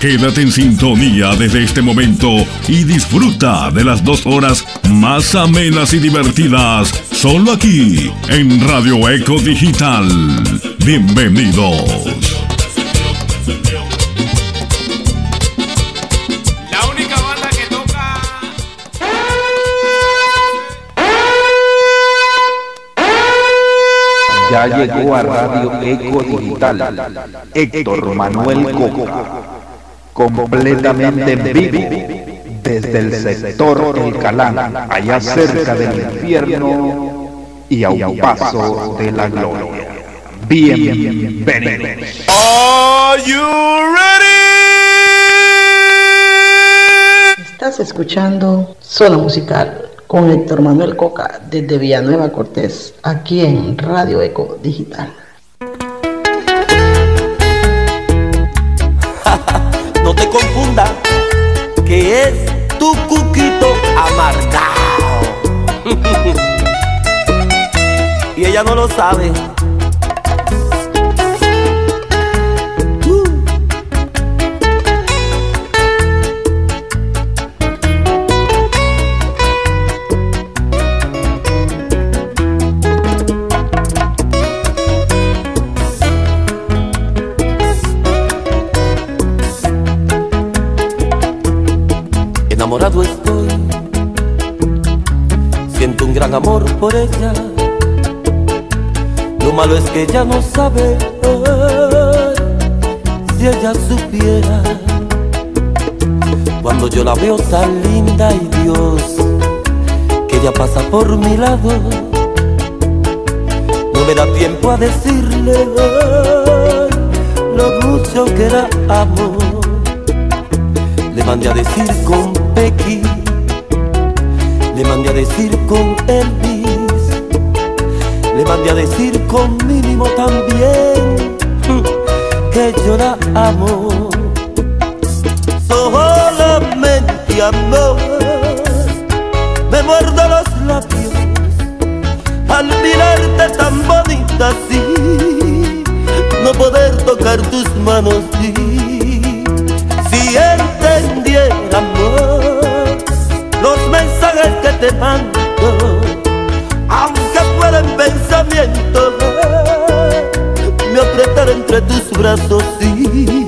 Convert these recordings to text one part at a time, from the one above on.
Quédate en sintonía desde este momento y disfruta de las dos horas más amenas y divertidas, solo aquí en Radio Eco Digital. Bienvenidos. La única banda que toca. Ya llegó a Radio Eco Digital Héctor Manuel Coca, completamente en vivo desde el sector El Calán, allá cerca del infierno y a un paso de la gloria. Bienvenidos. Are you ready? Estás escuchando Zona Musical con Héctor Manuel Coca desde Villanueva Cortés, aquí en Radio Eco Digital. No te confunda que es tu cuquito amargado. y ella no lo sabe. Amor por ella. Lo malo es que ella no sabe si ella supiera. Cuando yo la veo tan linda y Dios, que ella pasa por mi lado, no me da tiempo a decirle lo mucho que la amo le mandé a decir con Becky, le mandé a decir con Elvis, le mandé a decir con Mínimo también, que yo la amo. Solamente amor, me muerdo los labios al mirarte tan bonita así, no poder tocar tus manos sí. Que te mando, aunque fuera en pensamiento, me apretara entre tus brazos, sí.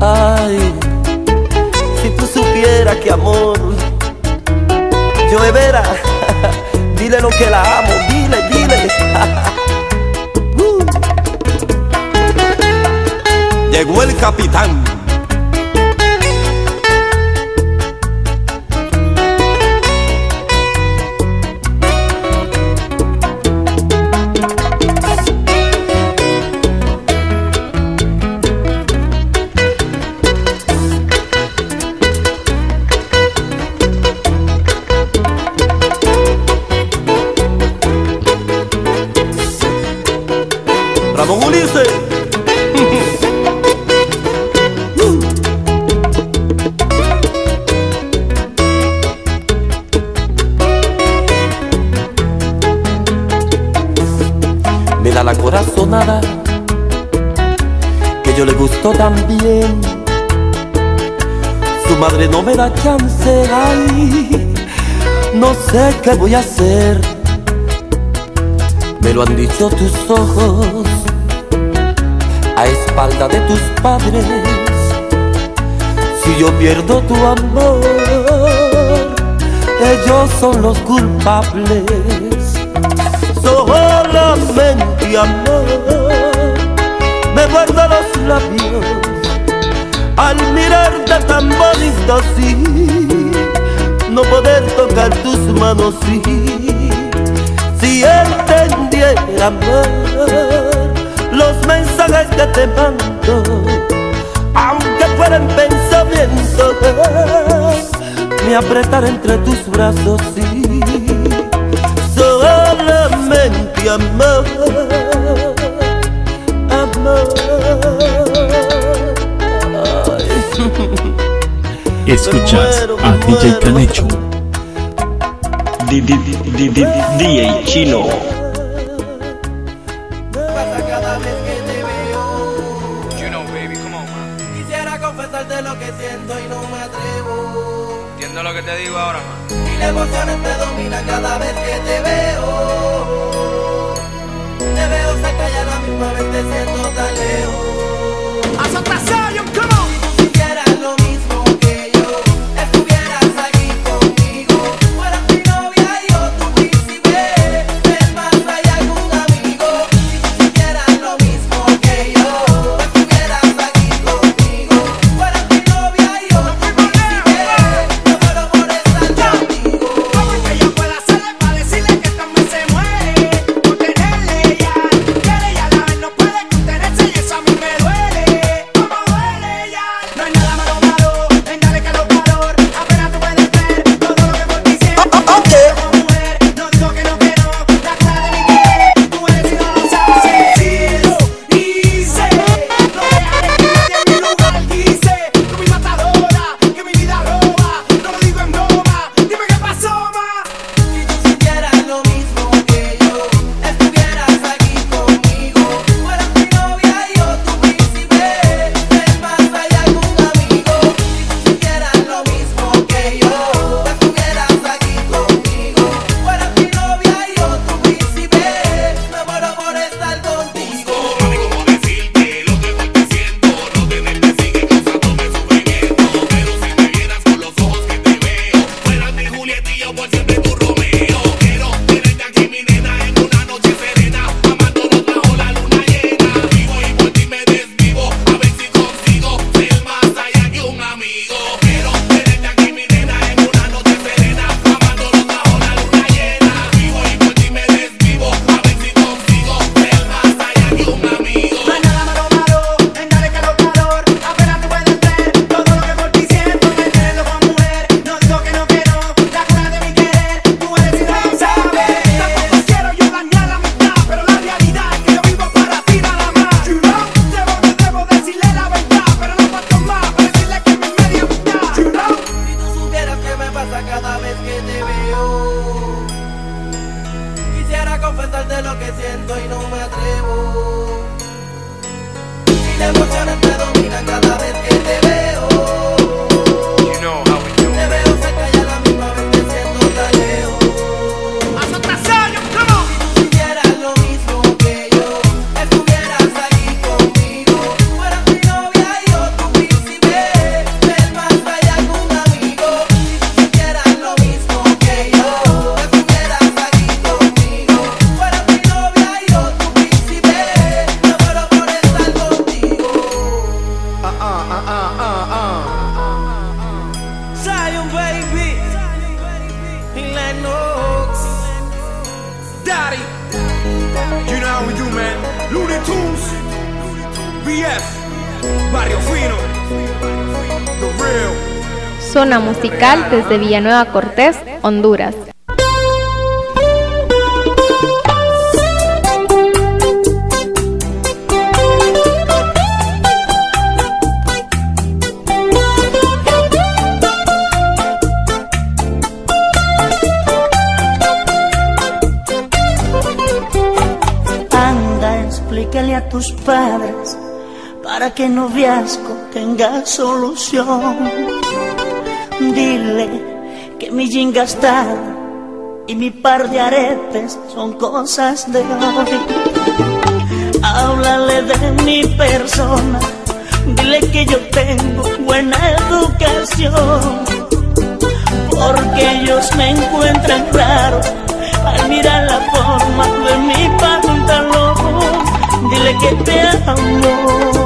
Ay, si tú supieras que amor, yo de veras, dile lo que la amo, dile, dile. Uh. Llegó el capitán. Me da la corazonada que yo le gustó también. Su madre no me da chance, ay, no sé qué voy a hacer. Me lo han dicho tus ojos a espalda de tus padres. Si yo pierdo tu amor, ellos son los culpables. Solamente amor, me muerdo los labios al mirarte tan bonito así, no poder tocar tus manos sí. Si entendiera amor mensajes que te mando, aunque fuera en pensamiento, me apretar entre tus brazos y solamente amar, amar. Escuchas a DJ Canecho. DJ Chino. Cada vez musical desde Villanueva Cortés, Honduras. Anda, explícale a tus padres para que noviazgo tenga solución Dile que mi jean y mi par de aretes son cosas de hoy. Háblale de mi persona, dile que yo tengo buena educación. Porque ellos me encuentran raro al mirar la forma de mi pantalón. Dile que te amo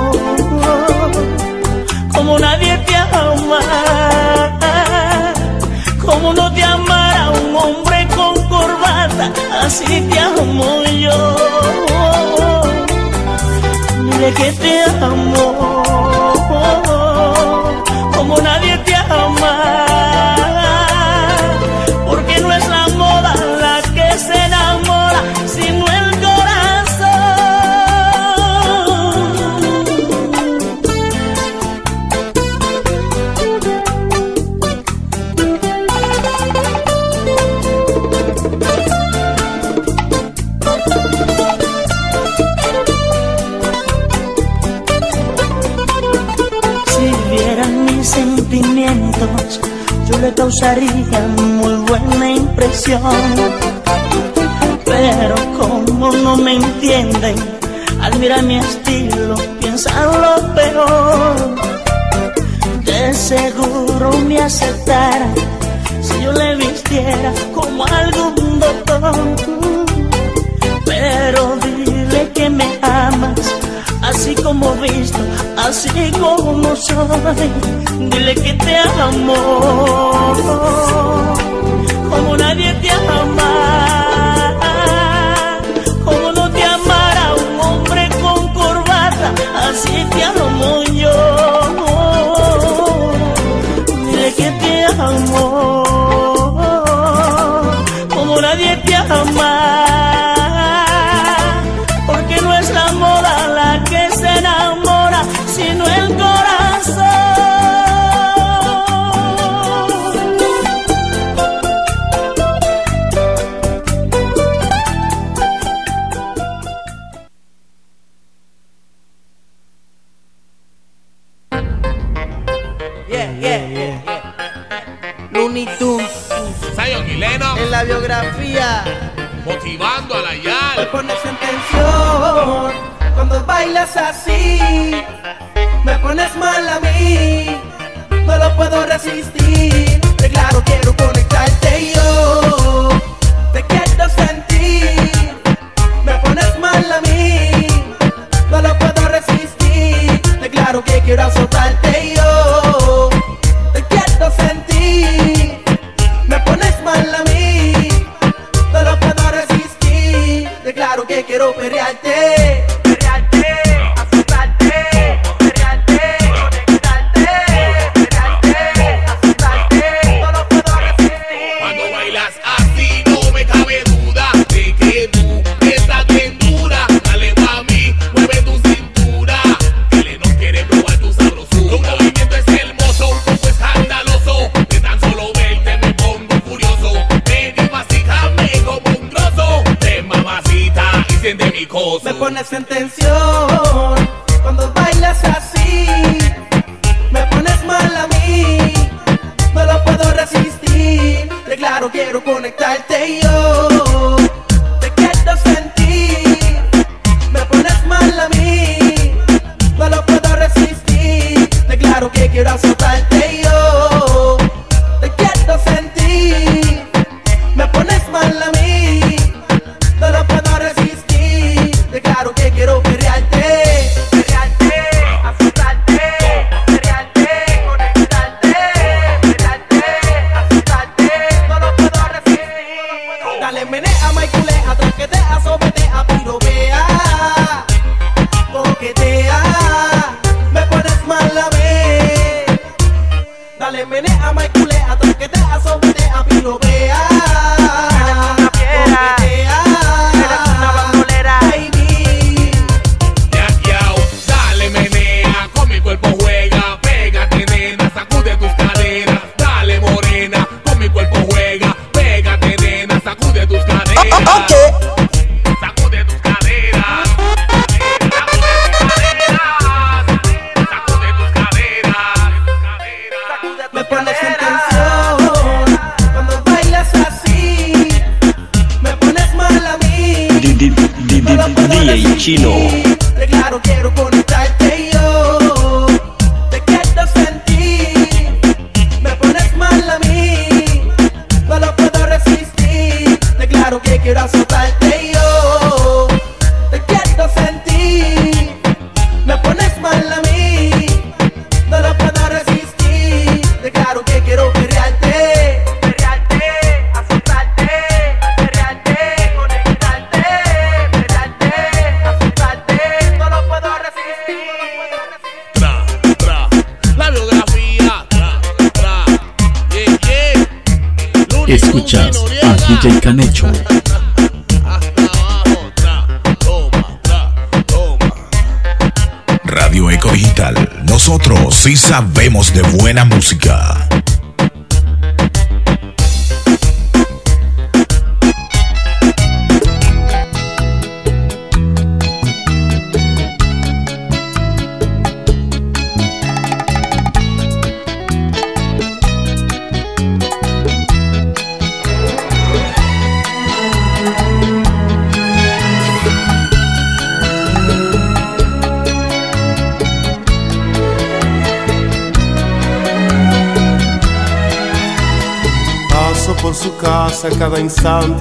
como nadie te ama, como no te amara un hombre con corbata, así te amo yo. Dile que te amo, como nadie te ama. causarían muy buena impresión. Pero como no me entienden, al mirar mi estilo piensan lo peor. De seguro me aceptara si yo le vistiera como algún doctor. así como soy, dile que te amo, como nadie te ama, como no te amará un hombre con corbata, así te ama.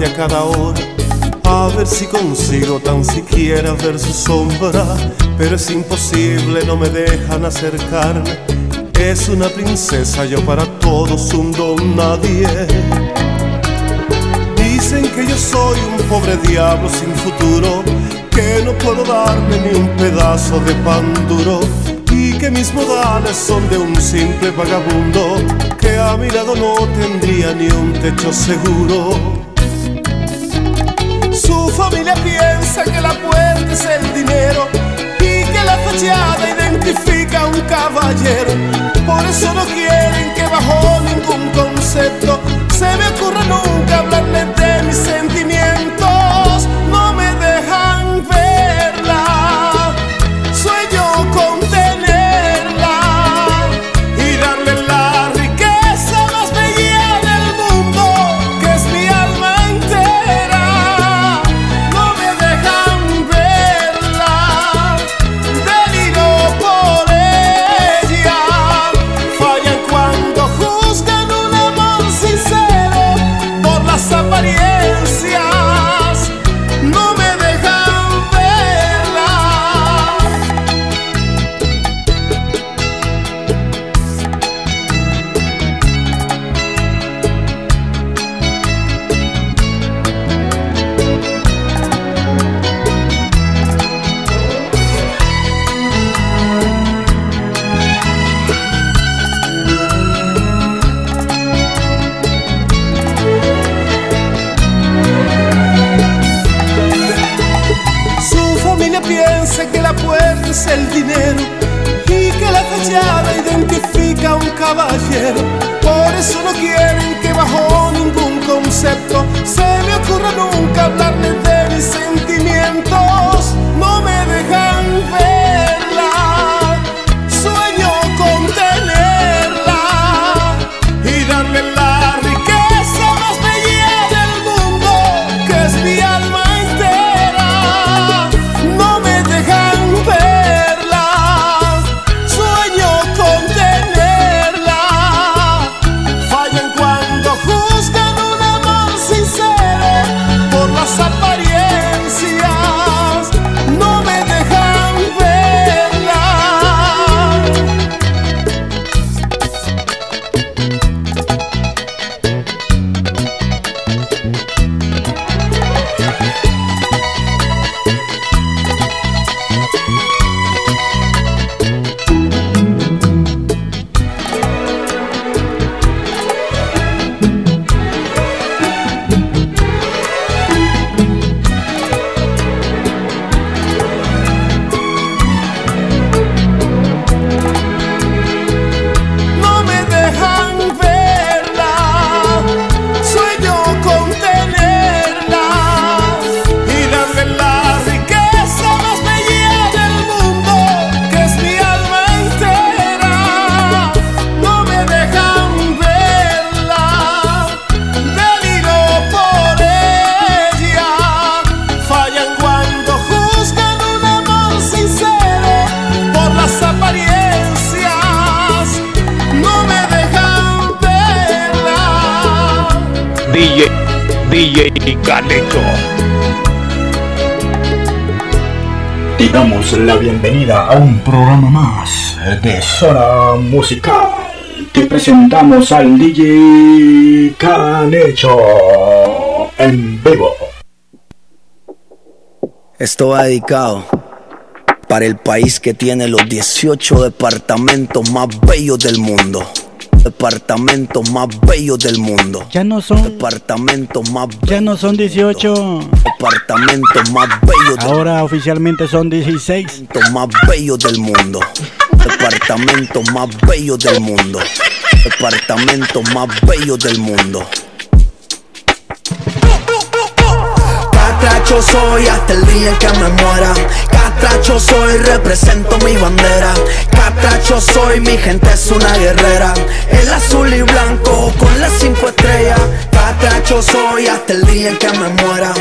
A cada hora. A ver si consigo tan siquiera ver su sombra. Pero es imposible, no me dejan acercarme. Es una princesa, yo para todos un don nadie. Dicen que yo soy un pobre diablo sin futuro, que no puedo darme ni un pedazo de pan duro y que mis modales son de un simple vagabundo que a mi lado no tendría ni un techo seguro. Su familia piensa que la puerta es el dinero y que la fachada identifica a un caballero. Por eso no quieren que bajo ningún concepto se me ocurra nunca hablarle de mis sentimientos. La bienvenida a un programa más de Zona Musical. Te presentamos al DJ Canecho en vivo. Esto va dedicado para el país que tiene los 18 departamentos más bellos del mundo. Departamentos más bellos del mundo. Ya no son. Departamentos más Ya no son 18. Departamentos más bellos del Ahora oficialmente son 16. Departamentos más bellos del mundo. Departamentos más bellos del mundo. Departamentos más bellos del mundo. Catracho soy hasta el día en que me muera. Catracho soy, represento mi bandera. Catracho soy, mi gente es una guerrera. El azul y blanco con las cinco estrellas. Catracho soy hasta el día en que me muera.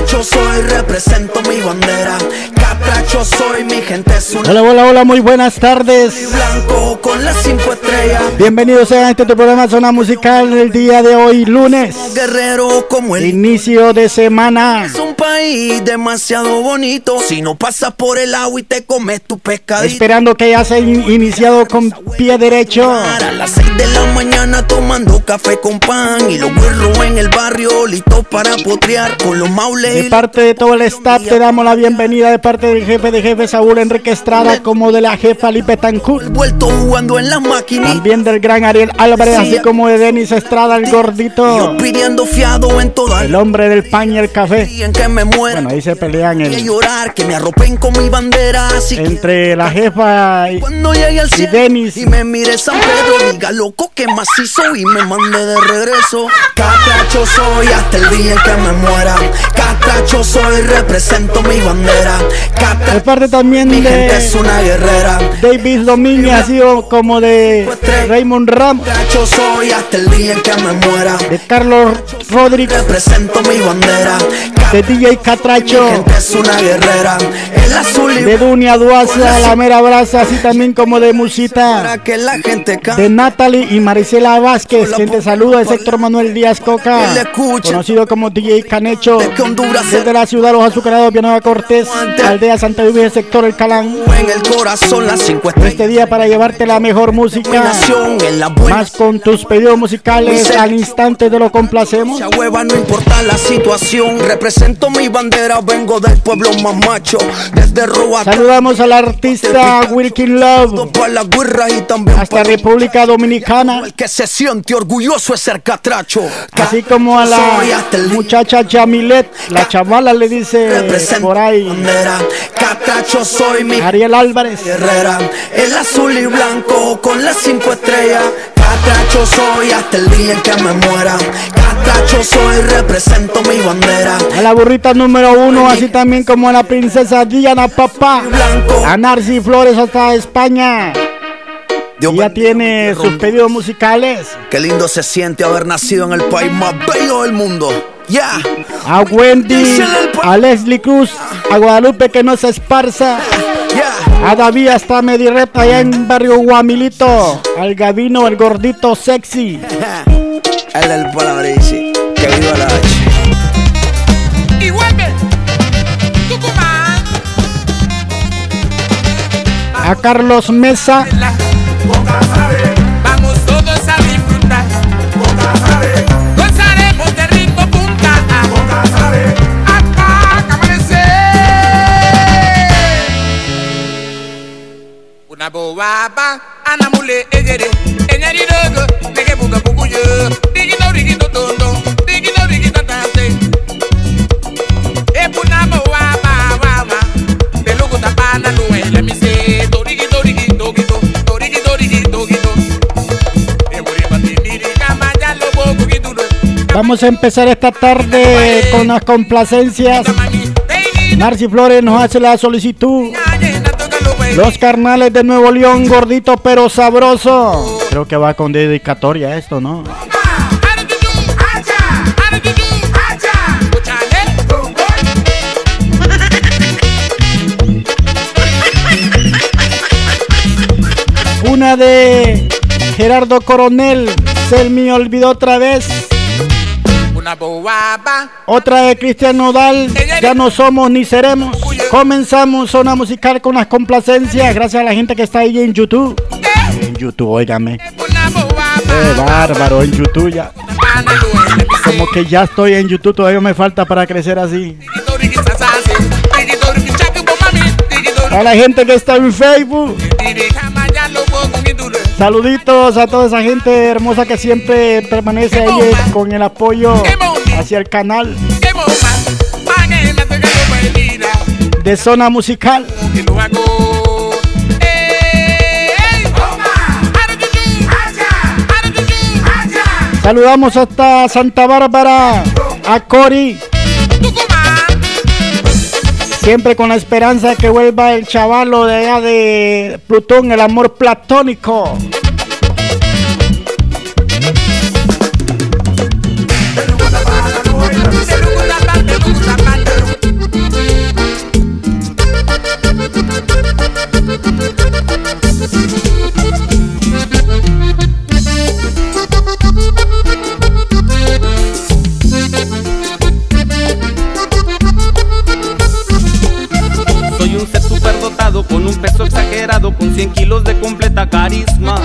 Soy, represento mi bandera. Catracho soy, mi gente es una Hola, hola, hola, muy buenas tardes. blanco con las cinco estrellas. Bienvenidos a este tu programa Zona Musical el día de hoy, lunes. Guerrero como el Inicio de semana. Es un país demasiado bonito. Si no pasas por el agua y te comes tu pescadito. Esperando que ya se in- iniciado con pie derecho. A las 6 de la mañana tomando café con pan Y los güerros en el barrio listos para potrear Con los maules De parte de todo el staff te damos la bienvenida de parte del jefe de jefe Saúl Enrique Estrada como de la jefa Lipe Tancur. Vuelto jugando en las maquinitas También del gran Ariel Álvarez, así como de Denis Estrada, el gordito. Pidiendo fiado en toda El hombre del pan y el café. Bueno, ahí se pelean el, que me arropen con mi bandera entre la jefa y, cuando llegue al y Denis. y me mire San Pedro Diga loco que macizo y me mande de regreso Catracho soy hasta el día en que me muera Catracho soy, represento mi bandera. Catracho De parte también mi gente de es una guerrera. David Domínguez, así como de Raymond Ramos, Catracho soy hasta el día en que me muera. De Carlos Rodríguez, Represento mi bandera. De DJ Mi Catracho, gente es una guerrera. El azul y de Dunia Duaza, la mera brasa, así también como de Musita, que la gente de Natalie y Marisela Vázquez, quien te saluda es Héctor Manuel Díaz Coca, conocido como DJ Canecho, De se- desde la ciudad de Los Azucarados, Villanueva Cortés, aldea Santa Vive, sector El Calán. en el corazón las cinco estrellas. Este día para llevarte la mejor música, en la buena. más con tus pedidos musicales, al instante te lo complacemos. Esa hueva no importa la situación Represento mi bandera, vengo del pueblo más macho Desde Roa Saludamos al artista Wilkin Love. hasta República Dominicana, el que se siente orgulloso es ser catracho. Así como a la el muchacha Jamilet, la chavala le dice por ahí. bandera. Catracho soy mi Ariel Álvarez. guerrera. El azul y blanco con las cinco estrellas. Catracho soy hasta el día en que me muera. Catracho soy, represento mi bandera. A la burrita número uno, así también como a la princesa Diana Papá, a Narci Flores hasta España. Dios ya tiene sus pedidos musicales. Qué lindo se siente haber nacido en el país más bello del mundo Ya A Wendy, a Leslie Cruz, a Guadalupe que no se esparza. A David hasta Medirep allá en barrio Guamilito. Al Gavino, el gordito sexy. El del palabrici Que viva la H Y vuelve. Tucumán. A Carlos Mesa. Anamule, nege buga tondo, torigi torigi torigi torigi. Vamos a empezar esta tarde con las complacencias. Narci Flores nos hace la solicitud. Los carnales de Nuevo León, gordito pero sabroso. Creo que va con dedicatoria esto, ¿no? Una de Gerardo Coronel, se me olvidó otra vez. Una bobaba, Otra de Cristian Nodal, ya no somos ni seremos. Comenzamos zona musical con las complacencias, gracias a la gente que está ahí en YouTube. En YouTube, óigame. Qué bárbaro, en YouTube ya. Como que ya estoy en YouTube, todavía me falta para crecer así. A la gente que está en Facebook, saluditos a toda esa gente hermosa que siempre permanece ahí eh, con el apoyo hacia el canal de zona musical. acha. Saludamos hasta Santa Bárbara, a Cori, Siempre con la esperanza de que vuelva el chavalo de allá de Plutón, el amor platónico. 100 kilos de completa carisma.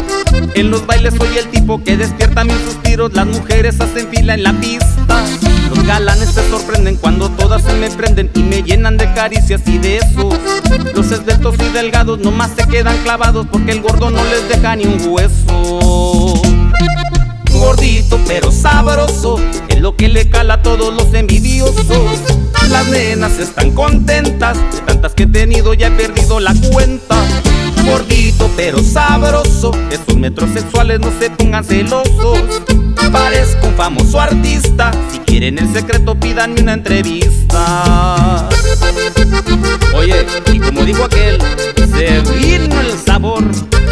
En los bailes soy el tipo que despierta mis suspiros, las mujeres hacen fila en la pista. Los galanes se sorprenden cuando todas se me prenden y me llenan de caricias y de eso. Los esbeltos y delgados nomás se quedan clavados porque el gordo no les deja ni un hueso. Gordito pero sabroso, es lo que le cala a todos los envidiosos. Las nenas están contentas, de tantas que he tenido ya he perdido la cuenta. Gordito pero sabroso, esos metrosexuales no se pongan celosos. Parezco un famoso artista, si quieren el secreto pídanme una entrevista. Oye, y como dijo aquel, se vino el sabor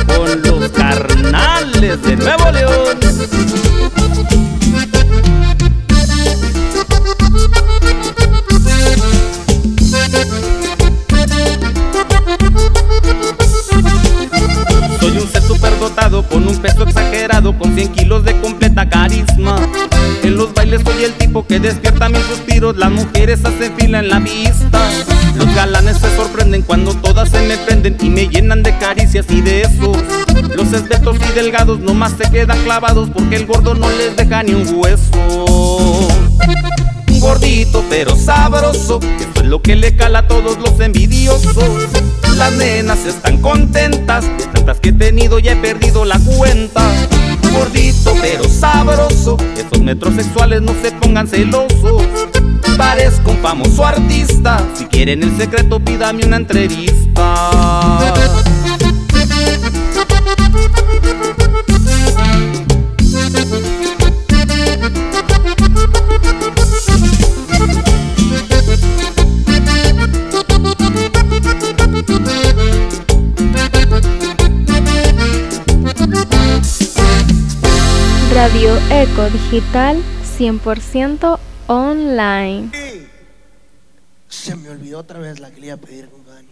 con los carnales de Nuevo León. Con un peso exagerado, con 100 kilos de completa carisma. En los bailes soy el tipo que despierta mis suspiros, las mujeres hacen fila en la vista. Los galanes se sorprenden cuando todas se me prenden y me llenan de caricias y de esos. Los esbeltos y delgados nomás se quedan clavados porque el gordo no les deja ni un hueso. Gordito pero sabroso, eso es lo que le cala a todos los envidiosos. Las nenas están contentas, tantas que he tenido ya he perdido la cuenta. Gordito pero sabroso, esos metrosexuales no se pongan celosos. Parezco un famoso artista, si quieren el secreto pídame una entrevista. Radio Eco Digital 100% online. Se me olvidó otra vez la que le iba a pedir, compadre.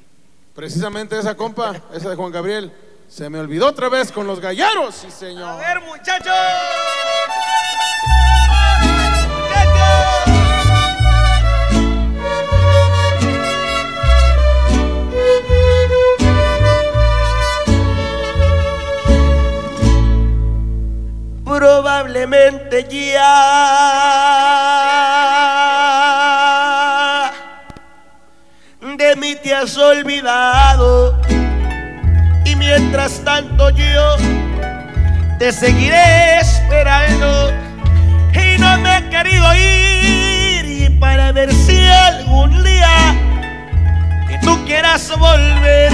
Precisamente esa compa, esa de Juan Gabriel, se me olvidó otra vez con los galleros, sí señor. A ver, muchachos. Ya de mí te has olvidado. Y mientras tanto yo te seguiré esperando. Y no me he querido ir. Y para ver si algún día que tú quieras volver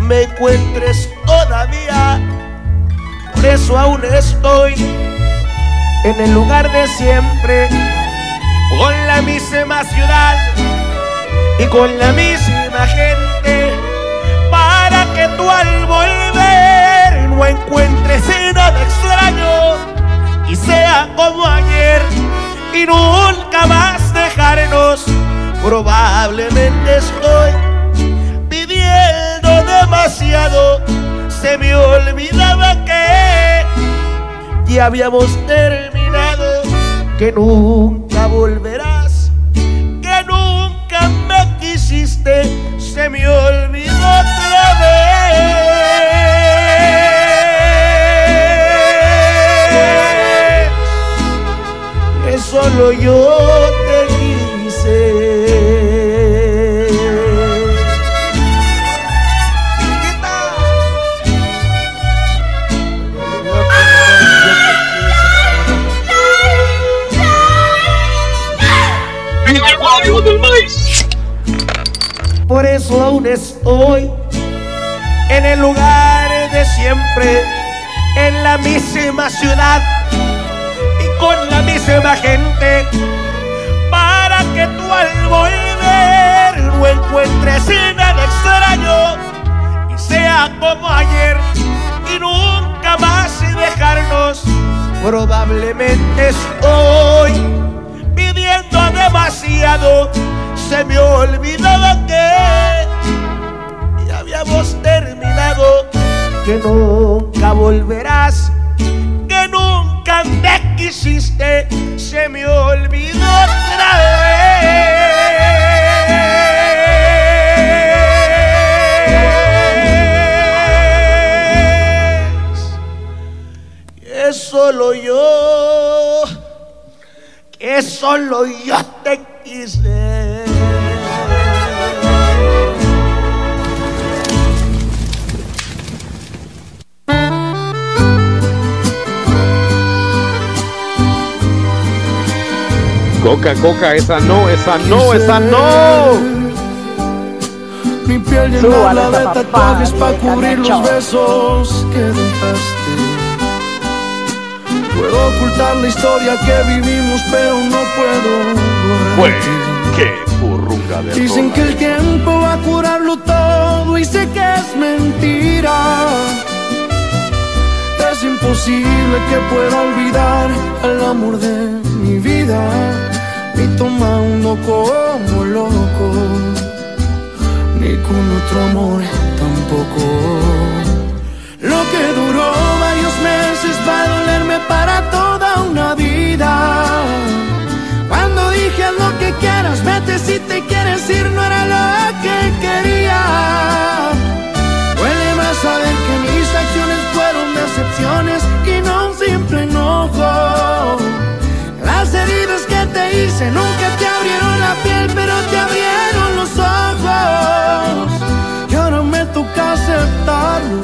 me encuentres todavía. Por eso aún estoy en el lugar de siempre con la misma ciudad y con la misma gente para que tú al volver no encuentres nada extraño y sea como ayer y nunca más dejarnos. Probablemente estoy pidiendo demasiado. Se me olvidaba que ya habíamos terminado, que nunca volverás, que nunca me quisiste. Se me olvidó otra vez que solo yo Aún estoy en el lugar de siempre, en la misma ciudad y con la misma gente, para que tú al volver no encuentres nada extraño y sea como ayer y nunca más dejarnos. Probablemente estoy pidiendo demasiado. Se me olvidó terminado. Que nunca volverás, que nunca me quisiste. Se me olvidó otra vez. Solo yo, que solo yo te Coca, coca, esa no, esa no, esa no. Mi piel llenarla de tatuajes para cubrir los besos que dejaste. Puedo ocultar la historia que vivimos, pero no puedo borrarte. qué burrunga de Dicen rola. que el tiempo va a curarlo todo y sé que es mentira. Es imposible que pueda olvidar al amor de mi vida, ni tomando como loco, ni con otro amor tampoco. Lo que duró varios meses va a dolerme para toda una vida. Cuando dije lo que quieras, vete si te quieres ir, no era lo que quería. Duele más saber que mis acciones y no un simple enojo. Las heridas que te hice nunca te abrieron la piel, pero te abrieron los ojos. Y ahora me toca aceptarlo,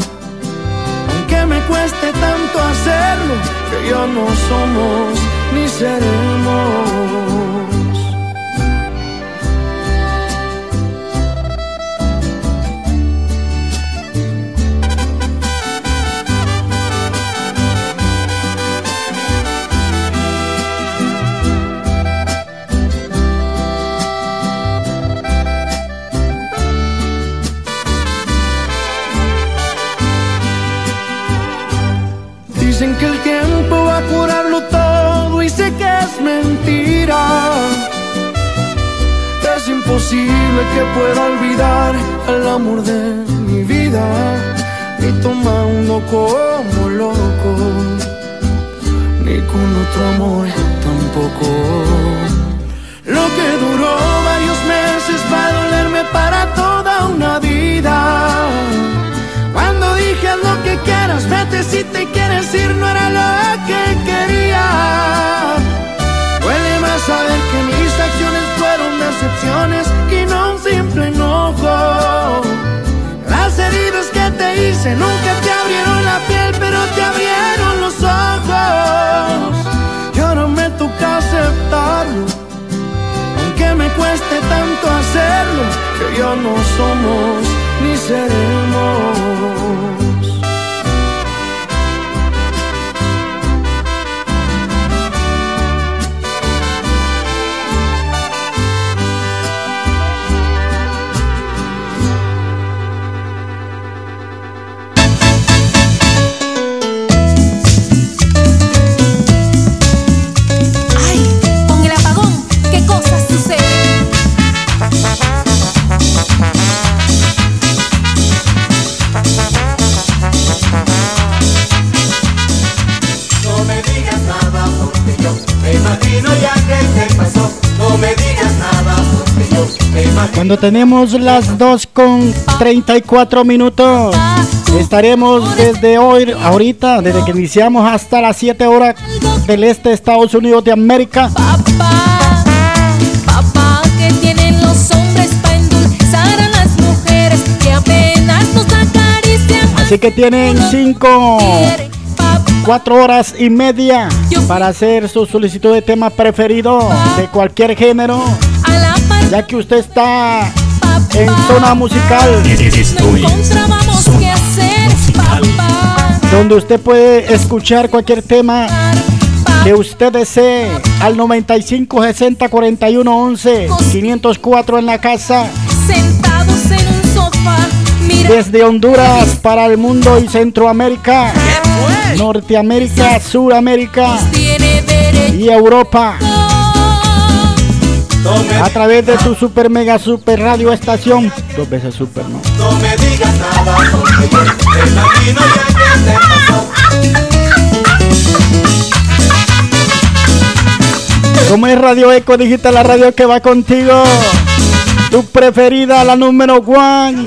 aunque me cueste tanto hacerlo, que ya no somos ni seremos. Dicen que el tiempo va a curarlo todo y sé que es mentira. Es imposible que pueda olvidar al amor de mi vida, ni tomando como loco, ni con otro amor tampoco. Lo que duró varios meses va a dolerme para toda si te quieres ir, no era lo que quería. Duele más saber que mis acciones fueron decepciones y no un simple enojo. Las heridas que te hice nunca te abrieron la piel, pero te abrieron los ojos. Y ahora me toca aceptarlo, aunque me cueste tanto hacerlo, que ya no somos ni seremos. Cuando tenemos las 2 con 34 minutos, estaremos desde hoy, ahorita, desde que iniciamos hasta las 7 horas del este de Estados Unidos de América. Papá, que tienen los hombres para endulzar a las mujeres que apenas nos acarician. Así que tienen 5, 4 horas y media para hacer su solicitud de tema preferido de cualquier género. Ya que usted está en zona musical. Hacer, papá. donde usted puede escuchar cualquier tema que usted desee al 95 60 41 11 504 en la casa sentados en un sofá. Mira, Desde Honduras para el mundo y Centroamérica, Norteamérica, Suramérica y Europa. A través de tu super mega super radio estación. Dos veces super, ¿no? No me digas nada porque yo te imagino ya que te pasó. Como es Radio Eco Digital, la radio que va contigo. Tu preferida, la número one.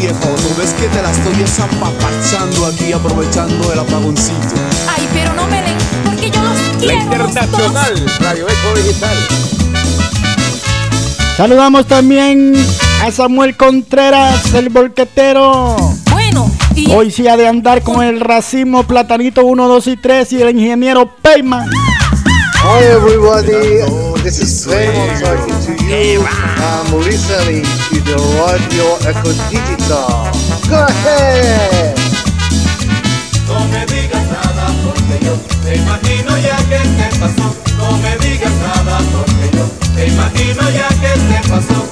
Viejo. No ves que te la estoy zapapachando aquí, aprovechando el apagoncito. Ay, pero no me den, porque yo los quiero. los dos. Radio Eco Digital. Saludamos también a Samuel Contreras, el bolquetero. Bueno, y Hoy sí ha de andar con el racimo Platanito 1, 2 y 3 y el ingeniero Peyman. Hi everybody, this is Raymond talking to you. I'm listening to the Radio Echo Digital. Go ahead! No me digas nada porque yo te imagino ya que te pasó. No me digas nada porque yo te imagino ya que te pasó.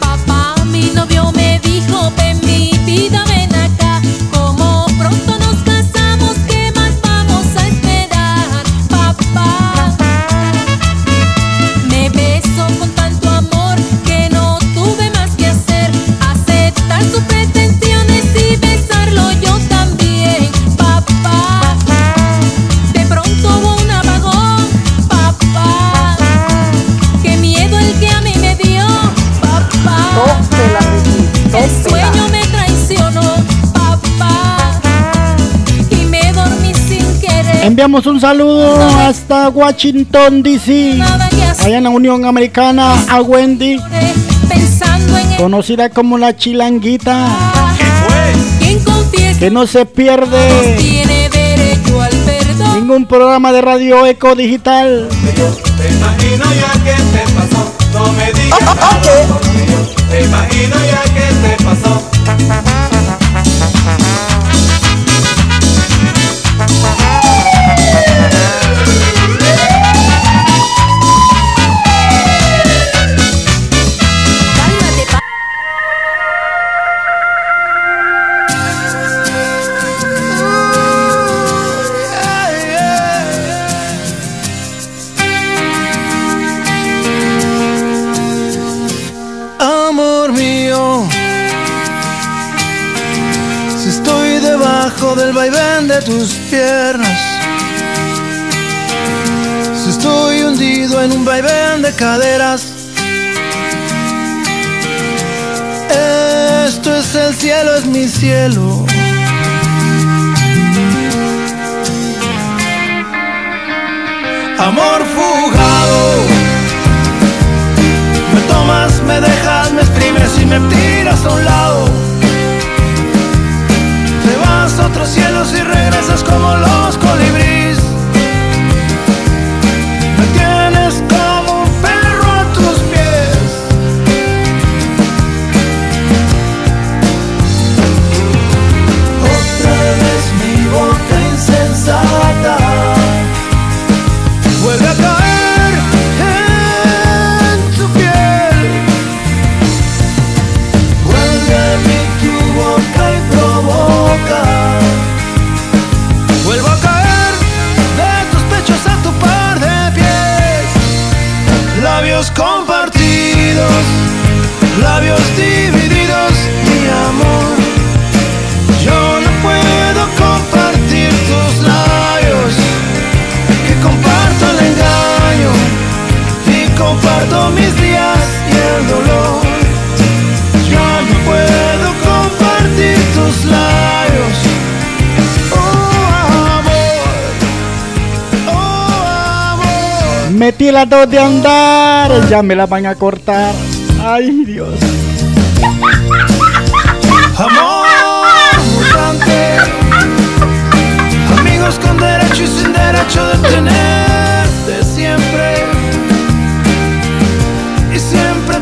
papá, mi novio me dijo, ven mi vida, ven acá. Enviamos un saludo hasta Washington, D.C. Allá en la Unión Americana, a Wendy, conocida como la chilanguita, que no se pierde ningún programa de Radio Eco Digital. Te imagino ya que te pasó. No me digas nada porque yo te imagino ya que te pasó. Del vaivén de tus piernas, en un vaivén de caderas, esto es el cielo, es mi cielo. Amor fugado. Me tomas, me dejas, me exprimes y me tiras a un lado. Te vas a otros cielos y regresas como los colibríes. Me tus labios. Oh amor, oh amor. Metí las dos de andar, ya me la van a cortar. Ay, Dios. Amor mutante, amigos con derecho y sin derecho de tenerte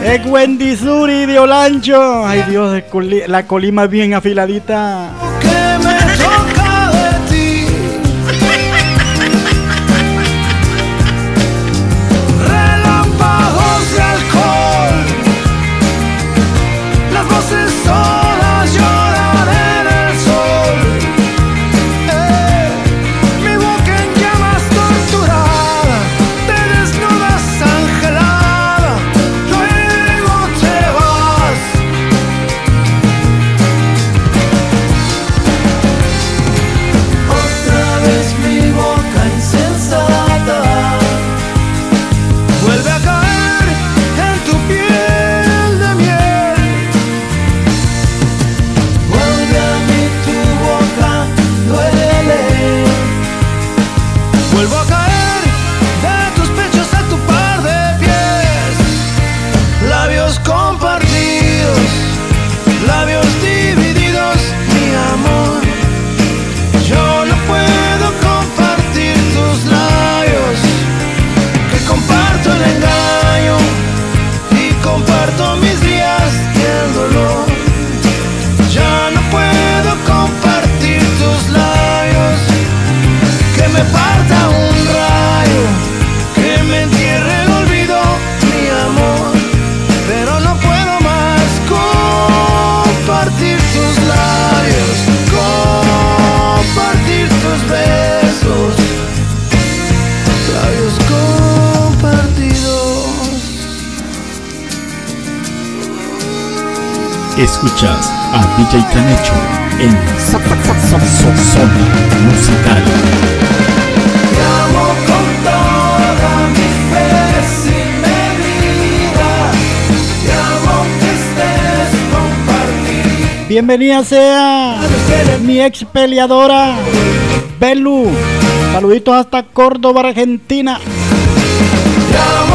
Es Wendy Suri de Olancho. Ay, Dios, la colima bien afiladita. escuchas a DJ Canecho en Zona Musical. Con toda mi amo que estés. Bienvenida sea mi ex peleadora, Belu. Saluditos hasta Córdoba, Argentina. Te amo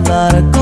about a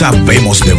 sabemos de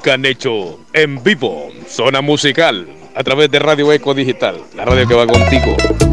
American hecho en vivo, zona musical, a través de Radio Eco Digital, la radio que va contigo.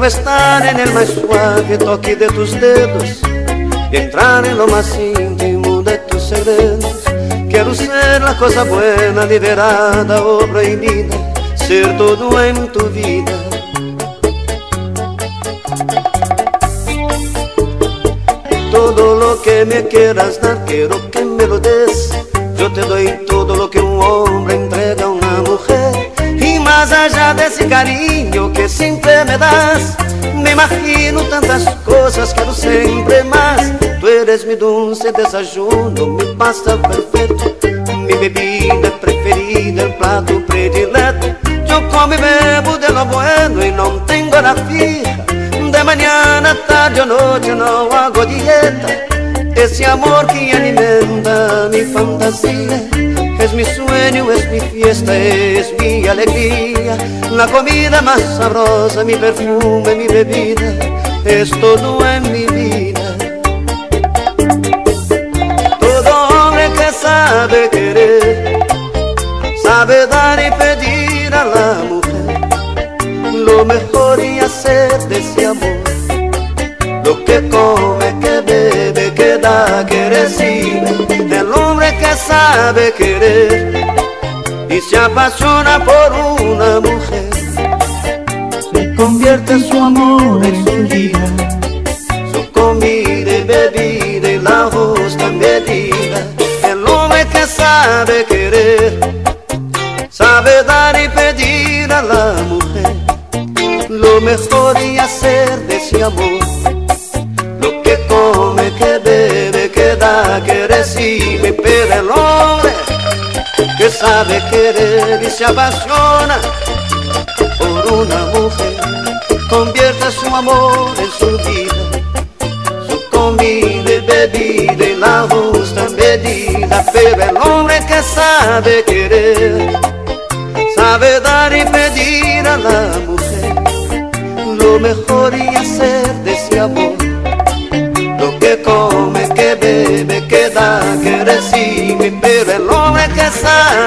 Quiero estar en el más suave toque de tus dedos entrar en lo más íntimo de tus secretos. Quiero ser la cosa buena, liberada o prohibida, ser todo en tu vida. Todo lo que me quieras dar, quiero que me lo des. Yo te doy ese cariño que siempre me das, me imagino tantas cosas, quiero siempre más. Tú eres mi dulce desayuno, mi pasta perfecto, mi bebida preferida, el plato predileto. Yo como y bebo de lo bueno y no tengo la fija. De mañana, tarde o noche no hago dieta. Ese amor que alimenta mi fantasía es mi sueño, es mi fiesta, es mi alegría. La comida más sabrosa, mi perfume, mi bebida, es todo en mi vida. Todo hombre que sabe querer, sabe dar y pedir a la mujer lo mejor y hacer de ese amor. Lo que come, que bebe, que da, que recibe, el hombre que sabe querer se apasiona por una mujer, convierte su amor en su vida, su comida y bebida y la justa medida. El hombre que sabe querer, sabe dar y pedir a la mujer lo mejor y hacer de ese amor. Lo que come, que bebe, que da, que recibe, sabe querer y se apasiona por una mujer, convierte su amor en su vida, su comida y bebida y la justa medida, pero el hombre que sabe querer, sabe dar y pedir a la mujer lo mejor y hacer de ese amor.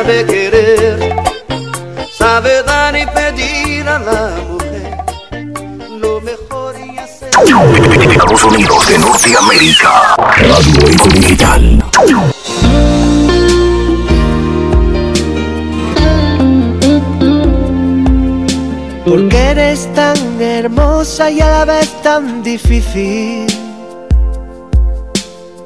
Sabe querer, sabe dar y pedir a la mujer. Lo mejor y hacer. Estados Unidos de Norteamérica. Radio Eco Digital. Porque eres tan hermosa y a la vez tan difícil.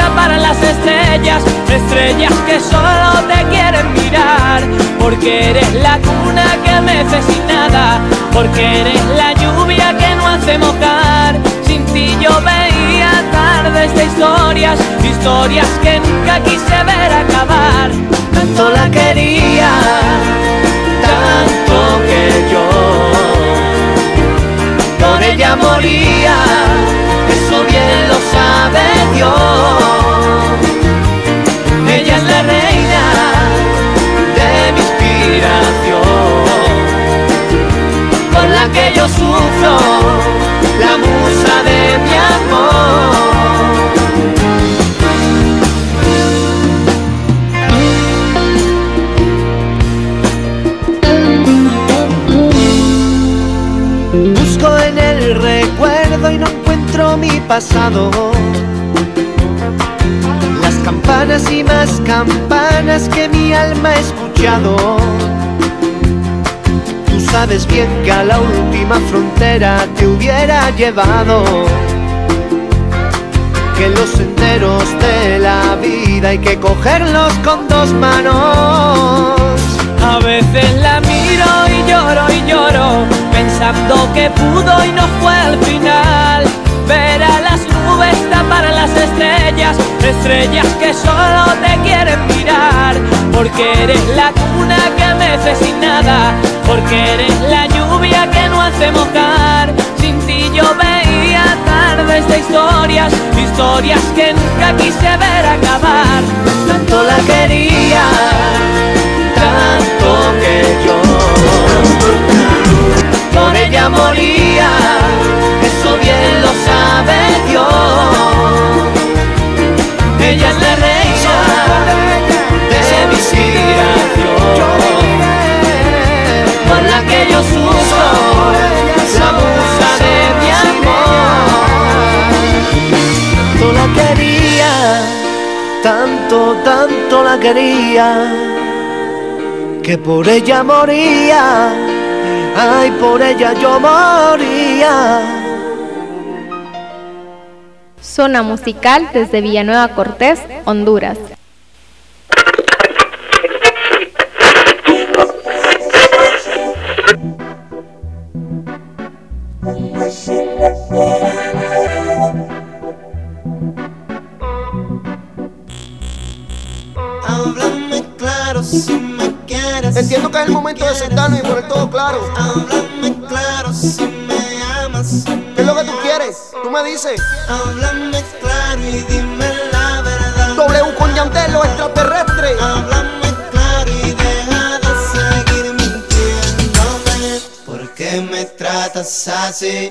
nubes tapar a las estrellas, estrellas que solo te quieren mirar. Porque eres la cuna que mece sin nada, porque eres la lluvia que no hace mojar. Sin ti yo veía tardes de historias, historias que nunca quise ver acabar. Tanto la quería, tanto que yo por ella moría. Bien lo sabe Dios. Ella es la reina de mi inspiración, por la que yo sufro, la musa de mi amor. pasado. Las campanas y más campanas que mi alma ha escuchado. Tú sabes bien que a la última frontera te hubiera llevado. Que los senderos de la vida hay que cogerlos con dos manos. A veces la miro y lloro y lloro, pensando que pudo y no fue al final Supera las nubes, tapar las estrellas, estrellas que solo te quieren mirar. Porque eres la cuna que me mece sin nada, porque eres la lluvia que no hace mojar. Sin ti yo veía tardes de historias, historias que nunca quise ver acabar. Tanto la quería, tanto que yo por ella moría eso bien lo sabe Dios. Ella es la reina de mi inspiración, por la que yo sufro, la musa de mi amor. Tanto la quería, tanto, tanto la quería, que por ella moría, ay, por ella yo moría Zona Musical desde Villanueva Cortés, Honduras. Entiendo que es el momento de sentarnos y poner todo claro. me dices. Háblame claro y dime la verdad. W con Yandelo extraterrestre. Háblame claro y deja de seguir mintiéndome. ¿Por qué me tratas así?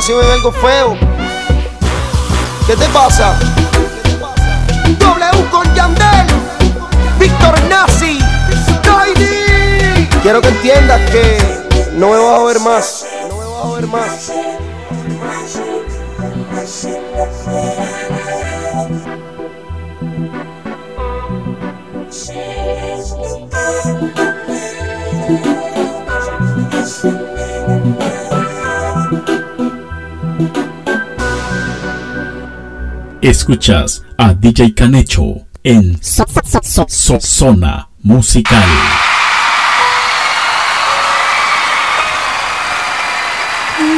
Si me vengo feo. ¿Qué te pasa? W con Yandel, Víctor Nazi, Quiero que entiendas que no me vas a ver más. No me vas a ver más. Escuchas a DJ Canecho en so, Zona Musical.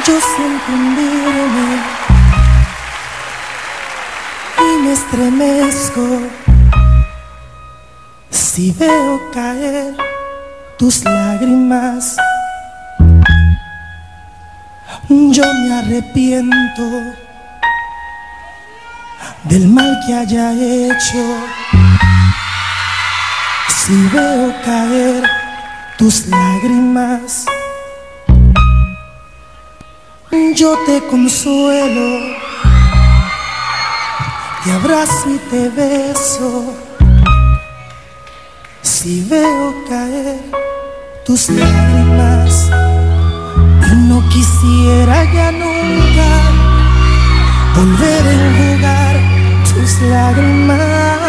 Yo siento mirme y me estremezco si veo caer tus lágrimas. Yo me arrepiento del mal que haya hecho. Si veo caer tus lágrimas, yo te consuelo, te abrazo y te beso. Si veo caer tus lágrimas, y no quisiera ya nunca volver a jugar. tus lágrimas.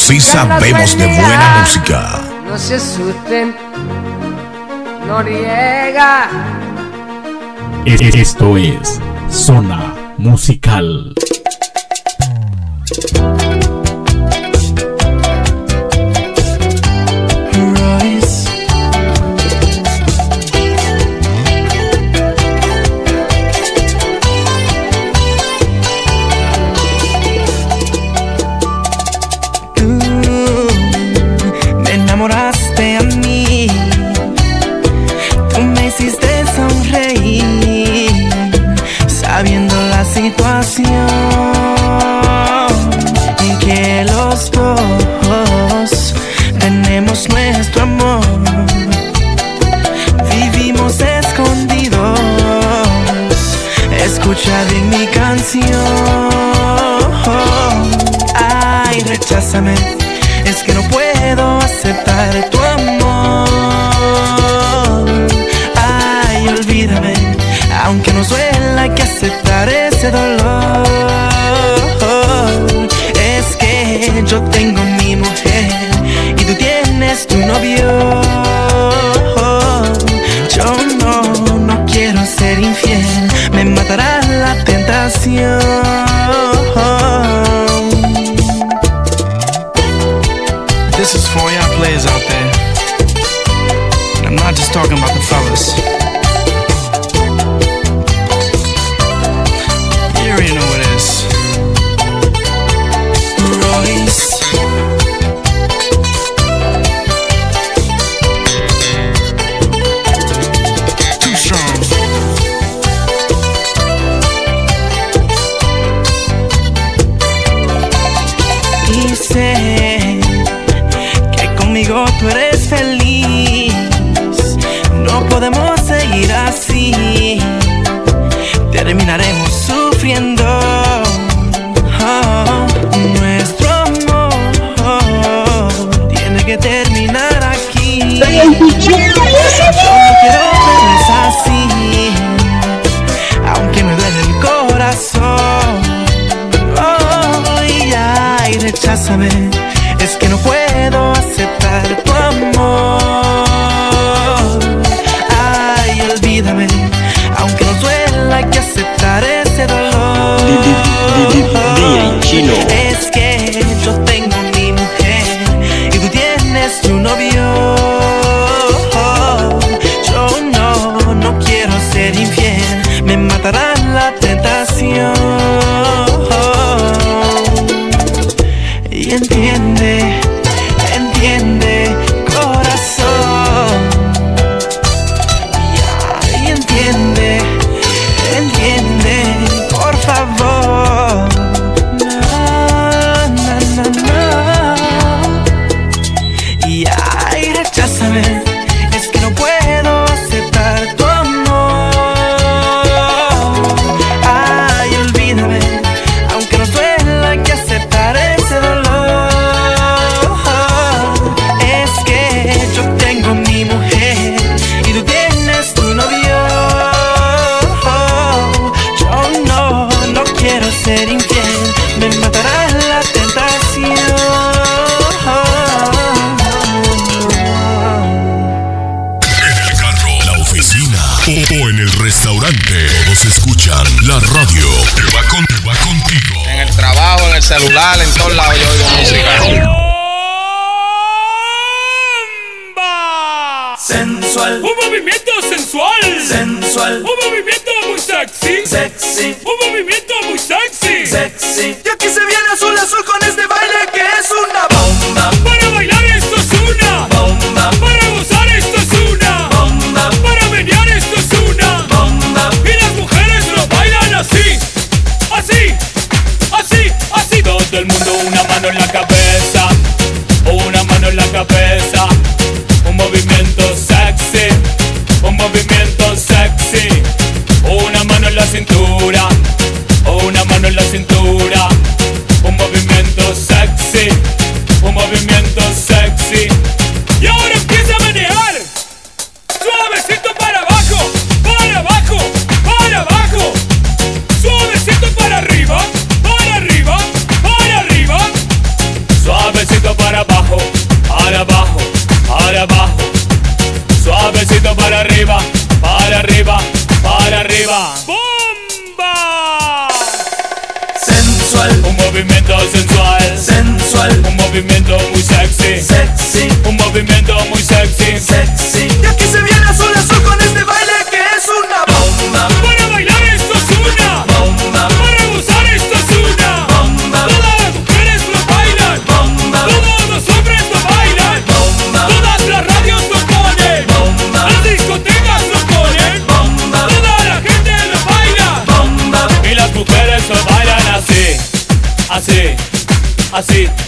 sí sabemos de buena música. No se asusten, Noriega. E-, e-, esto es Zona Musical.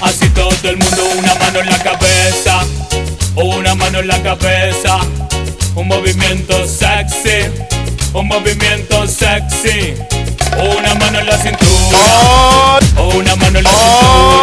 así, todo el mundo Una mano en la cabeza, una mano en la cabeza. Un movimiento sexy, un movimiento sexy. Una mano en la cintura, una mano en la cintura.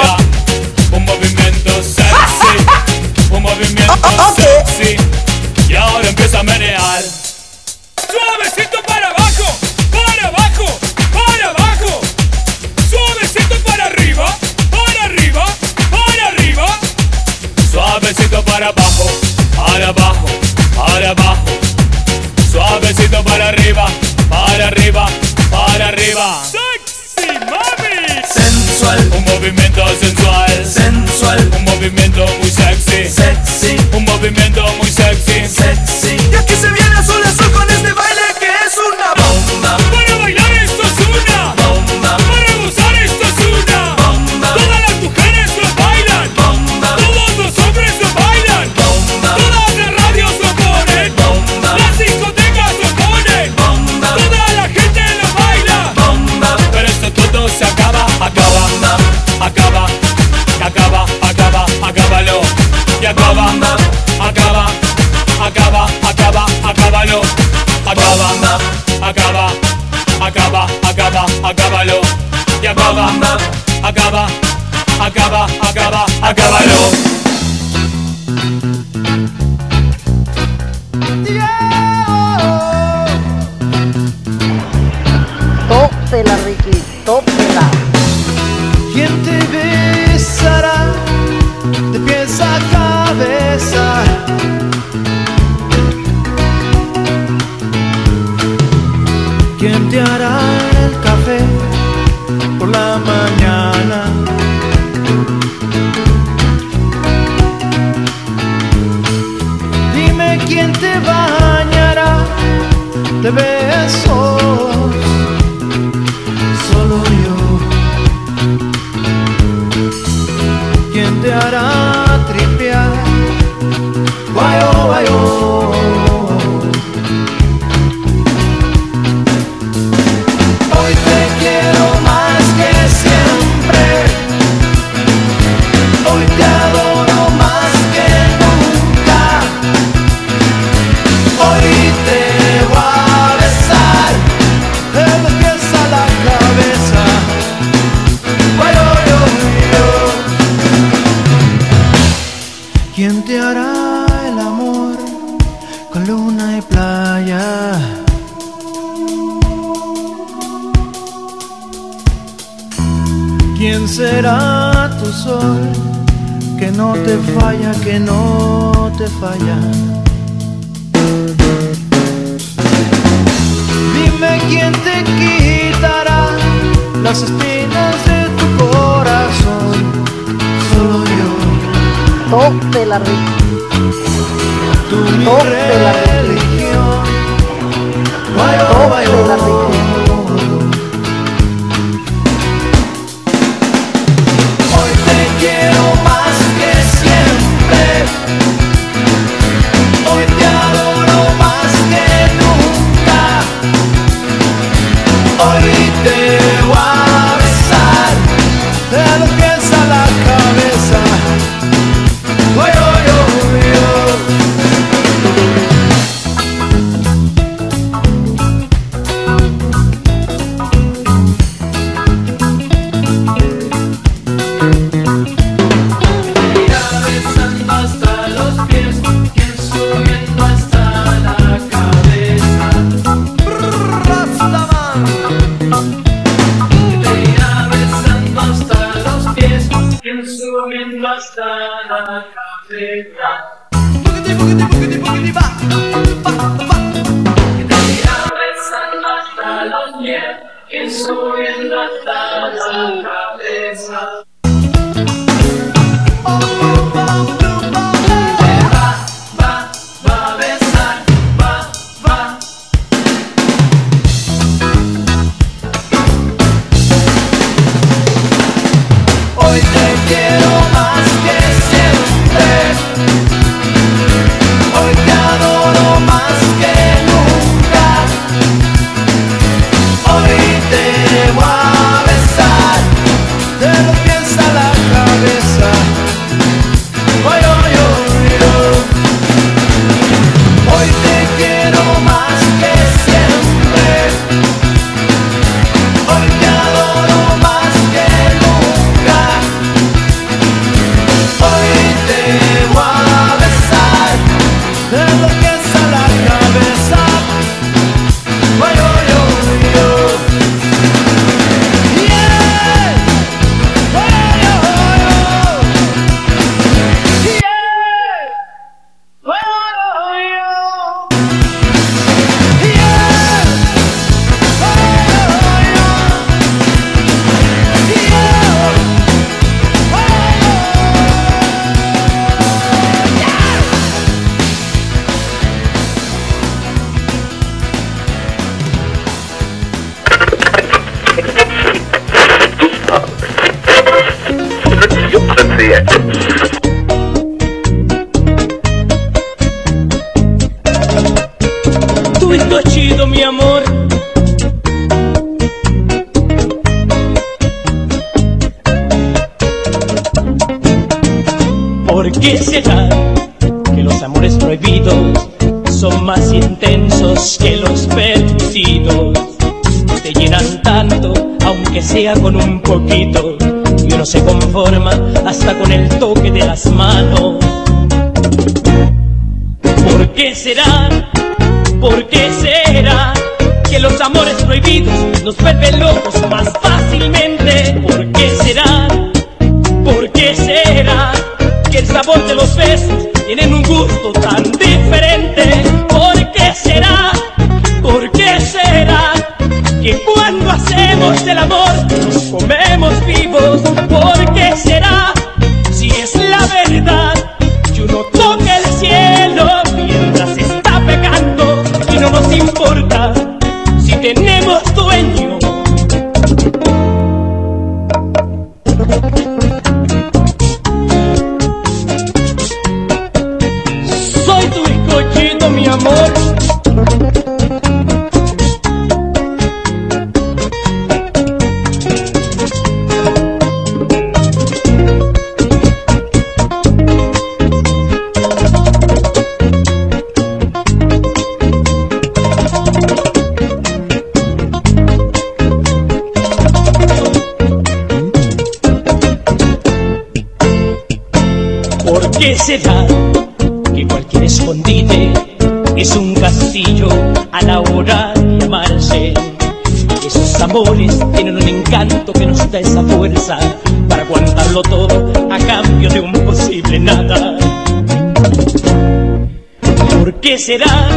qué será?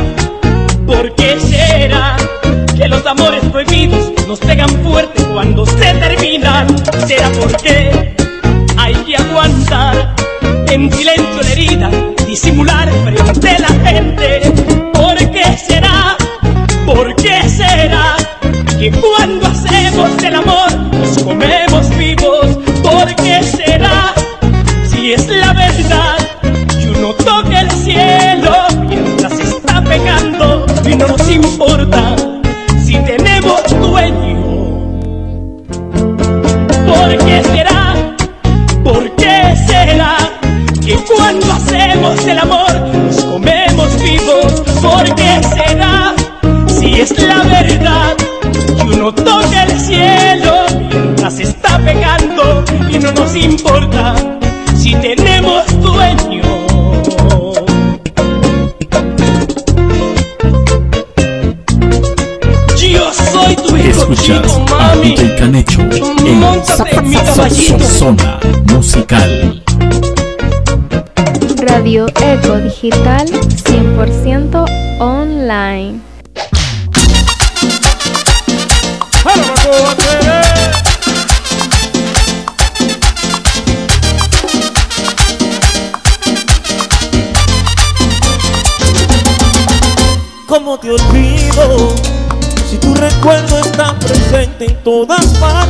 ¿Por qué será? Que los amores prohibidos nos pegan fuerte cuando se terminan. ¿Será por qué? Hay que aguantar en silencio la herida México Digital 100% online. ¿Cómo te olvido si tu recuerdo está presente en todas partes?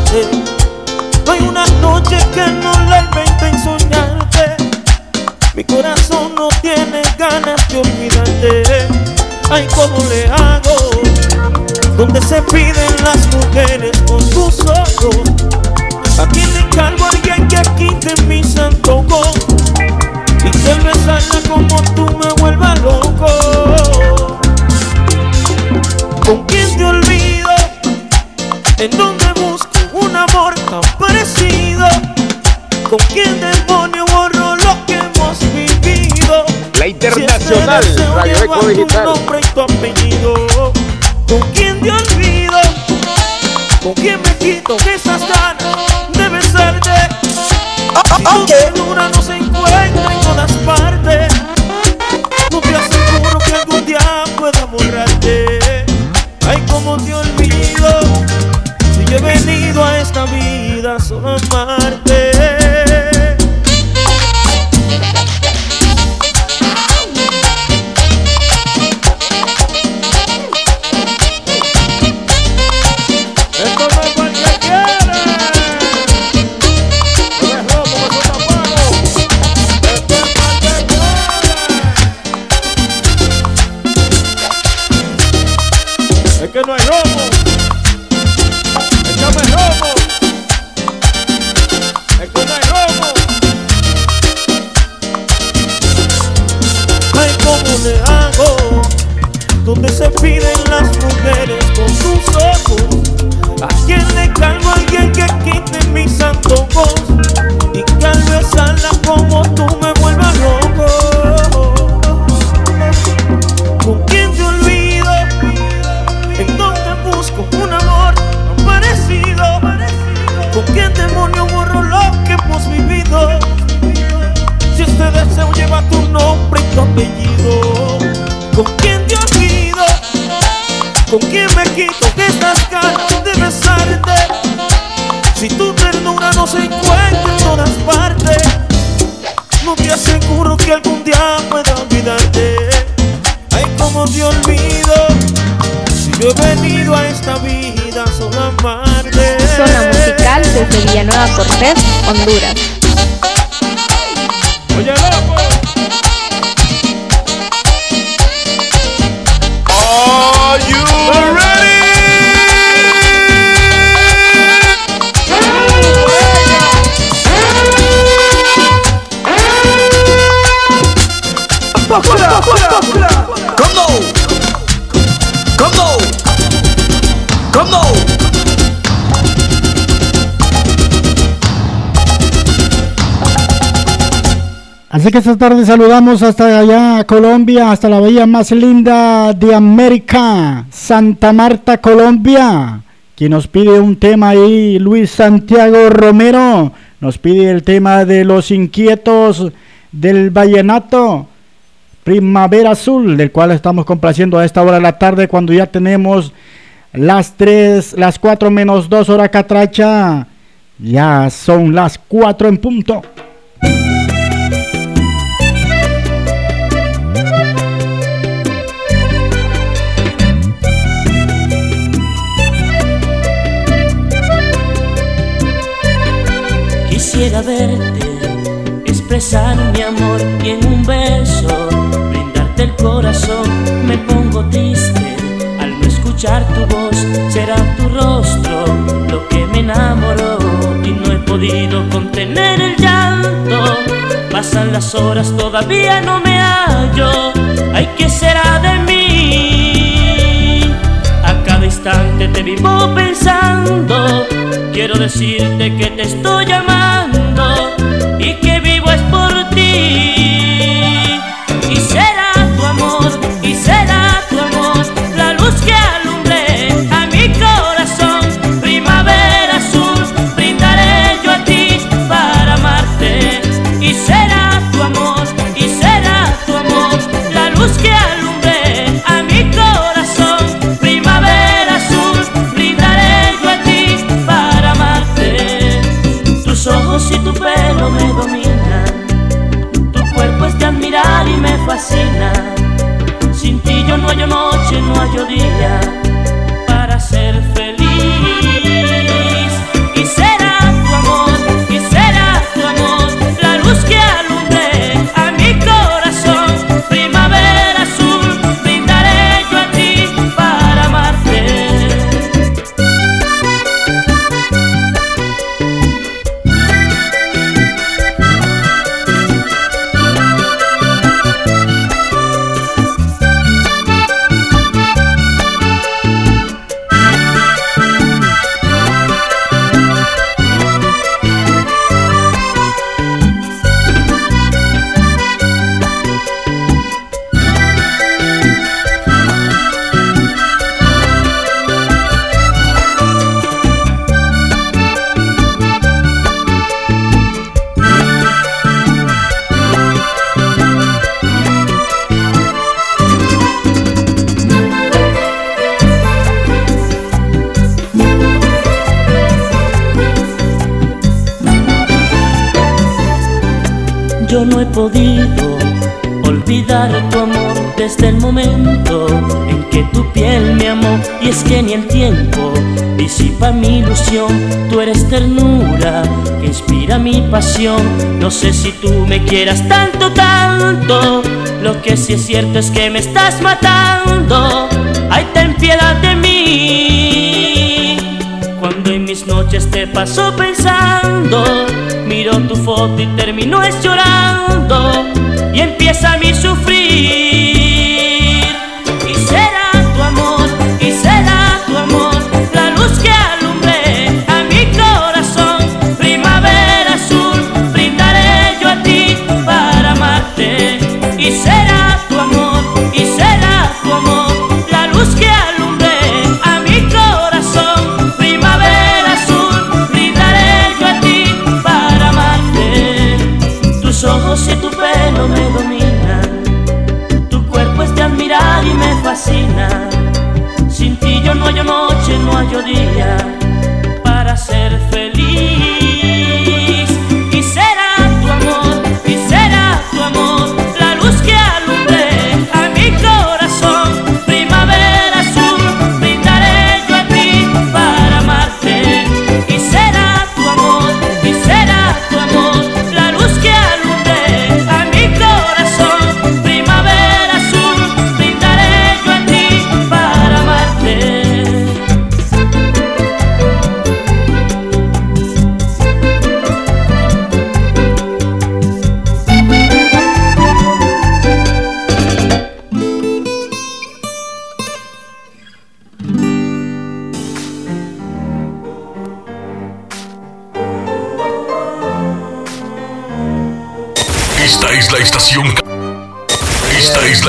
ay cómo le hago, donde se piden las mujeres Así que esta tarde saludamos hasta allá, Colombia, hasta la bahía más linda de América, Santa Marta, Colombia. Quien nos pide un tema ahí, Luis Santiago Romero, nos pide el tema de los inquietos del vallenato. Primavera Azul, del cual estamos complaciendo a esta hora de la tarde cuando ya tenemos las 3, las 4 menos 2 hora catracha. Ya son las 4 en punto. Quisiera verte, expresar mi amor en un beso brindarte el corazón. Me pongo triste al no escuchar tu voz, será tu rostro lo que me enamoró y no he podido contener el llanto. Pasan las horas, todavía no me hallo. Ay, ¿qué será de mí? Te vivo pensando. Quiero decirte que te estoy amando y que vivo es por ti. Y será tu amor, y será tu amor, la luz que Y tu pelo me dominan, tu cuerpo es de admirar y me fascina. Sin ti yo no hallo noche, no hallo día no he podido olvidar tu amor desde el momento en que tu piel me amó. Y es que ni el tiempo disipa mi ilusión. Tú eres ternura que inspira mi pasión. No sé si tú me quieras tanto, tanto. Lo que sí es cierto es que me estás matando. Ay, ten piedad de mí. Mis noches te paso pensando, miro tu foto y termino es llorando y empieza mi sufrir. Y será tu amor, y será tu amor, la luz que no hallo día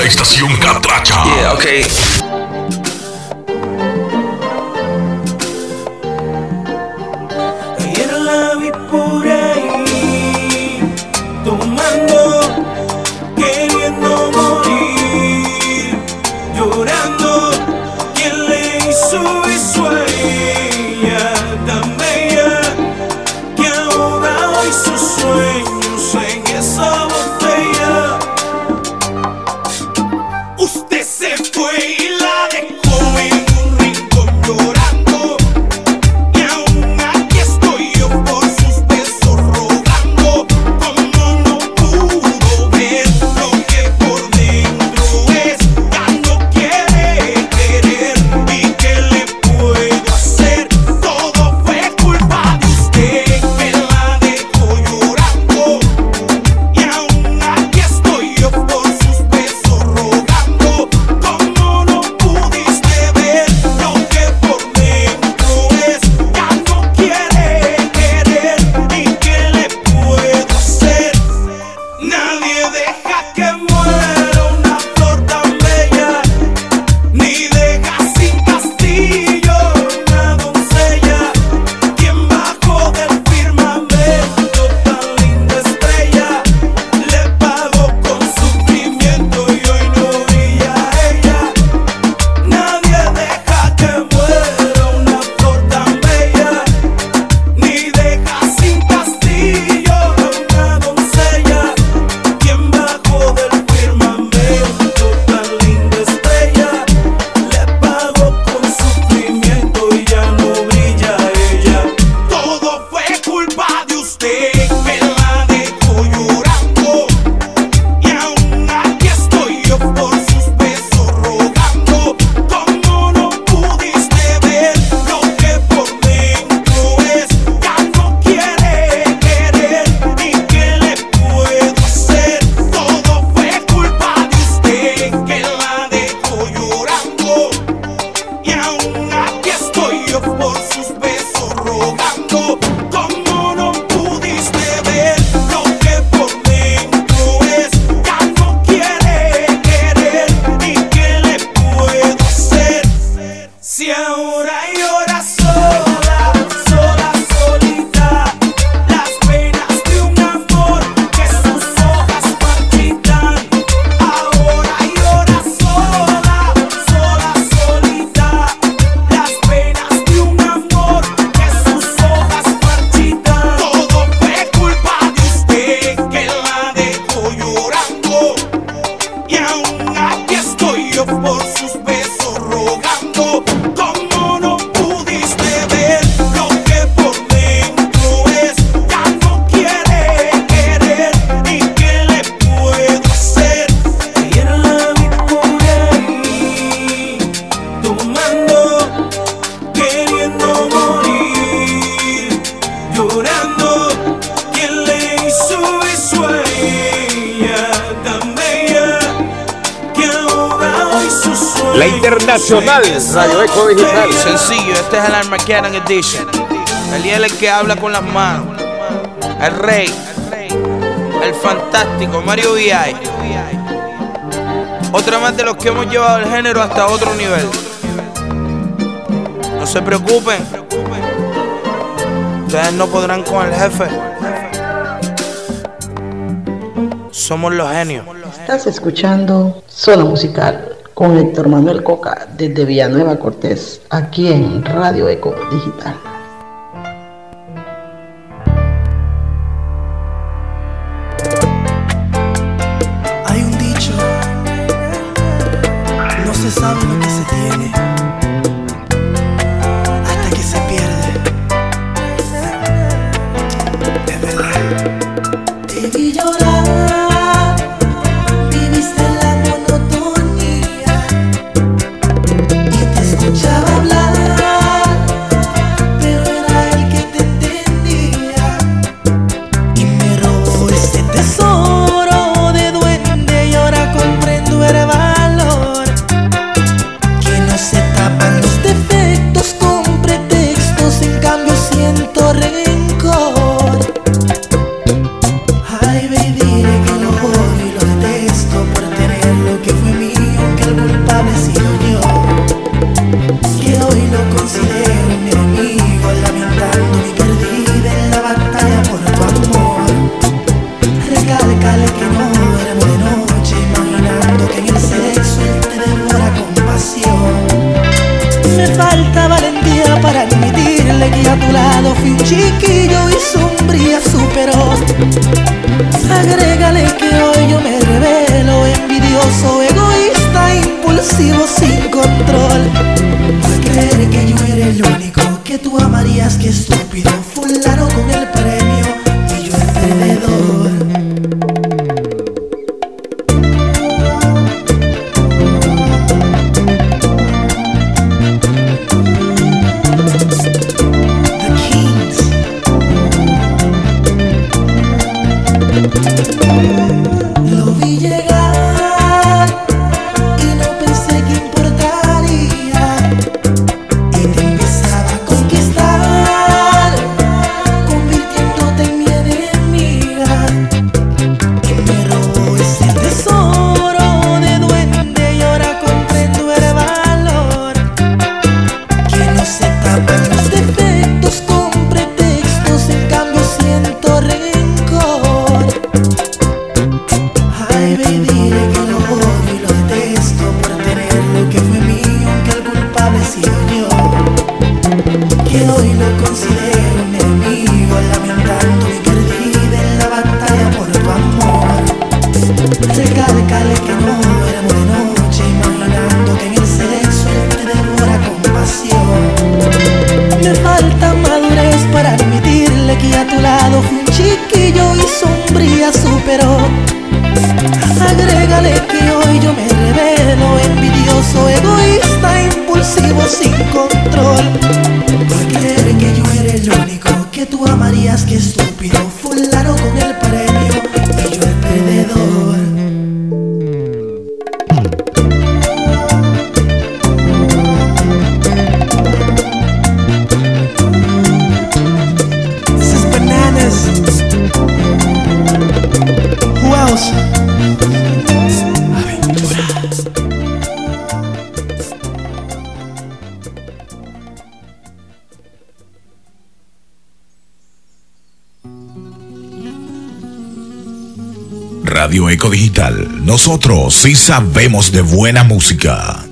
estación Catracha. Yeah, okay. bendice. Él es el que habla con las manos. El rey. El fantástico Mario VI. Otra más de los que hemos llevado el género hasta otro nivel. No se preocupen. Ustedes no podrán con el jefe. Somos los genios. Estás escuchando Zona Musical con Héctor Manuel Coca desde Villanueva Cortés aquí en Radio Eco Digital. Nosotros sí sabemos de buena música.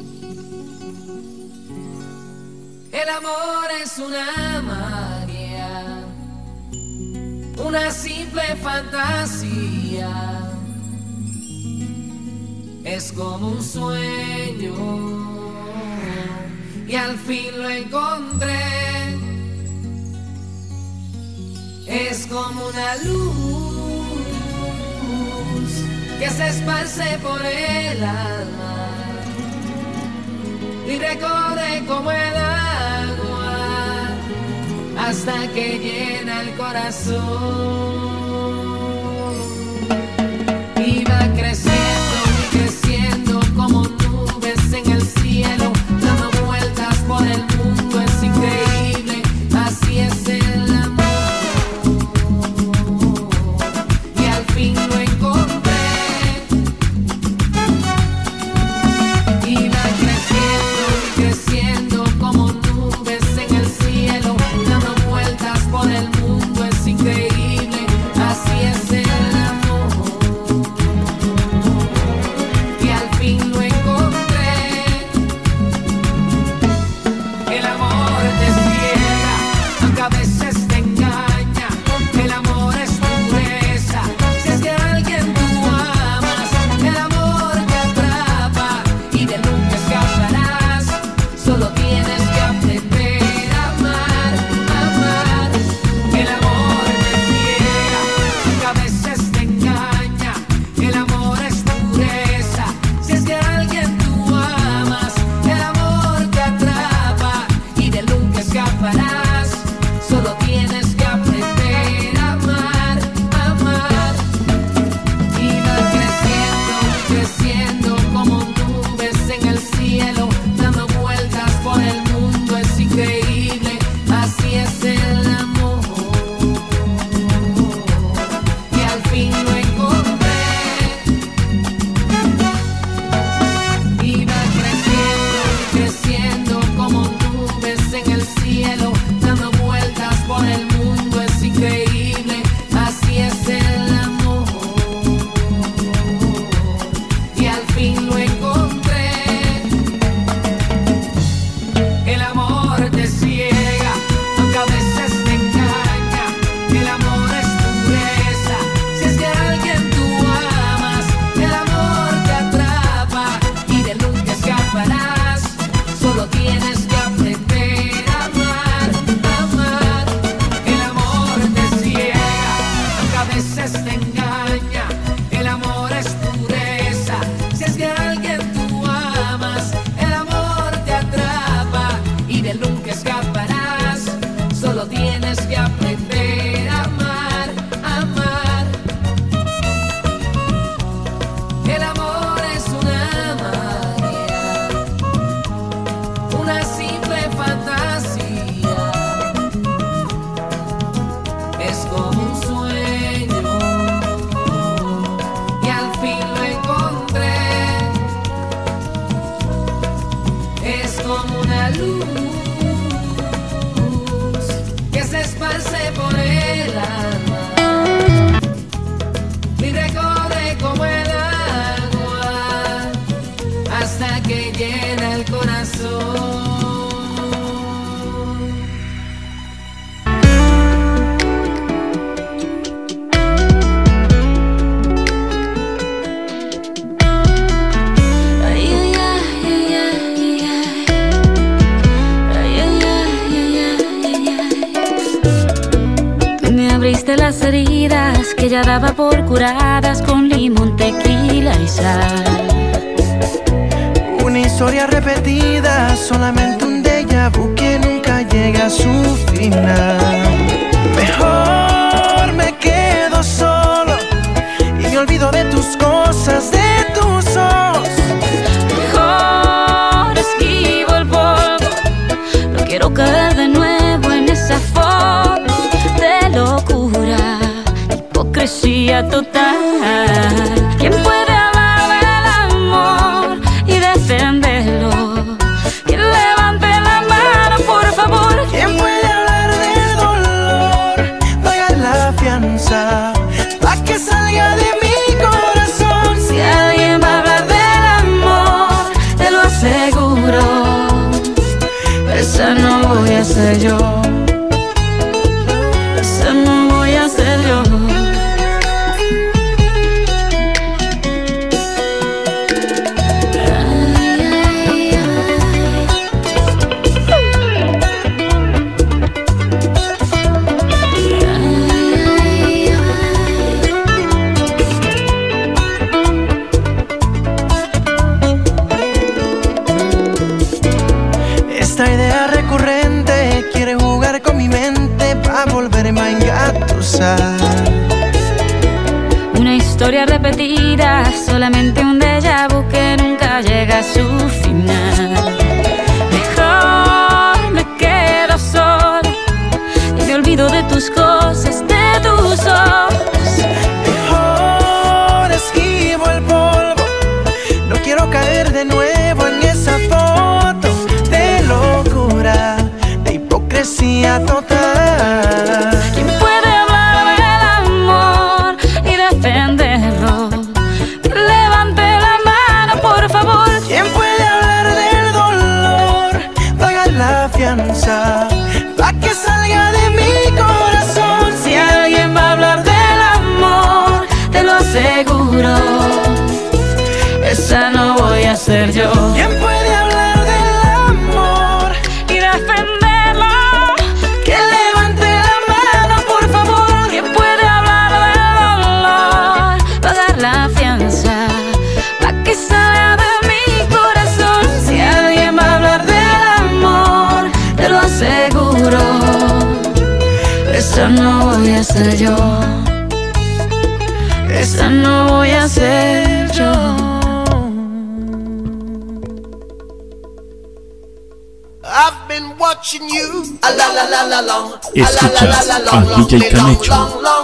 DJ long,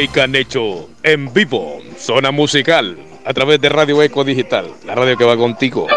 DJ Canecho en vivo, zona musical, a través de Radio Eco Digital, la radio que va contigo.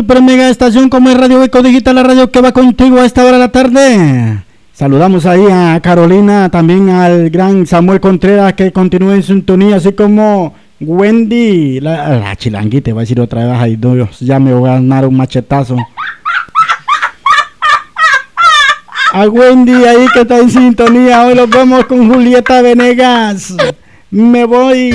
super mega estación como es Radio Eco Digital, la radio que va contigo a esta hora de la tarde. Saludamos ahí a Carolina, también al gran Samuel Contreras que continúa en sintonía, así como Wendy, la, chilanguita, va a decir otra vez, ay Dios, ya me voy a ganar un machetazo. A Wendy ahí que está en sintonía, hoy los vemos con Julieta Venegas. Me voy.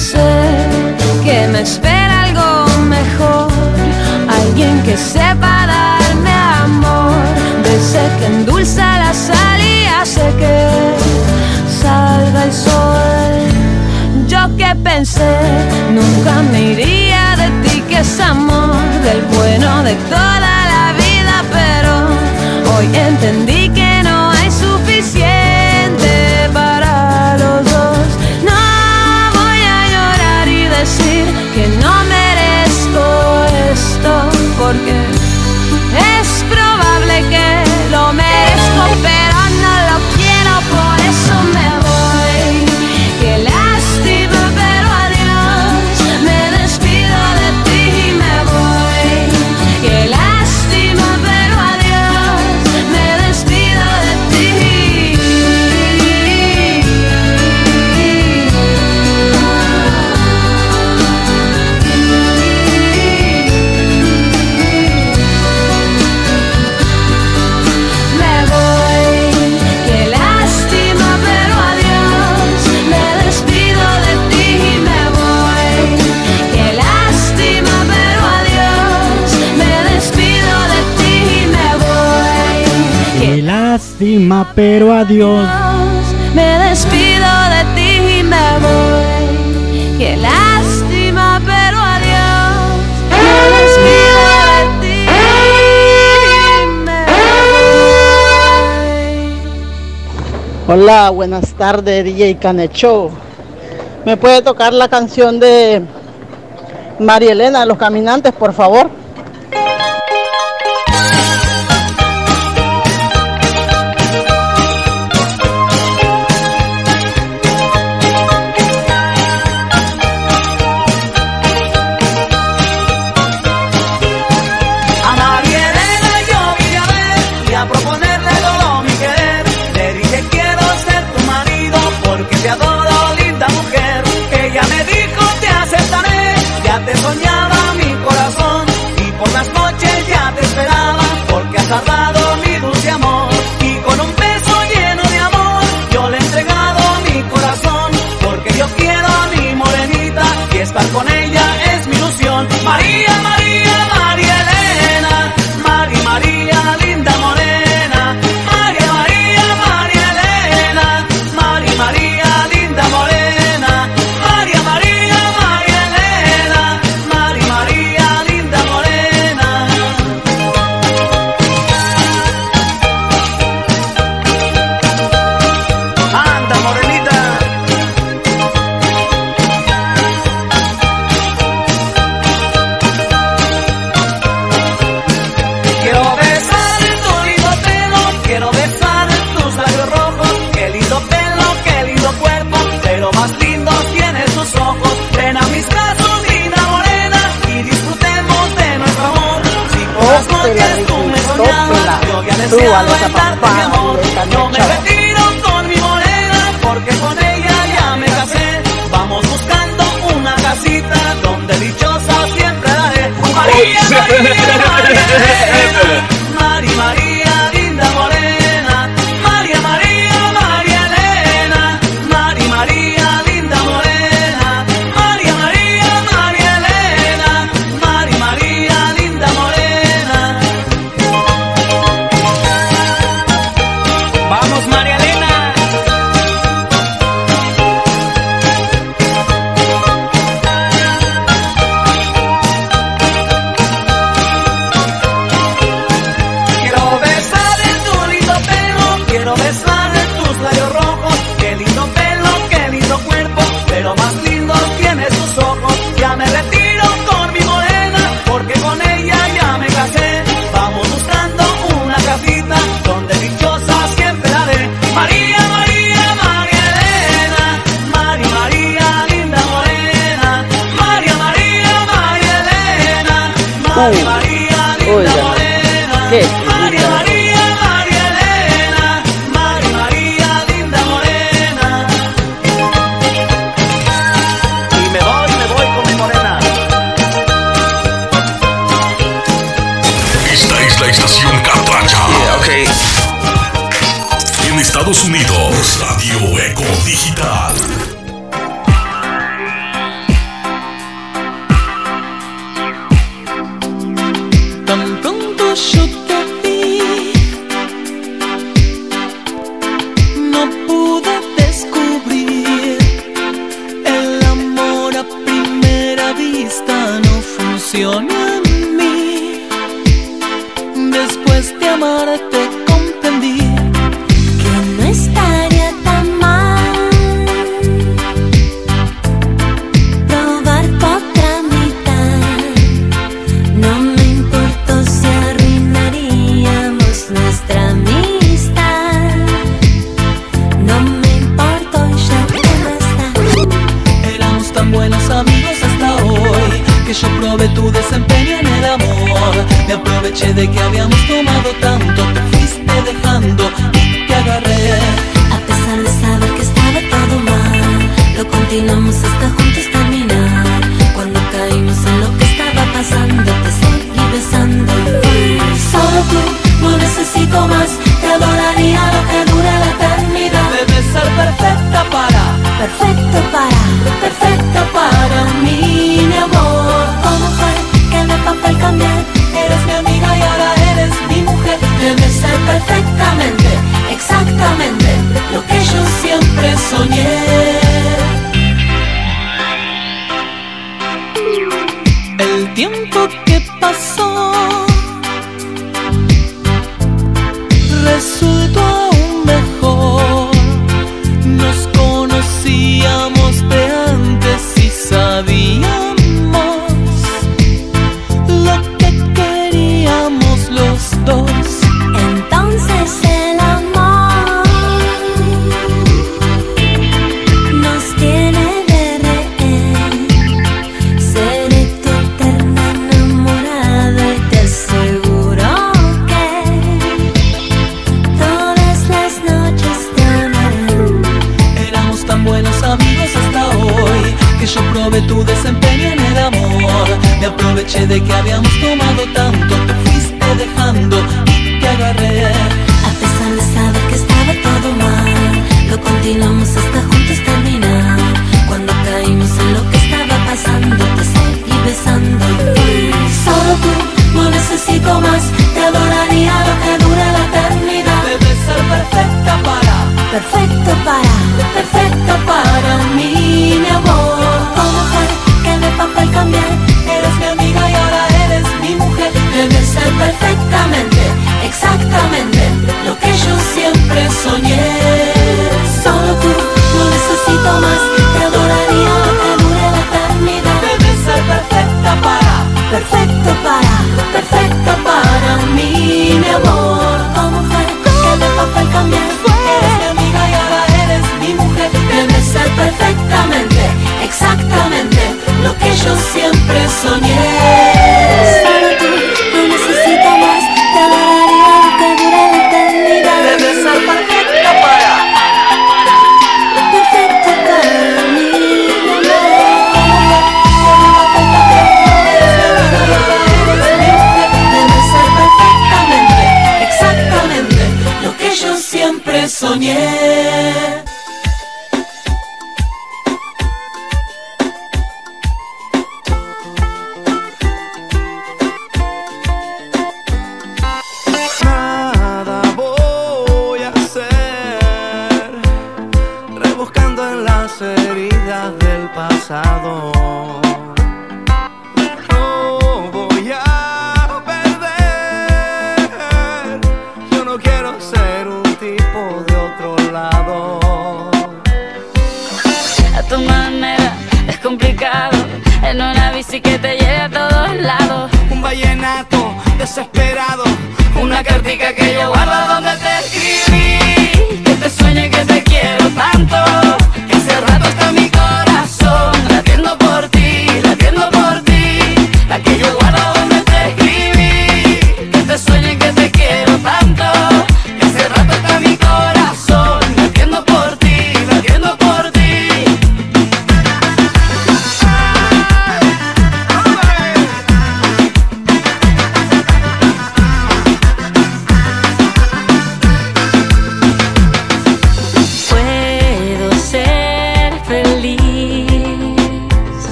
ser que me espera algo mejor, alguien que sepa darme amor, desde que endulza la sal y que salga el sol. Yo que pensé, nunca me iría de ti, que es amor del bueno de toda la vida, pero hoy entendí que no porque alma, pero adiós. Me despido de ti y me voy. Qué lástima, pero adiós. Me despido de ti y me voy. Hola, buenas tardes, DJ Canecho. ¿Me puede tocar la canción de María Elena, Los Caminantes, por favor?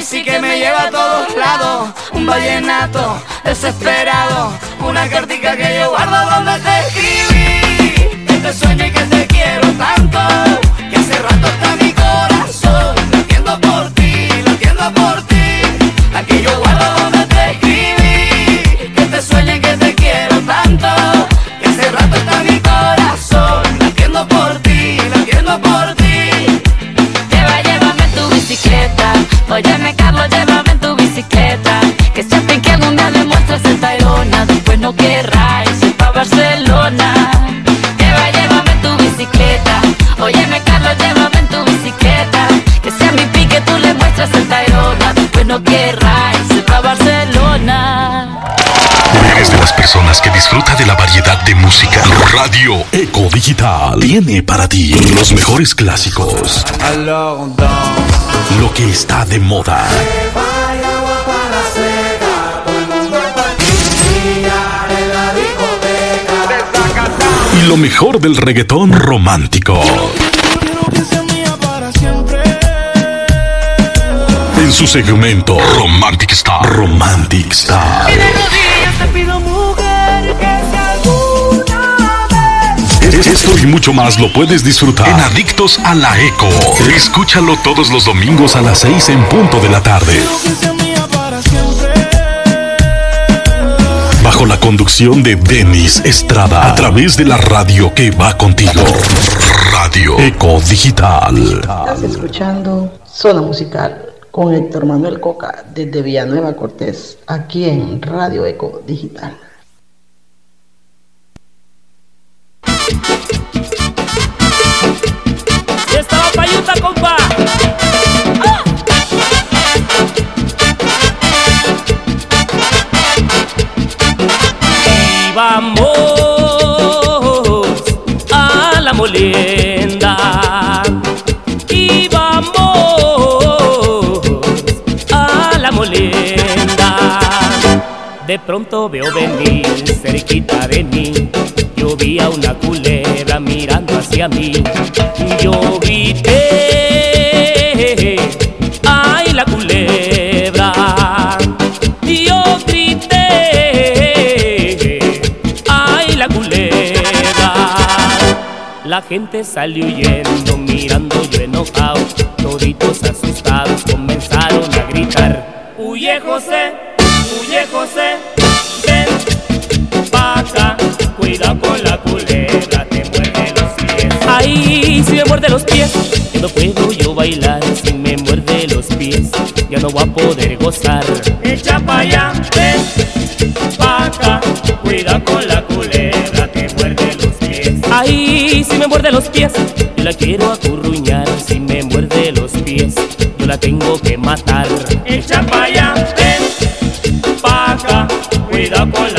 Una bici que me lleva a todos lados. Un vallenato desesperado. Una cartica que yo guardo donde te escribí. Que sueño y que te de la variedad de música? Radio Eco Digital tiene para ti los mejores clásicos. Lo que está de moda. Y lo mejor del reggaetón romántico. En su segmento Romantic Star. Romantic Star. Esto y mucho más lo puedes disfrutar en Adictos a la Eco. Escúchalo todos los domingos a las 6 en punto de la tarde. Bajo la conducción de Denis Estrada a través de la radio que va contigo. Radio Eco Digital. Estás escuchando Zona Musical con Héctor Manuel Coca desde Villanueva Cortés, aquí en Radio Eco Digital. Pronto veo venir cerquita de mí. Yo vi a una culebra mirando hacia mí. Yo grité, ay la culebra. Yo grité, ay la culebra. La gente salió huyendo, mirando yo enojado. Toditos asustados comenzaron a gritar. Huye José, huye José, Con la culebra, te muerde los pies. Ay, si me muerde los pies, ya no puedo yo bailar. Si me muerde los pies, ya no voy a poder gozar. Echa pa' allá, ven pa' acá. Cuidado con la culebra, te muerde los pies. Ay, si me muerde los pies, yo la quiero acurruñar. Si me muerde los pies, yo la tengo que matar. Echa pa' allá, ven pa' acá. Cuidado con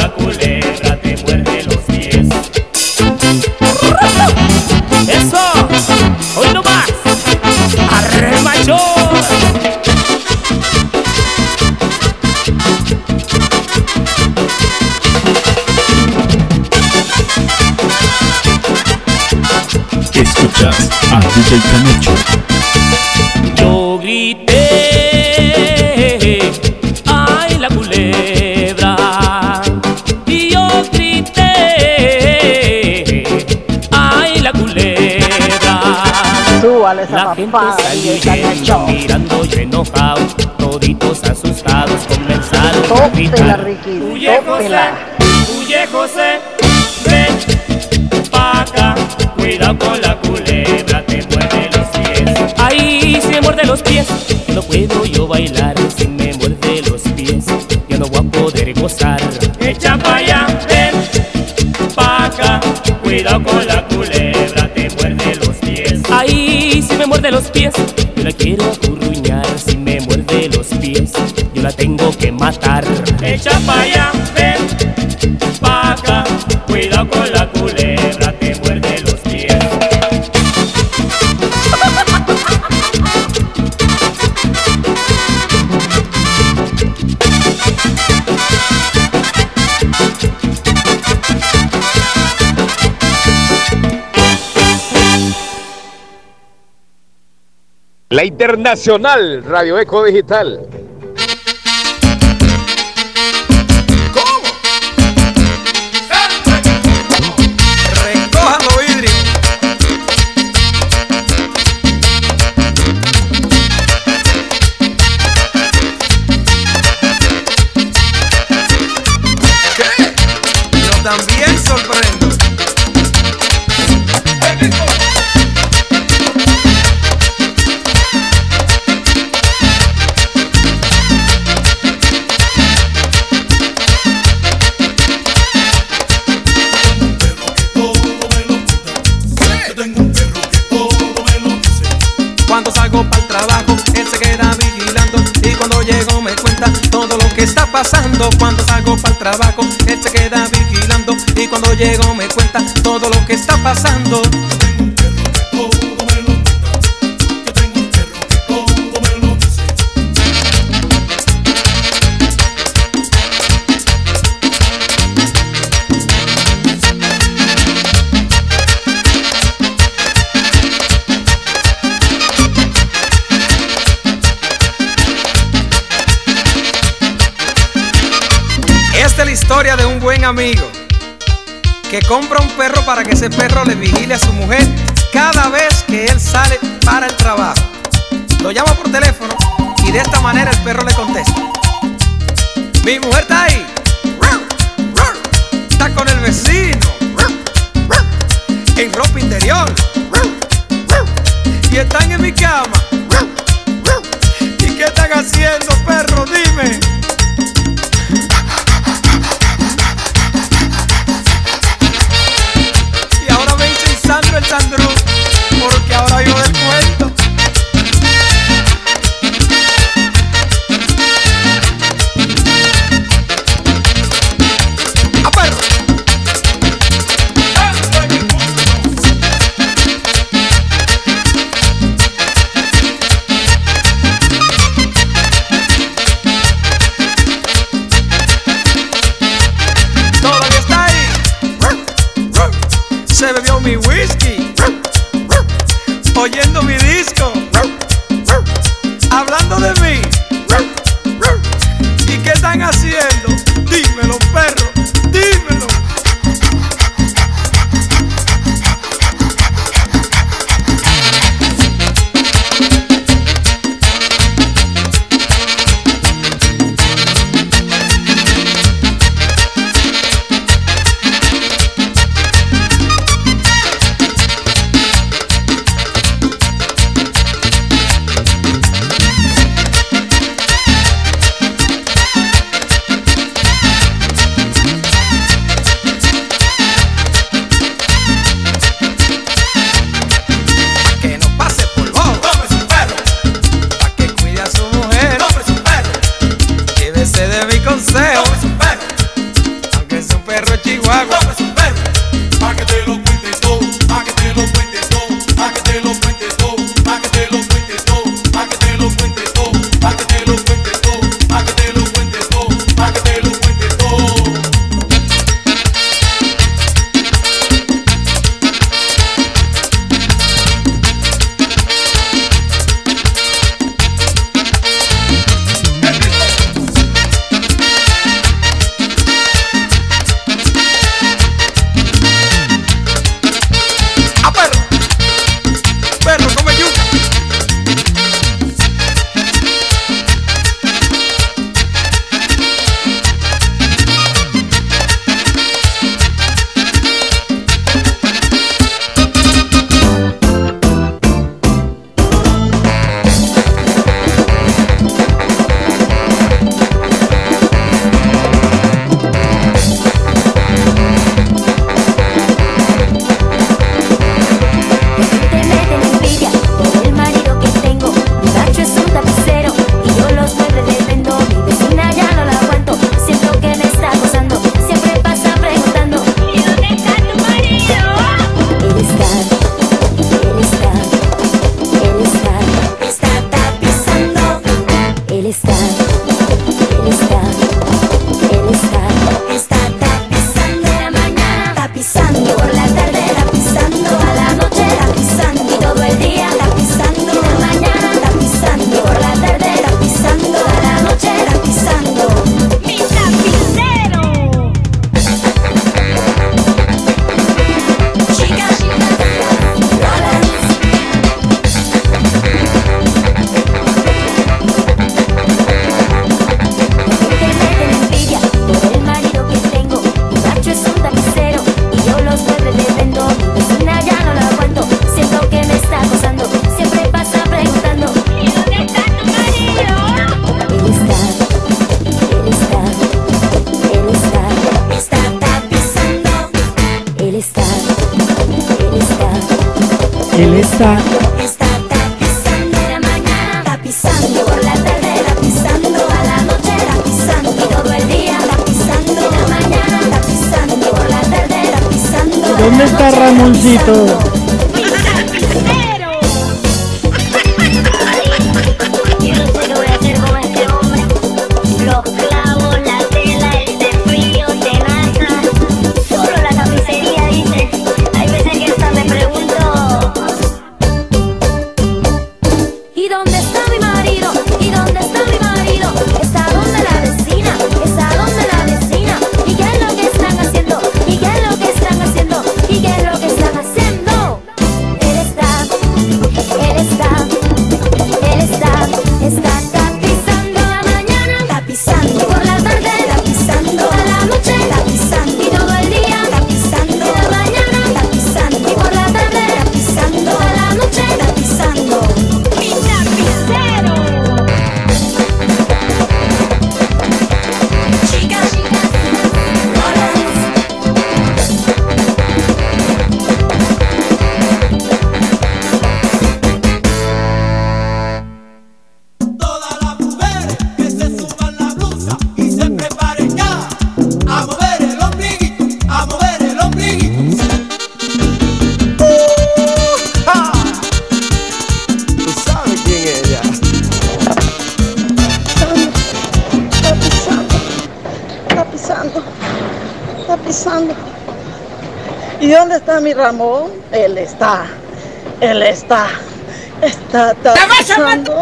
a DJ Canecho. Yo grité, ay la culebra. Y yo grité, ay la culebra. Súbale esa La gente papá, salió DJ Canecho. yendo, mirando yo enojado, toditos asustados comenzaron a Tópela, gritar. Ricky, Huye José, huye José, ven pa' acá, cuidado con la culebra, muerde los pies, no puedo yo bailar, si me muerde los pies, yo no voy a poder gozar. Echa pa' allá, ven pa' acá, cuidado con la culebra, te muerde los pies. Ay, si me muerde los pies, yo la quiero acurruñar, si me muerde los pies, yo la tengo que matar. Echa pa' allá, ven pa' acá, cuidado con la La Internacional Radio Eco Digital. Todo lo que está pasando. Cuando salgo para el trabajo, él se queda vigilando y cuando llego me cuenta todo lo que está pasando. Buen amigo que compra un perro para que ese perro le vigile a su mujer cada vez que él sale para el trabajo. Lo llama por teléfono y de esta manera el perro le contesta. Mi mujer está ahí. Está con el vecino. En ropa interior. Y están en mi cama. ¿Y qué están haciendo, perro? Dime. Ramón, él está, él está, está... ¡Te vas a matar!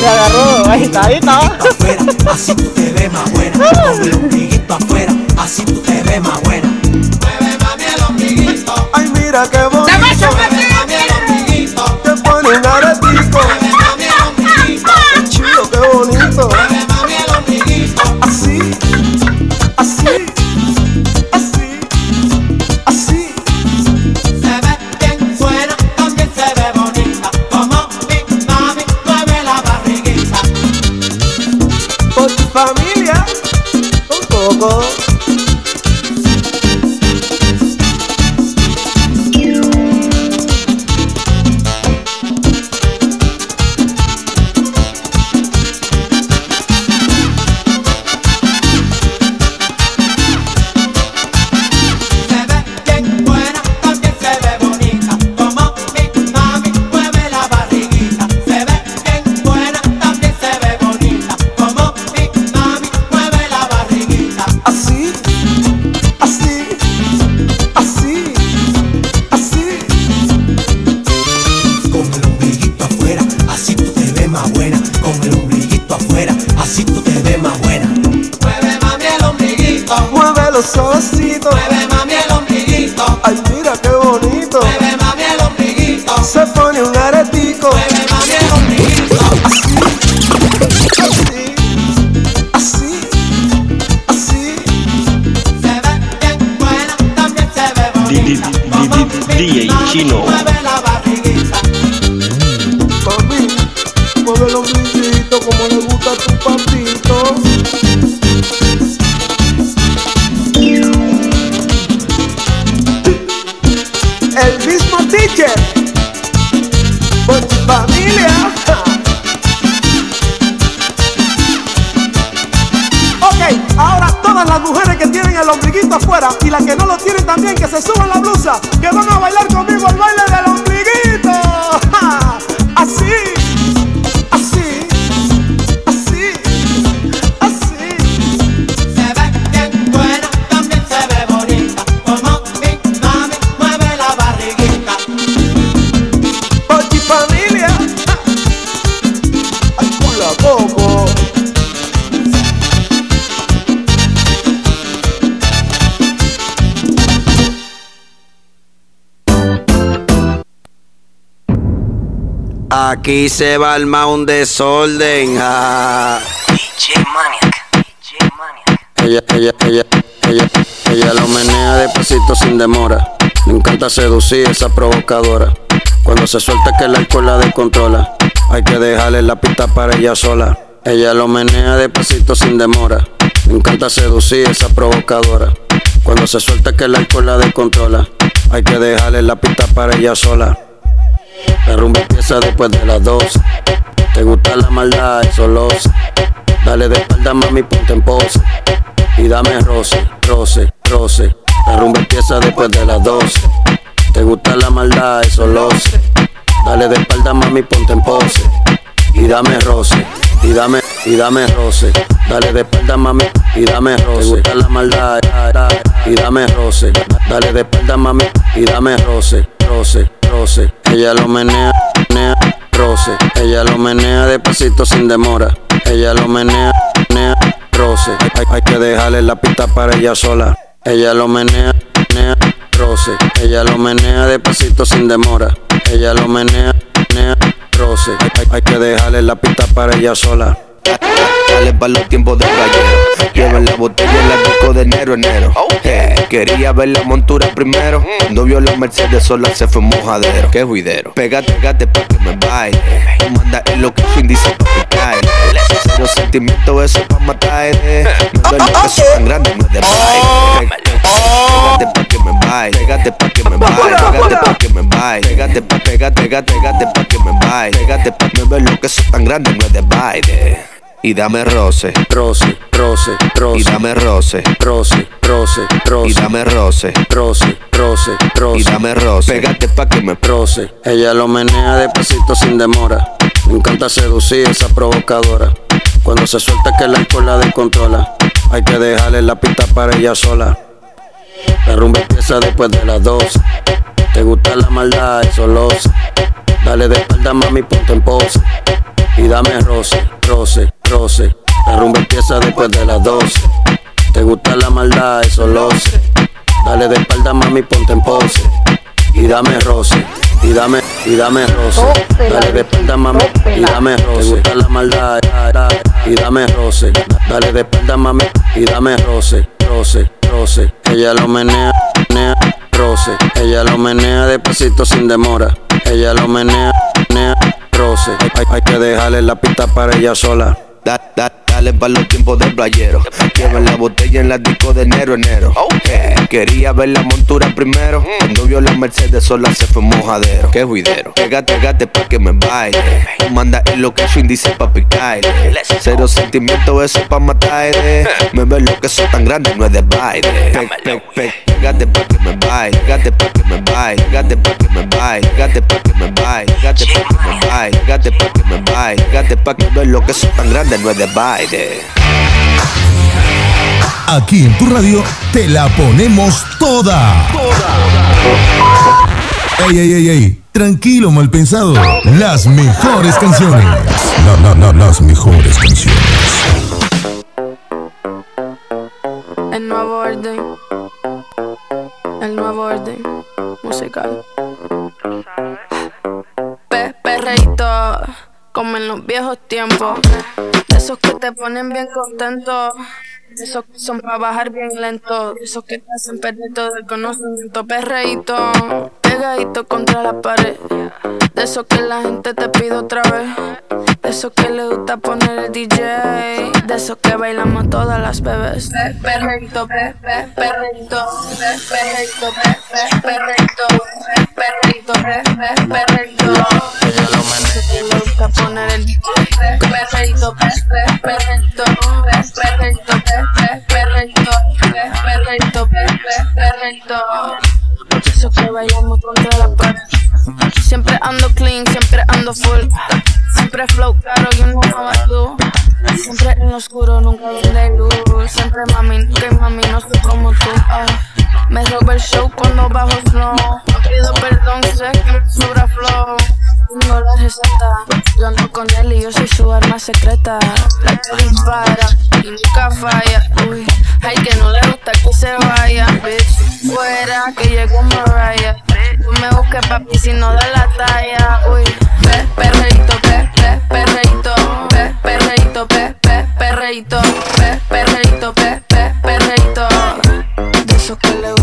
me agarró, ahí está, ahí está. Aquí se va a armar un desorden. ah. DJ Maniac. DJ Maniac. Ella, ella, ella, ella, ella lo menea despacito sin demora. Le encanta seducir esa provocadora. Cuando se suelta que el alcohol la descontrola. Hay que dejarle la pista para ella sola. Ella lo menea despacito sin demora. Le encanta seducir esa provocadora. Cuando se suelta que el alcohol la descontrola. Hay que dejarle la pista para ella sola. La rumba empieza después de las 12. Te gusta la maldad, eso lo sé. Dale de espalda, mami, ponte en pose. Y dame roce, roce, roce. La rumba empieza después de las 12. Te gusta la maldad, eso lo sé. Dale de espalda, mami, ponte en pose. Y dame roce, y dame, y dame roce. Dale de espalda, mami, y dame roce. Te gusta la maldad, y dame roce. Dale de espalda, mami, y dame roce, roce, roce. Ella lo menea, menea, roce. Ella lo menea despacito sin demora. Ella lo menea, menea, roce. Hay, hay que dejarle la pista para ella sola. Ella lo menea, menea, roce. Ella lo menea despacito sin demora. Ella lo menea, menea, roce. Hay, hay- hay que dejarle la pista para ella sola. Dale para los tiempos de playero. Lleven la botella en la disco de enero, enero. Eh, quería ver la montura primero. Cuando vio la Mercedes sola se fue mojadero. Qué juidero. Pégate, pégate pa' que me baile. Y manda el location dice pa' que cae. Cero sentimiento, eso pa' matar. eh. No es lo que soy tan grande, no es de baile. Pégate pa' que me baile. Pégate pa' que me baile. Pégate pa' que me baile. Pégate pa' pégate, pégate, pégate pa' que me baile. Pégate pa' que me lo que soy tan grande, no es de baile. Y dame roce, roce, roce, roce. Y dame roce, roce, roce, roce. Y dame roce, roce, roce, roce. Y dame roce. Pégate pa' que me roce. Ella lo menea despacito sin demora. Me encanta seducir esa provocadora. Cuando se suelta que la descontrola. Hay que dejarle la pista para ella sola. La rumba empieza después de las 12. Te gusta la maldad, eso lo sé. Dale de espalda, mami, ponte en pose. Y dame roce, roce, roce. La rumba empieza después de las 12. Te gusta la maldad, eso lo sé. Dale de espalda, mami, ponte en pose. Y dame roce, y dame, y dame roce. Dale de espalda, mami, y dame roce. Te gusta la maldad, y dame roce. Dale de espalda, mami, y dame roce, roce, roce. Ella lo menea, menea, roce. Ella lo menea despacito sin demora. Ella lo menea, menea, roce. Hay, hay que dejarle la pista para ella sola. Da, da, dale para los tiempos del playero. Lleven la botella en la disco de enero, enero. Eh, quería ver la montura primero. Cuando vio la Mercedes sola se fue mojadero. Qué juidero. Pégate, pégate pa' que me baile. Manda el location dice pa' picarle. Cero sentimiento, eso pa' matar. Me ve lo que soy tan grande, no es de baile. Pégate pa' que me baile. Pégate pa' que me baile. Pégate pa' que me baile. Pégate pa' que me baile. Pégate pa' que me baile. Pégate pa' que me baile. Pégate pa' que me ve lo que soy tan grande, no es de baile. Aquí en tu radio te la ponemos toda. Ey, ey, ey, ey. Tranquilo, mal pensado. Las mejores canciones. No, no, no, las mejores canciones. El nuevo orden. El nuevo orden musical. Como en los viejos tiempos. Esos que te ponen bien contento. De esos que son para bajar bien lento. De esos que te hacen perder todo el conocimiento. Perreíto, pegadito contra la pared. De esos que la gente te pide otra vez. De esos que le gusta poner el DJ. De esos que bailamos todas las bebés. Pe- Perreíto, pe- pe- perreíto, pe- perreíto, pe- pe- perreíto, pe- perreíto, pe- pe- perreíto. Que le gusta poner el DJ. Pe- Perreíto, pe- pe- perreíto, pe- perreíto, perrito, perrito, perrito. Eso que bailamos contra la pared. Siempre ando clean, siempre ando full. Siempre flow caro y un tú. Siempre en oscuro, nunca de luz. Siempre mami, que mami, no soy como tú. Ah, me roba el show cuando bajo flow. No pido perdón, sé que me sobra flow. Tengo la receta. Yo con él y yo soy su arma secreta. La que dispara y nunca falla. Uy, ay que no le gusta que se vaya. Bitch, fuera que llegó Mariah. Tú me busques papi si no da la talla. Uy, pe, perreito, pe, pe, perreito, pe, perreito, pe, pe, perreito, pe, perreito, pe, pe, perreito. De esos que le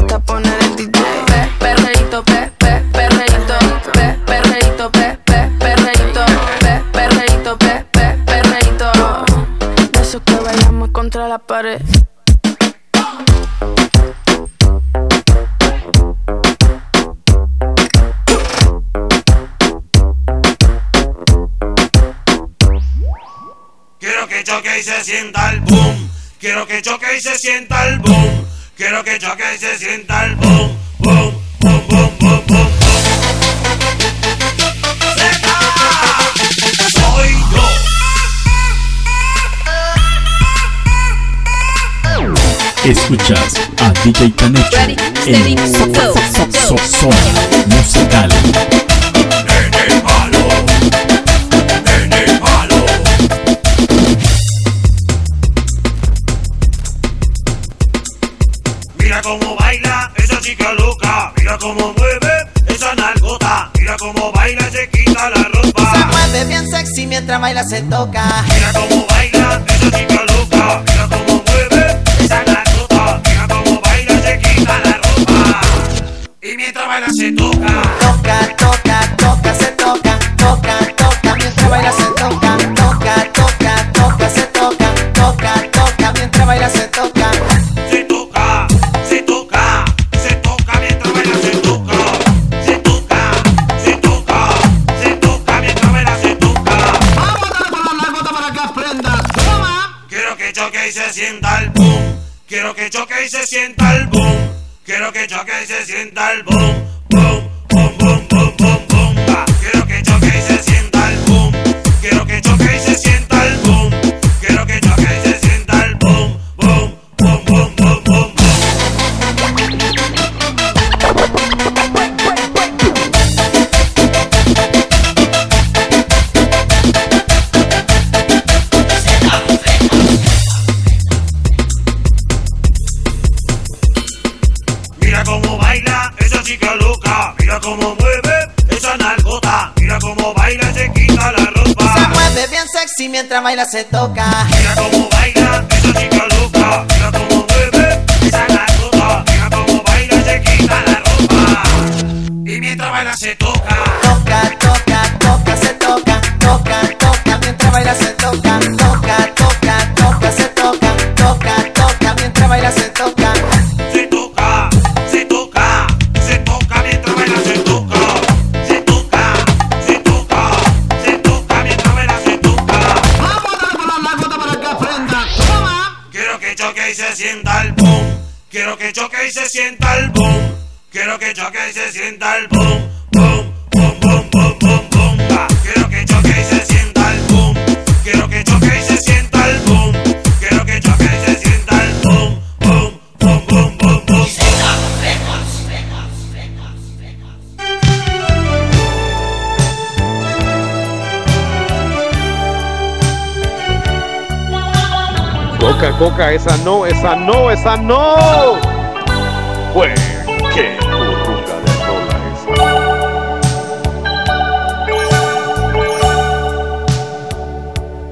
la pared. Quiero que choque y se sienta el boom. Quiero que choque y se sienta el boom. Quiero que choque y se sienta el. Boom, Escuchas a DJ Canecho en So- So- So- Zona Musical. Mira cómo baila esa chica loca. Mira cómo mueve esa nalgota. Mira cómo baila y se quita la ropa. Se mueve bien sexy mientras baila se toca. Mira cómo baila esa chica loca. Mira cómo mientras baila se toca. Toca, toca, toca, se toca, toca, toca, mientras baila se toca, toca, toca, toca, se toca, toca, toca, mientras baila se toca. Se toca, se toca, se toca mientras baila se toca. Se toca, se toca, se toca mientras baila se toca. Vamos a darle con la nalgota para que aprenda. Toma. Quiero que choque y se sienta el boom. Quiero que choque y se sienta el boom. Quiero que choque y se sienta el boom. Mientras baila se toca. Se sienta el boom. Quiero que choque y se sienta el boom. Boom, boom, boom, boom, boom, boom. Ah, Quiero que choque y se sienta el boom. Quiero que choque y se sienta el boom. Quiero que choque y se sienta el boom. Boom, boom, boom, boom, boom. Coca, coca, esa no, esa no, esa no. Qué de rola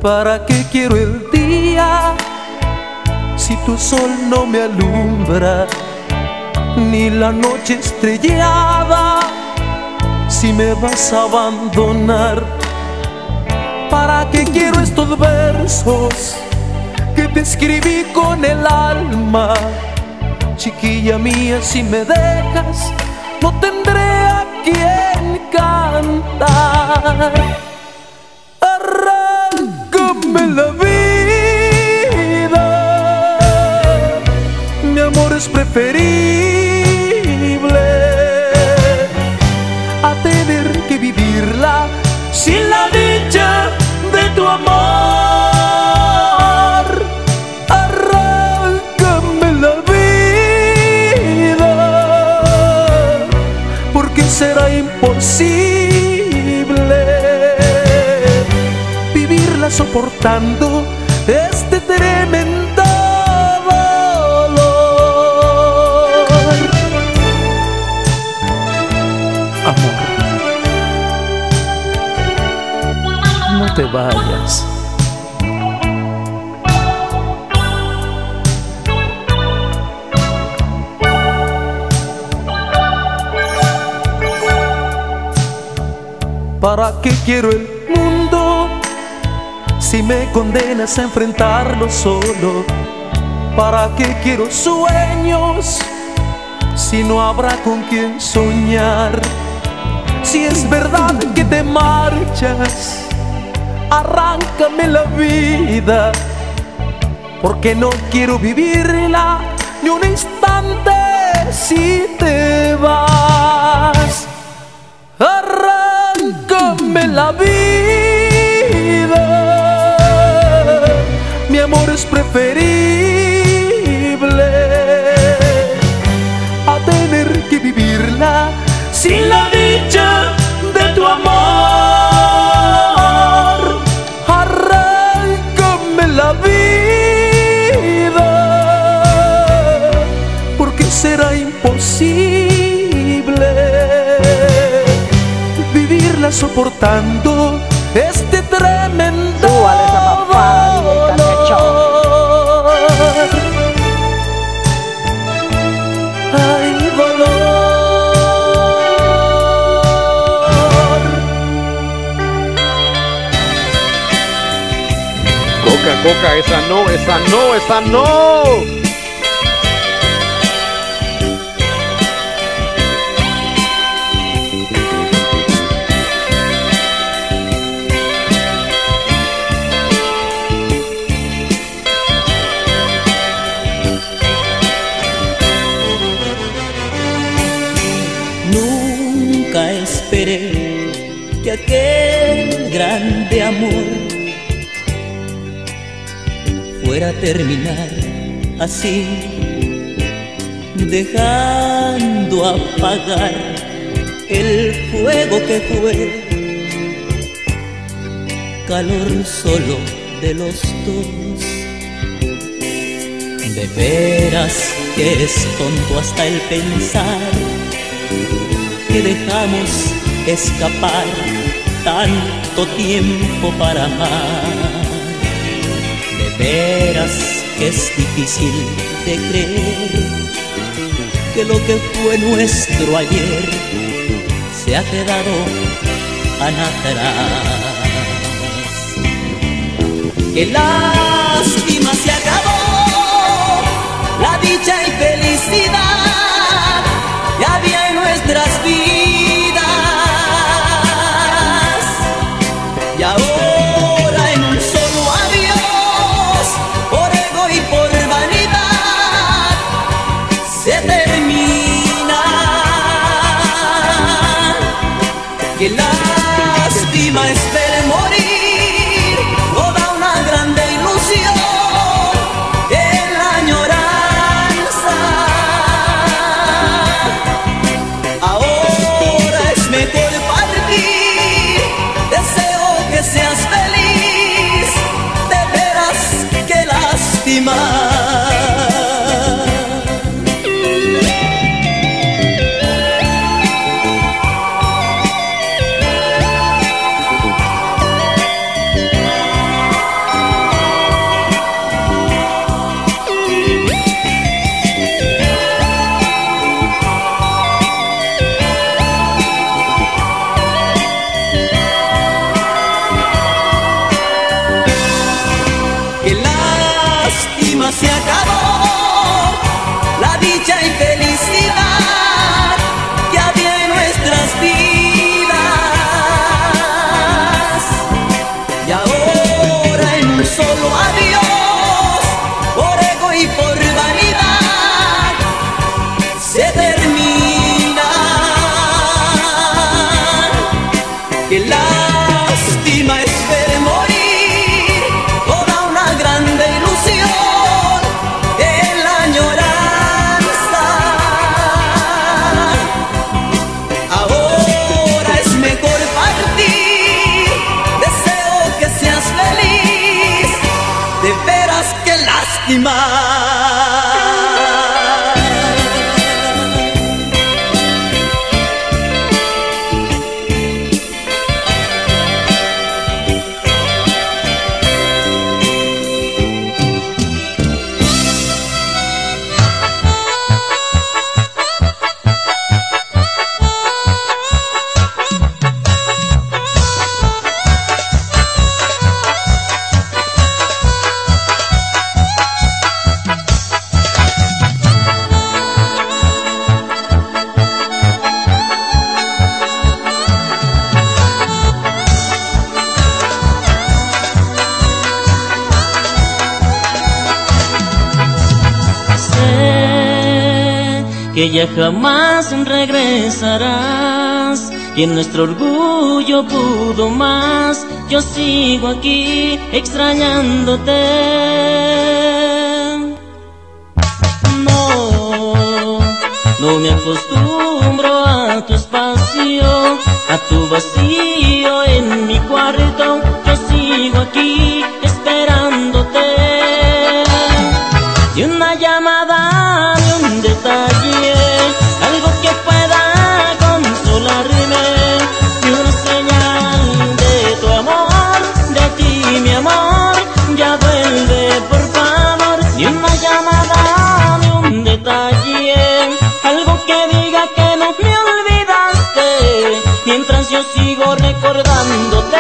¿Para qué quiero el día si tu sol no me alumbra? Ni la noche estrellada si me vas a abandonar. ¿Para qué quiero estos versos que te escribí con el alma? Chiquilla mía, si me dejas, no tendré a quien cantar. Arráncame la vida, mi amor es preferible a tener que vivirla sin la soportando este tremendo dolor. Amor, no te vayas. ¿Para qué quiero el si me condenas a enfrentarlo solo? ¿Para qué quiero sueños si no habrá con quien soñar? Si es verdad que te marchas, arráncame la vida, porque no quiero vivirla ni un instante si te vas. Arráncame la vida, es preferible a tener que vivirla sin la dicha de tu amor. Arráncame la vida, porque será imposible vivirla soportando Coca, esa no, esa no, esa no. Nunca esperé que aquel grande amor terminar así, dejando apagar el fuego que fue calor solo de los dos. De veras que es tonto hasta el pensar que dejamos escapar tanto tiempo para amar. De veras que es difícil de creer que lo que fue nuestro ayer se ha quedado tan atrás. Qué lástima se acabó la dicha y felicidad ya jamás regresarás. Y en nuestro orgullo pudo más, yo sigo aquí extrañándote. No, no me acostumbro a tu espacio, a tu vacío en mi cuarto, yo sigo aquí yo sigo recordándote.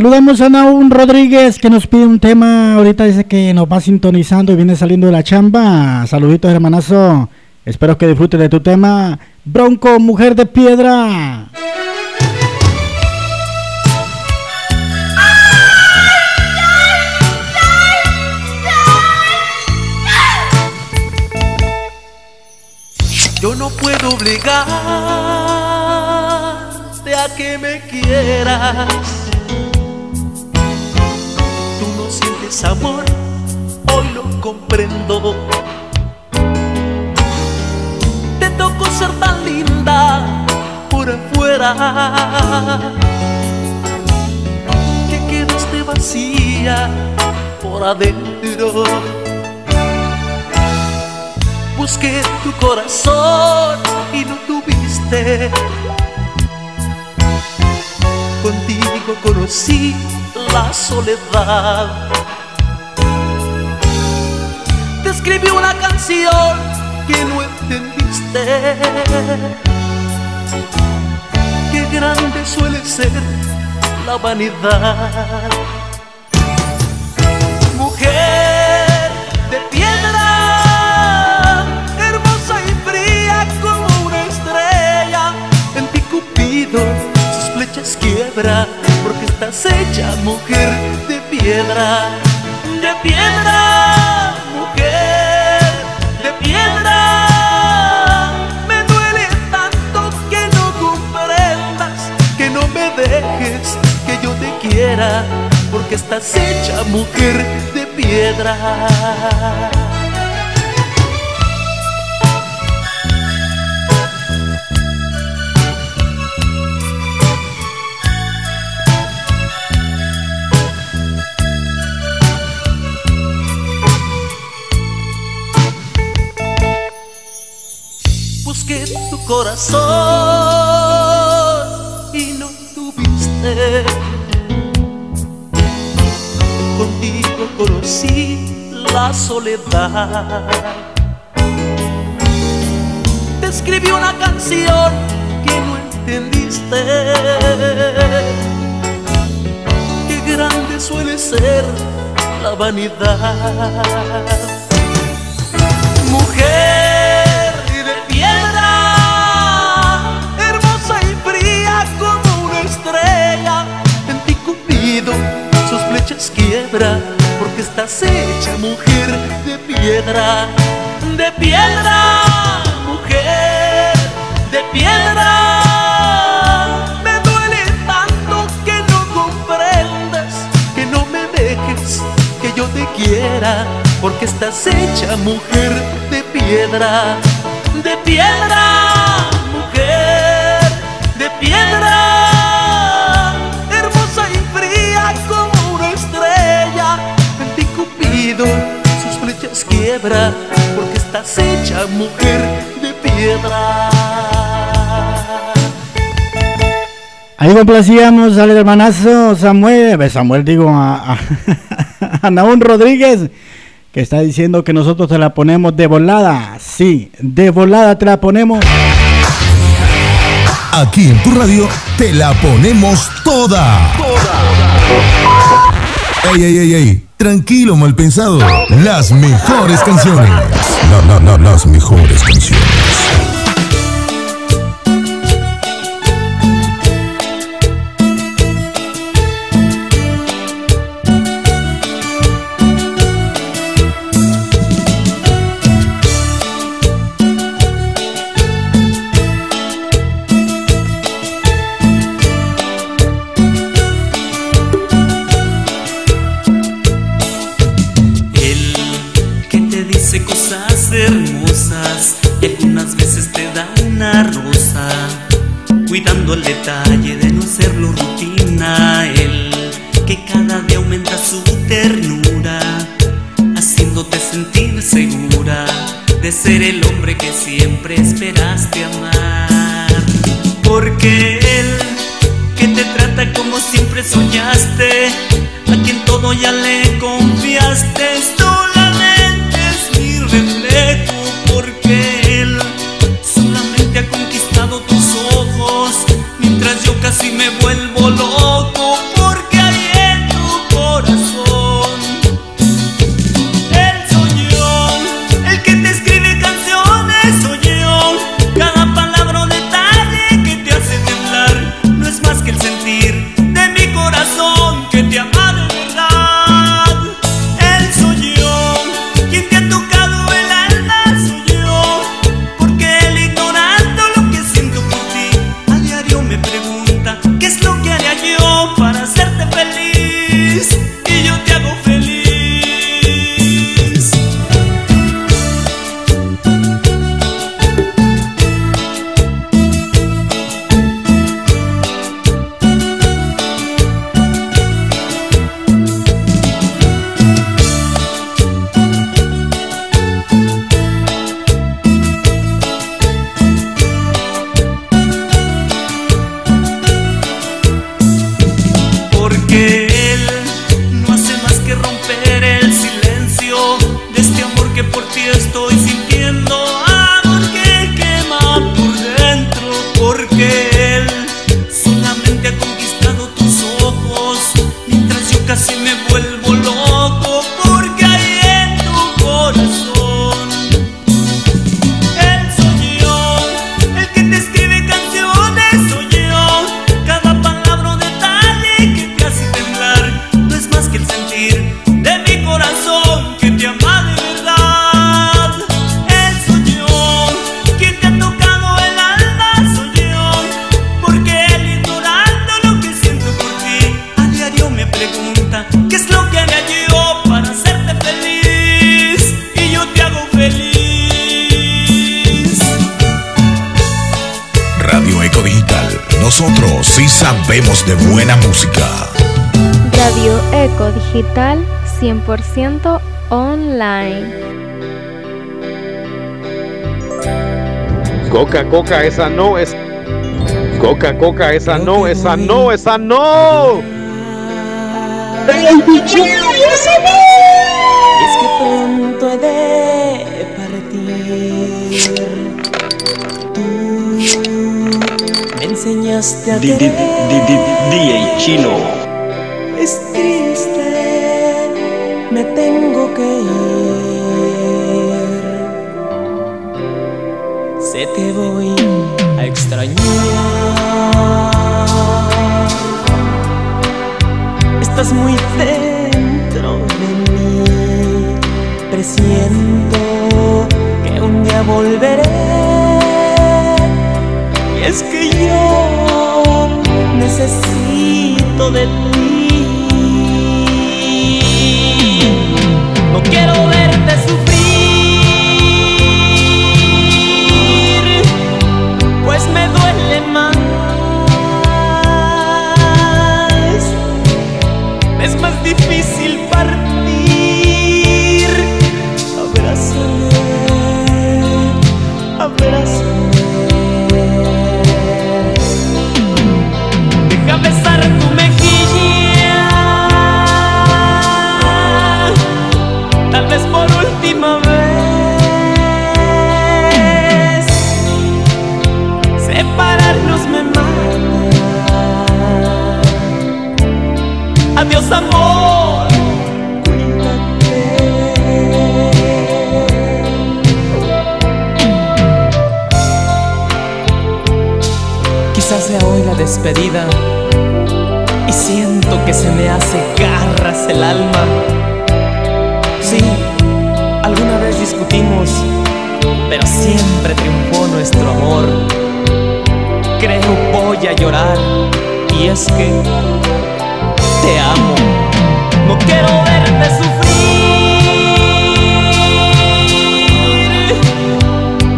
Saludamos a Naun Rodríguez que nos pide un tema. Ahorita dice que nos va sintonizando y viene saliendo de la chamba. Saluditos, hermanazo. Espero que disfrutes de tu tema. Bronco, mujer de piedra. Yo no puedo obligarte a que me quieras Te tocó ser tan linda por afuera que quedaste vacía por adentro. Busqué tu corazón y no tuviste. Contigo conocí la soledad escribí una canción que no entendiste. Qué grande suele ser la vanidad. estás hecha mujer de piedra. busqué tu corazón y no tuviste. conocí la soledad. Te escribí una canción que no entendiste. Qué grande suele ser la vanidad. Estás hecha mujer de piedra, de piedra, mujer de piedra. Me duele tanto que no comprendas, que no me dejes, que yo te quiera, porque estás hecha mujer de piedra, de piedra, quiebra, porque estás hecha mujer de piedra. Ahí complacíamos al hermanazo Samuel, eh, Samuel digo a, a, a Naún Rodríguez, que está diciendo que nosotros te la ponemos de volada. Sí, de volada te la ponemos. Aquí en tu radio te la ponemos toda. Ey, ey, ey, ey. Tranquilo, mal pensado. Las mejores canciones. La, la, la, las mejores canciones. El detalle de no hacerlo rutina. Él que cada día aumenta su ternura, haciéndote sentir segura de ser el hombre que siempre esperaste amar. Porque él que te trata como siempre soñaste, a quien todo ya le confiaste, 100% online. Coca, coca, esa no es. Coca, coca, esa no, esa no, esa no. Es que pronto he de partir. Tú me enseñaste a Di- di- querer. di- di- DJ Chino. Estás muy dentro de mí. Presiento que un día volveré. Y es que yo necesito de ti. No quiero verte Es más difícil Quizás sea hoy la despedida y siento que se me hace garras el alma. Sí, alguna vez discutimos, pero siempre triunfó nuestro amor. Creo voy a llorar y es que te amo. No quiero verte sufrir,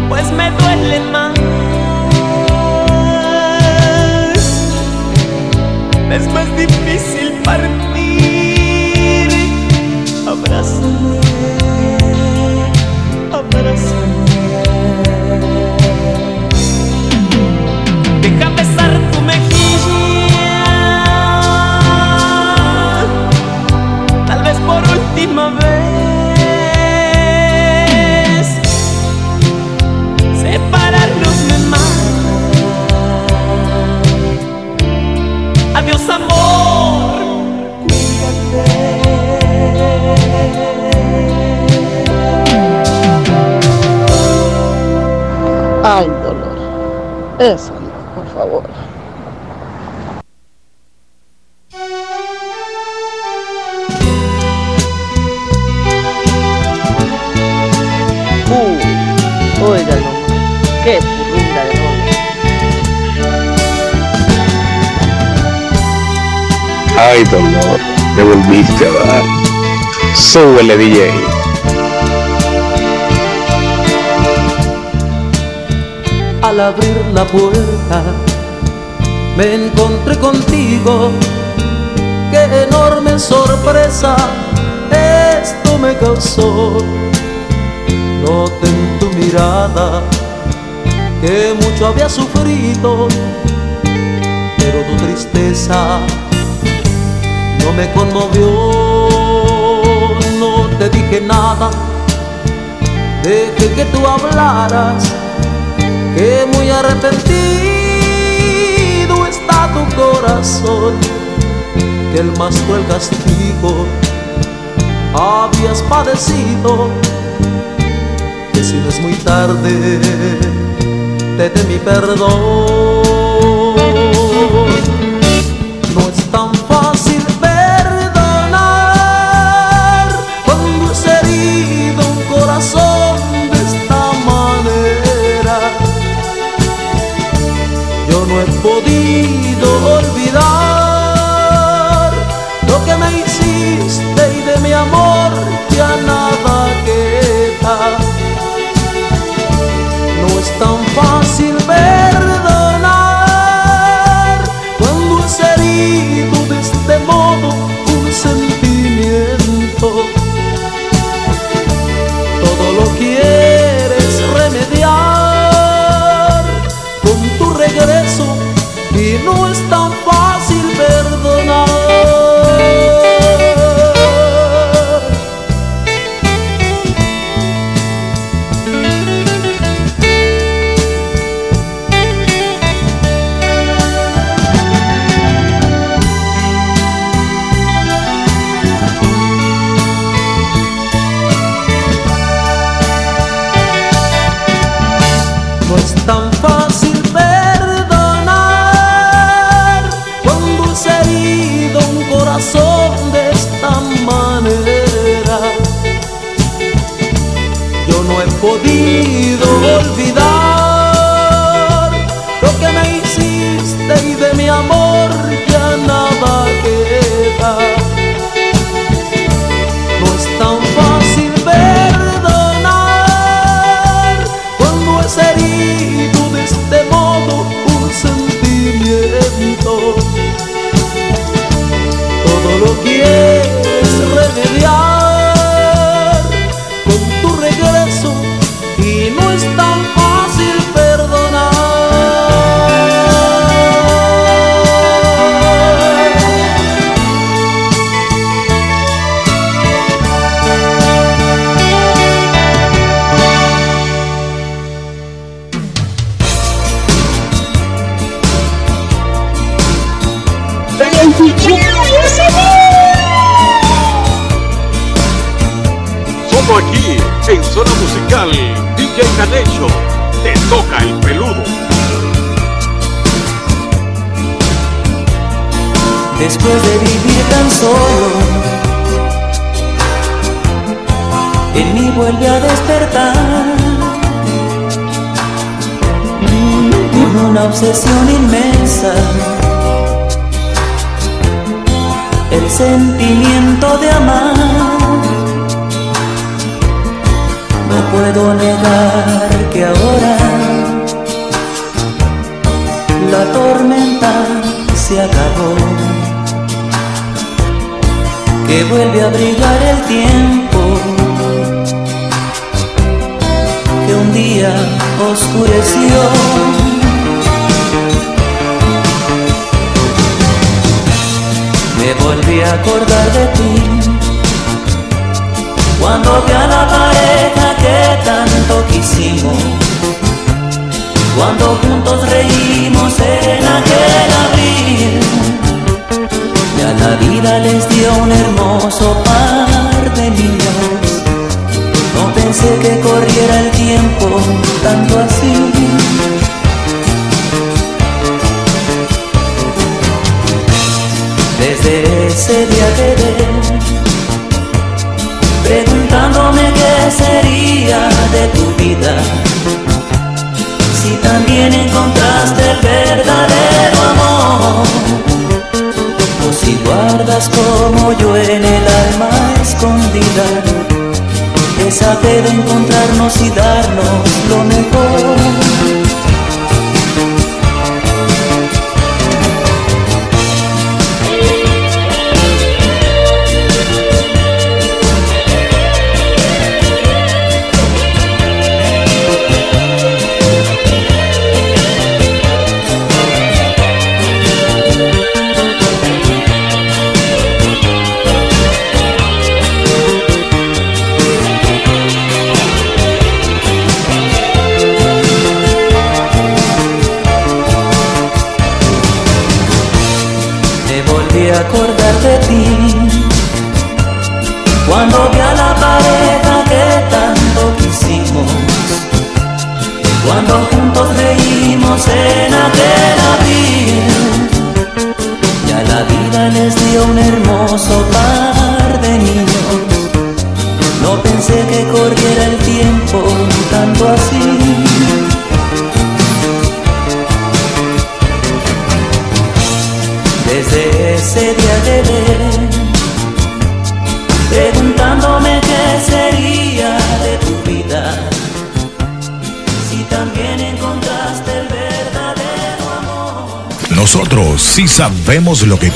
pues me duele más. Es más difícil partir. Eso no, por favor. Uh, oiga nomás, qué purrunda de rola. Ay, dolor, me volviste a dar. Súbele, DJ. Al abrir la puerta me encontré contigo. Qué enorme sorpresa esto me causó. Noté en tu mirada que mucho había sufrido, pero tu tristeza no me conmovió. No te dije nada, dejé que tú hablaras que muy arrepentido está tu corazón, que el más cruel castigo habías padecido, que si no es muy tarde, te dé mi perdón. Sabemos lo que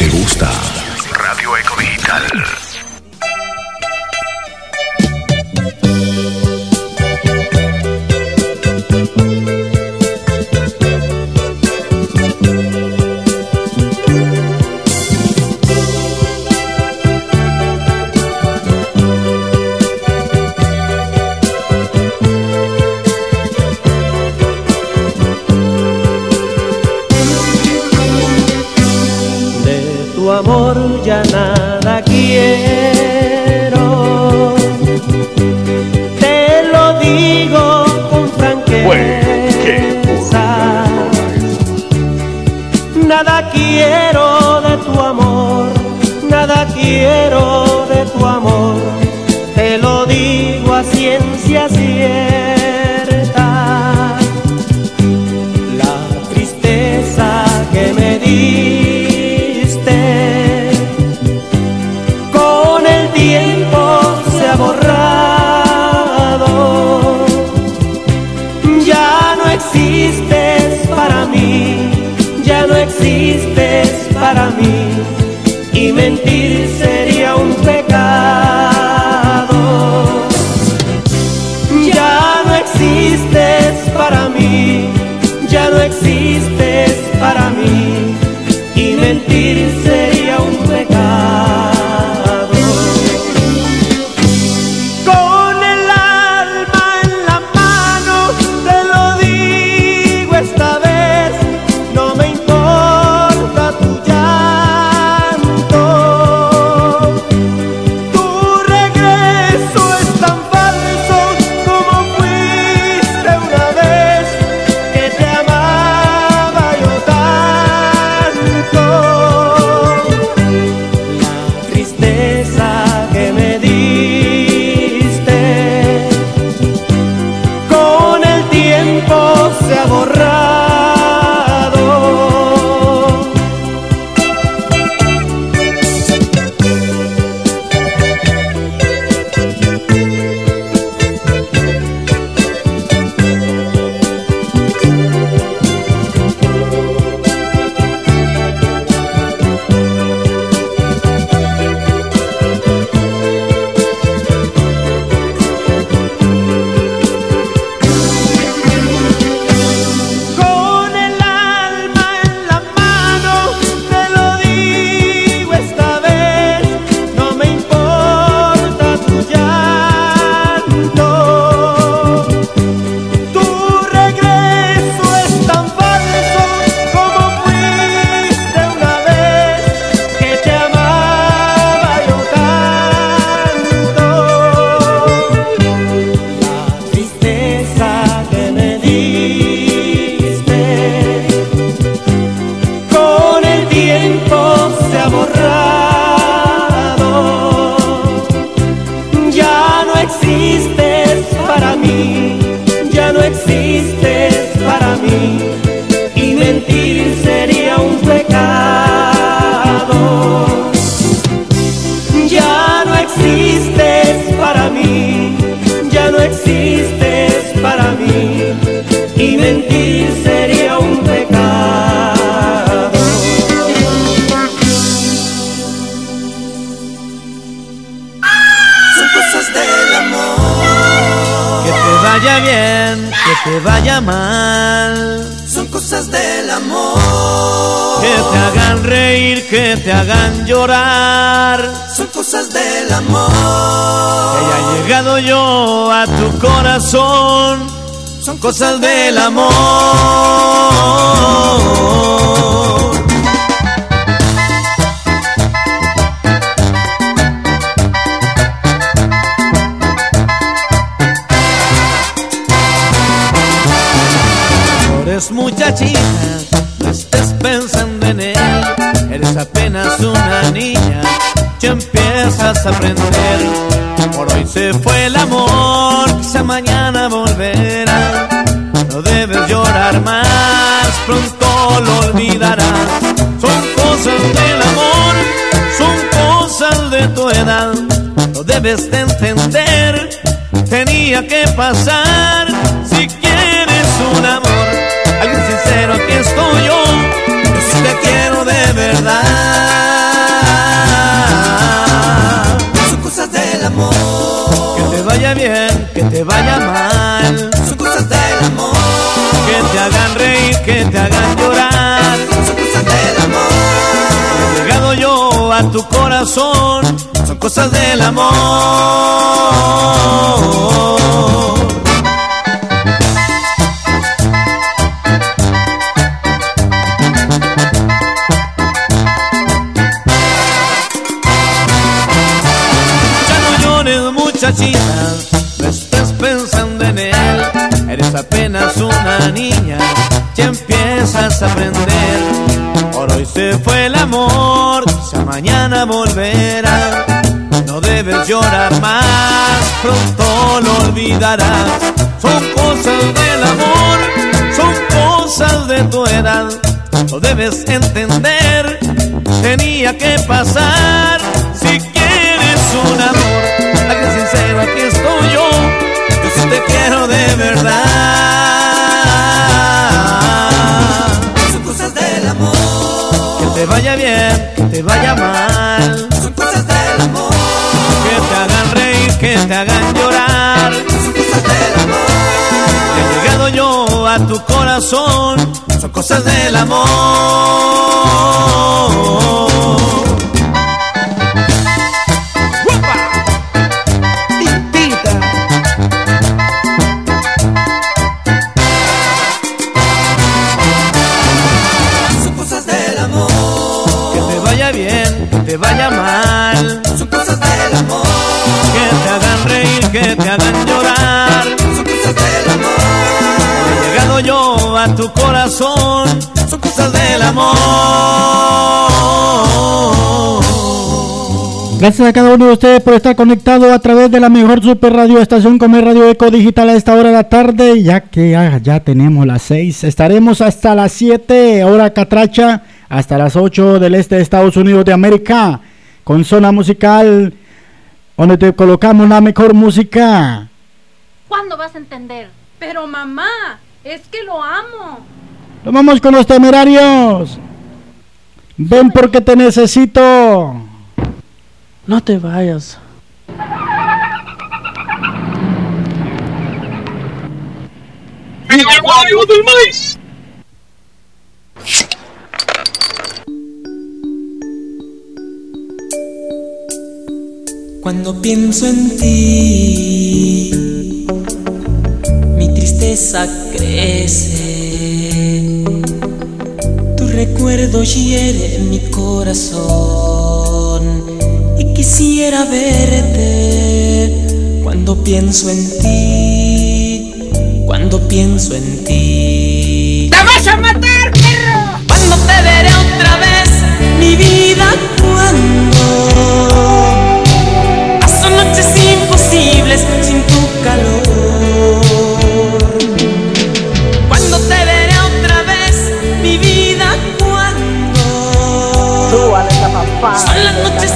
reír, que te hagan llorar. Son cosas del amor. Que haya llegado yo a tu corazón. Son cosas del amor. Eres muchachita, apenas una niña, ya empiezas a aprender. Por hoy se fue el amor, quizá mañana volverá. No debes llorar más, pronto lo olvidarás. Son cosas del amor, son cosas de tu edad. Lo debes de entender, tenía que pasar. Si quieres un amor, alguien sincero, aquí estoy yo. Sí te quiero de verdad. Son cosas del amor. Que te vaya bien, que te vaya mal. Son cosas del amor. Que te hagan reír, que te hagan llorar. Son cosas del amor. He llegado yo a tu corazón. Son cosas del amor. Muchachita, no estés pensando en él. Eres apenas una niña, ya empiezas a aprender. Por hoy se fue el amor, quizá mañana volverá. No debes llorar más, pronto lo olvidarás. Son cosas del amor, son cosas de tu edad. Lo debes entender, tenía que pasar. Quiero de verdad. Son cosas del amor. Que te vaya bien, que te vaya mal. Son cosas del amor. Que te hagan reír, que te hagan llorar. Son cosas del amor. Que he llegado yo a tu corazón. Son cosas del amor. Tu corazón. Son cosas del amor. Gracias a cada uno de ustedes por estar conectado a través de la mejor super radio estación Comer Radio Eco Digital a esta hora de la tarde, ya que ya, ya tenemos las 6. Estaremos hasta las 7, hora catracha, hasta las 8 del este de Estados Unidos de América, con zona musical, donde te colocamos la mejor música. ¿Cuándo vas a entender? Pero mamá, es que lo amo. Nos vamos con los temerarios. Ven porque te necesito. No te vayas. del maíz! Cuando pienso en ti, tristeza crece. Tu recuerdo hiere mi corazón y quisiera verte. Cuando pienso en ti, cuando pienso en ti. ¡Te vas a matar, perro! Cuando te veré otra vez, mi vida, cuando son las noches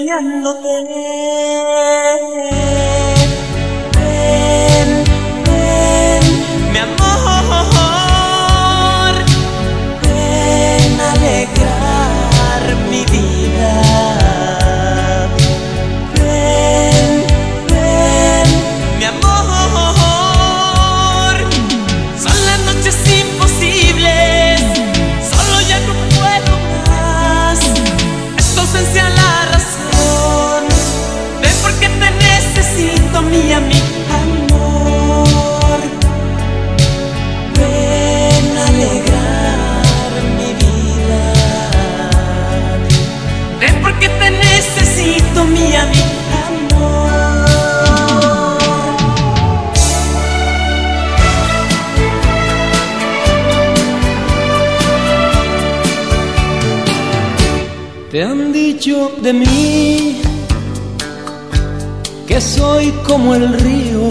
soñándote. De mí que soy como el río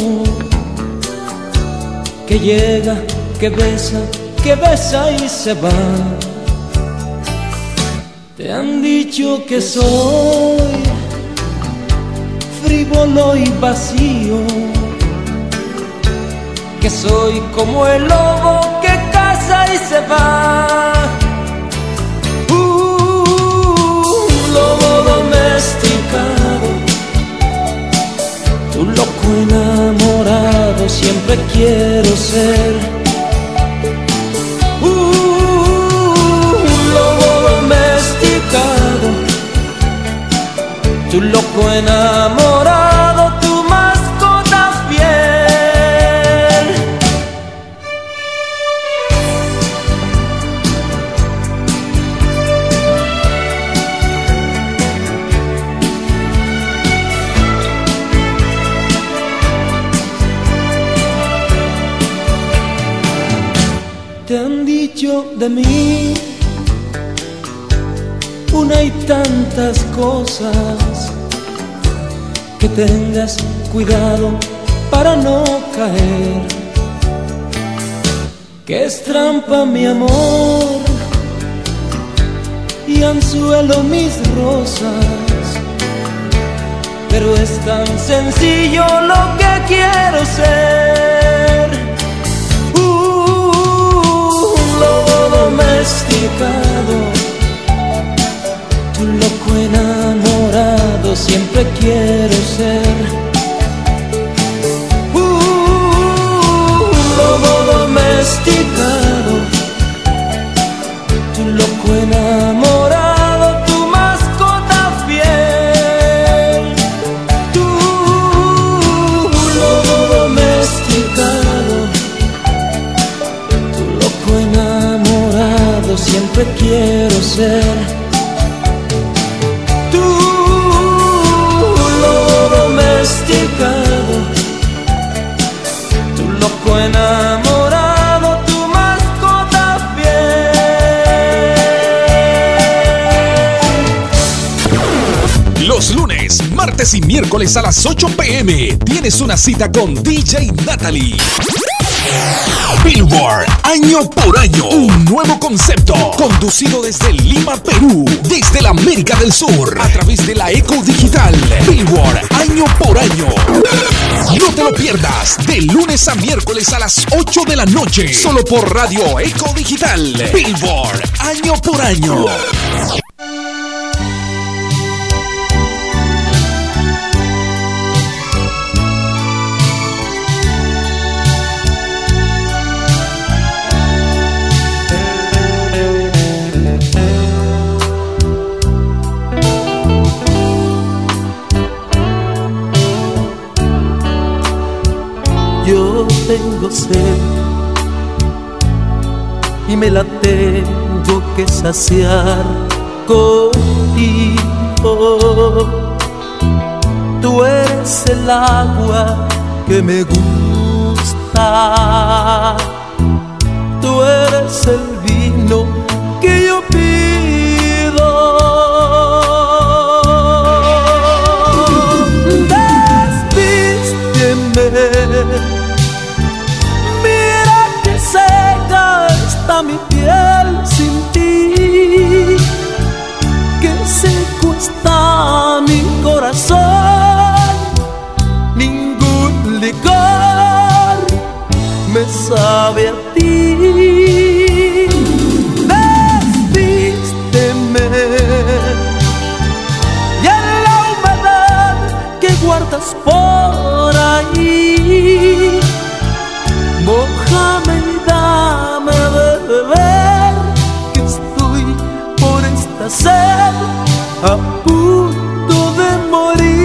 que llega, que besa, que besa y se va. Te han dicho que soy frívolo y vacío, que soy como el lobo que caza y se va. Un loco enamorado, siempre quiero ser. Un lobo domesticado, tu loco enamorado, mí una y tantas cosas que tengas cuidado para no caer. Que es trampa mi amor y anzuelo mis rosas. Pero es tan sencillo lo que quiero ser. Domesticado tu loco enamorado siempre quiero ser. Un lobo domesticado, tu loco enamorado, quiero ser. Tu lobo domesticado, tu loco enamorado, tu mascota fiel. Los lunes, martes y miércoles a las 8 pm tienes una cita con DJ Natalie. Billboard, año por año, un nuevo concepto, conducido desde Lima, Perú, desde la América del Sur, a través de la Eco Digital. Billboard, año por año. No te lo pierdas, de lunes a miércoles a las 8 de la noche, solo por Radio Eco Digital. Billboard, año por año. Tengo sed y me la tengo que saciar contigo. Tú eres el agua que me gusta. Tú eres el a punto de morir.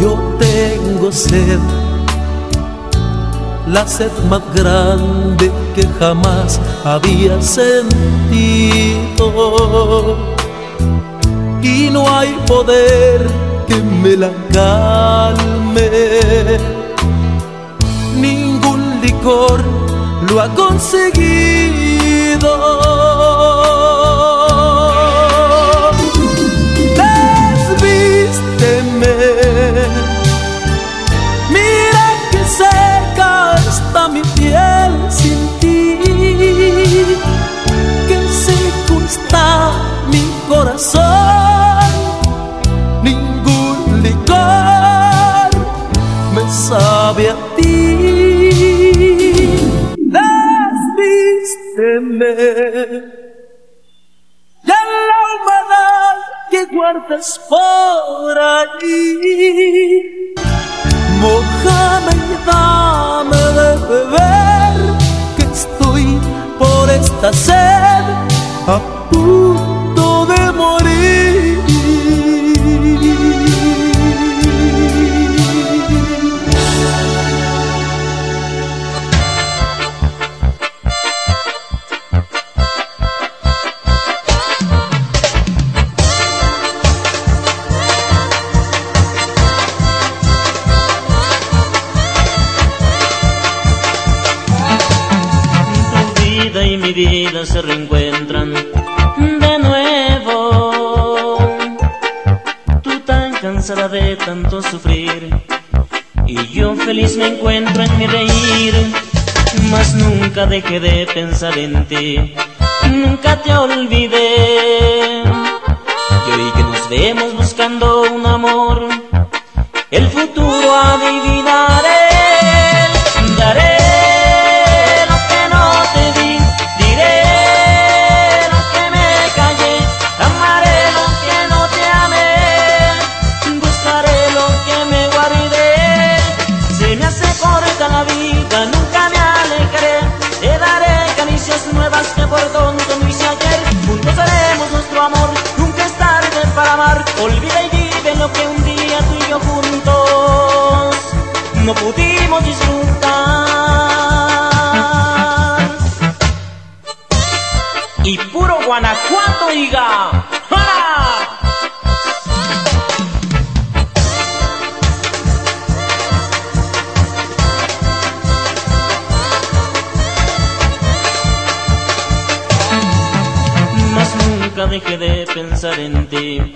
Yo tengo sed, la sed más grande que jamás había sentido. Y no hay poder que me la calme. Ningún licor lo ha conseguido. andas por. Mojame y dame de beber, que estoy por esta sed a punto de morir. se reencuentran de nuevo. Tú tan cansada de tanto sufrir y yo feliz me encuentro en mi reír. Mas nunca dejé de pensar en ti, nunca te olvidé. Y hoy que nos vemos buscando una Guanajuato, diga. ¡Hola! Más nunca dejé de pensar en ti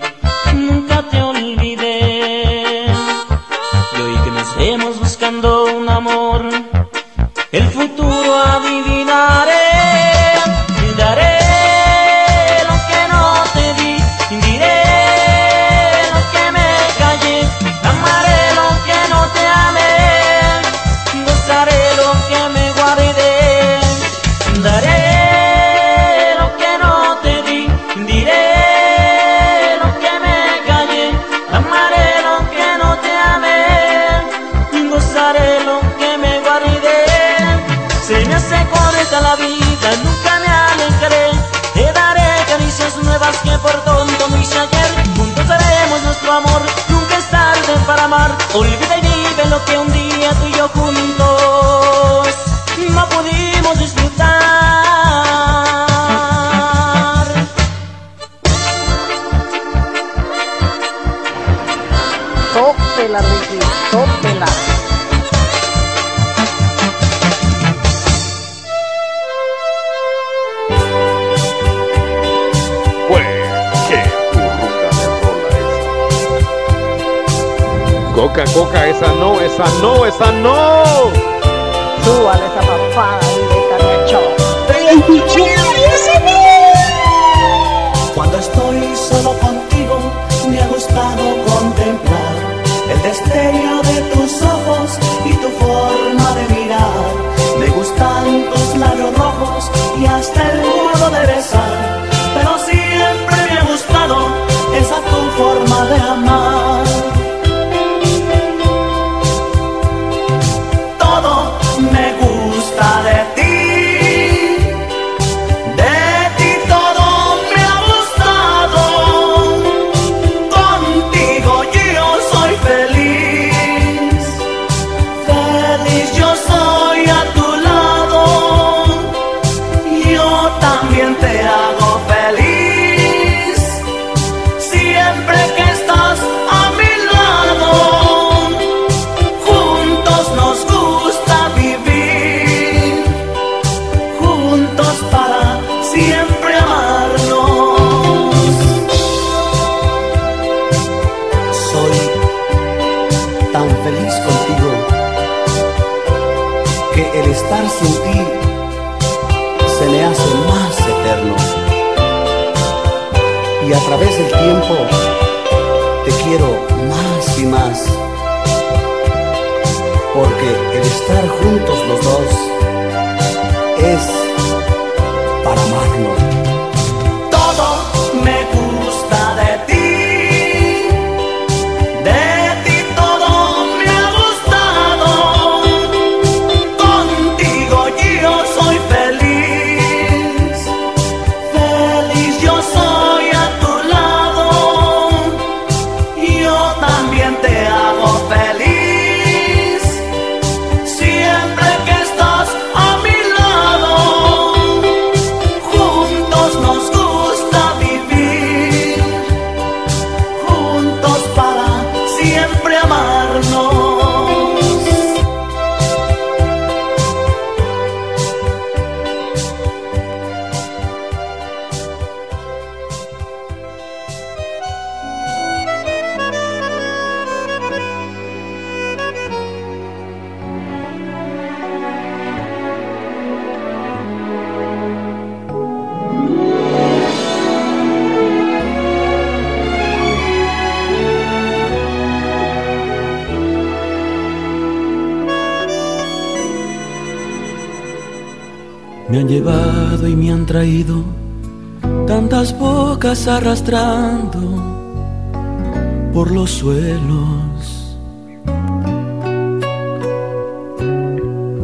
por los suelos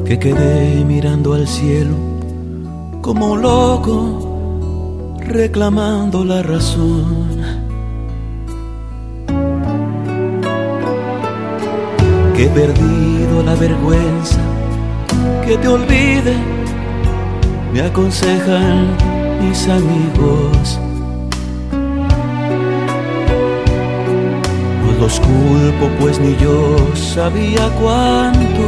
que quedé mirando al cielo como un loco reclamando la razón. Que he perdido la vergüenza, que te olvide me aconsejan mis amigos. Los culpo, pues ni yo sabía cuánto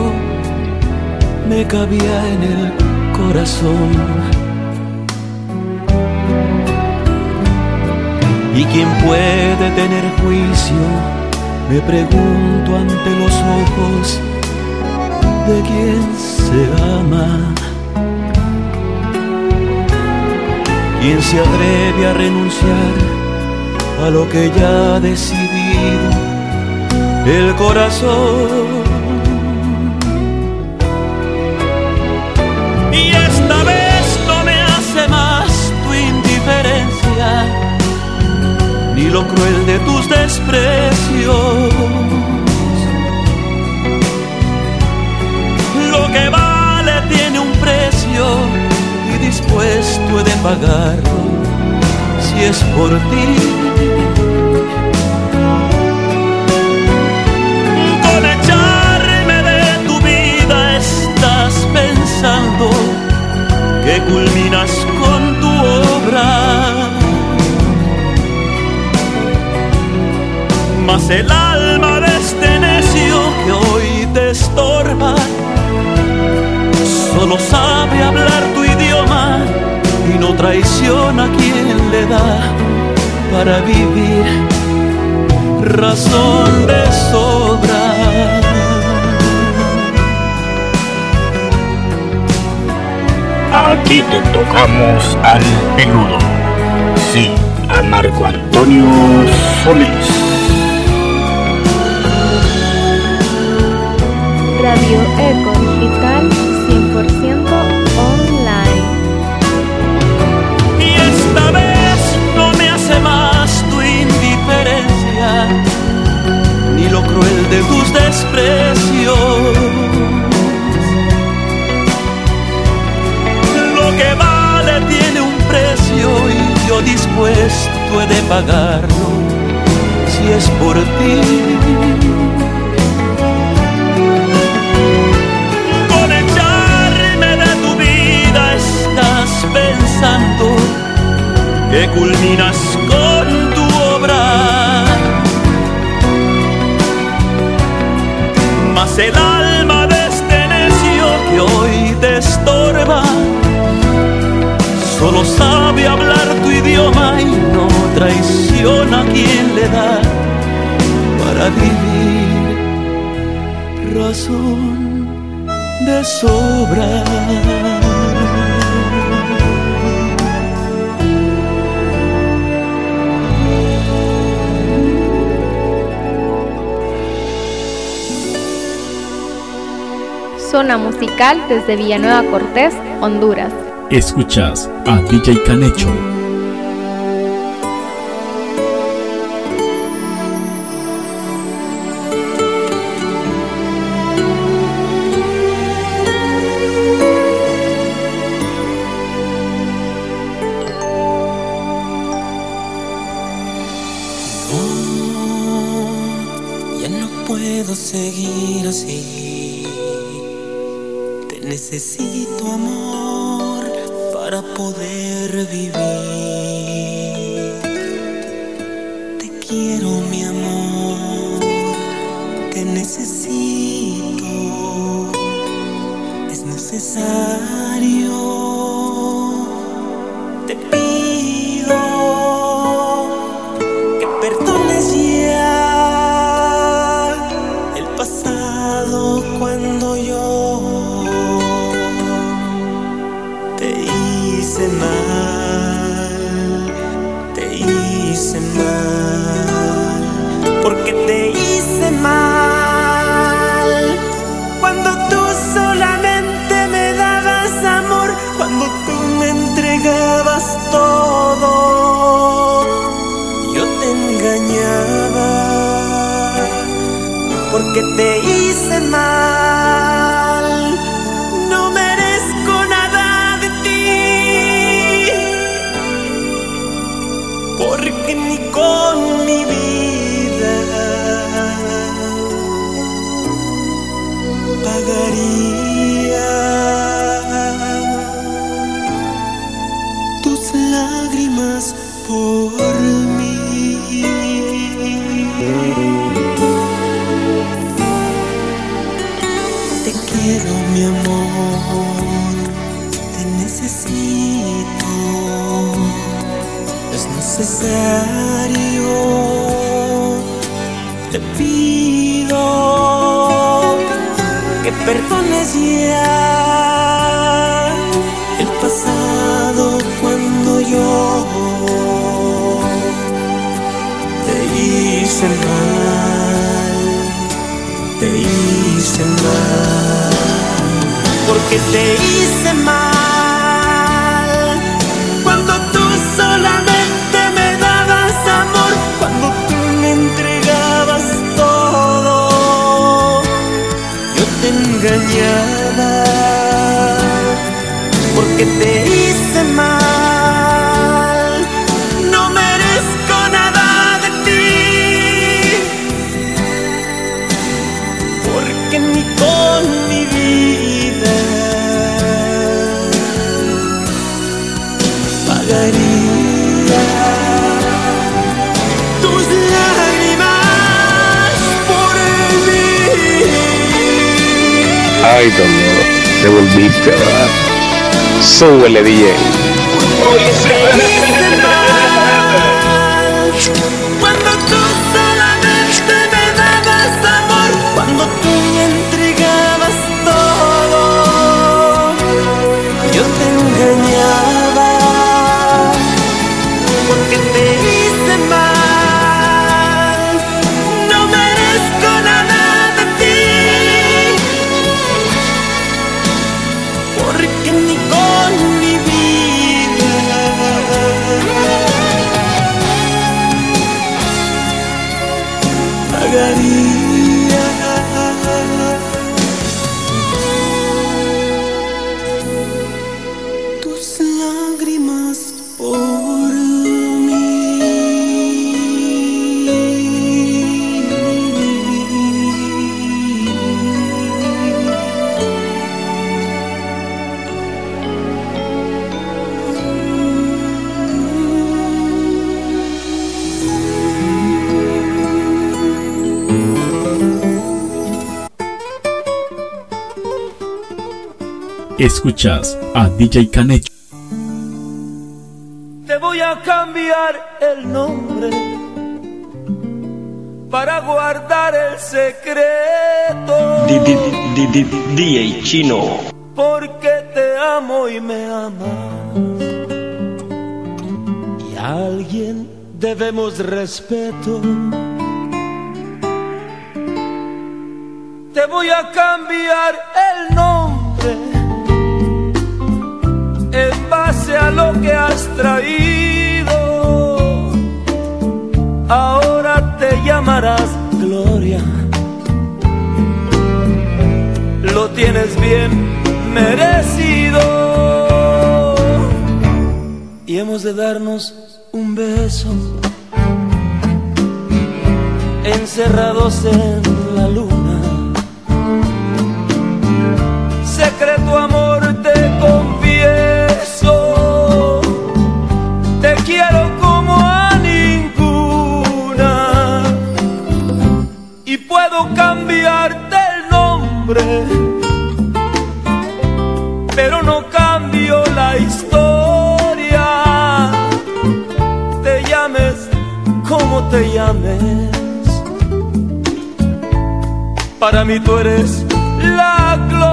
me cabía en el corazón. ¿Y quién puede tener juicio? Me pregunto ante los ojos de quien se ama. ¿Quién se atreve a renunciar a lo que ya ha el corazón? Y esta vez no me hace más tu indiferencia, ni lo cruel de tus desprecios. Lo que vale tiene un precio y dispuesto he de pagarlo si es por ti. Que culminas con tu obra. Mas el alma de este necio que hoy te estorba solo sabe hablar tu idioma y no traiciona a quien le da para vivir razón de sobra. Aquí te tocamos al peludo. Sí, a Marco Antonio Solís. Si es por ti. traición a quien le da para vivir razón de sobra. Zona musical desde Villanueva Cortés, Honduras. Escuchas a DJ Canecho Escuchas a DJ Canecho. Te voy a cambiar el nombre para guardar el secreto. DJ Chino. Porque te amo y me amas. Y a alguien debemos respeto. Te voy a cambiar traído, ahora te llamarás gloria. Lo tienes bien merecido. Y hemos de darnos un beso, encerrados en como te llames. Para mí tú eres la gloria.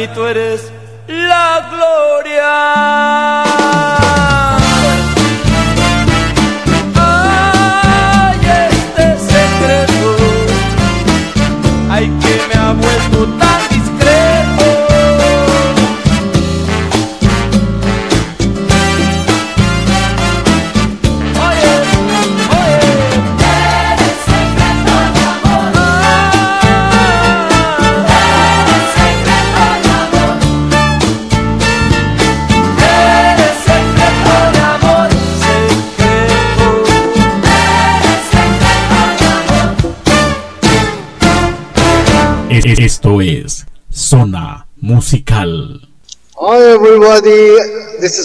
mí tú eres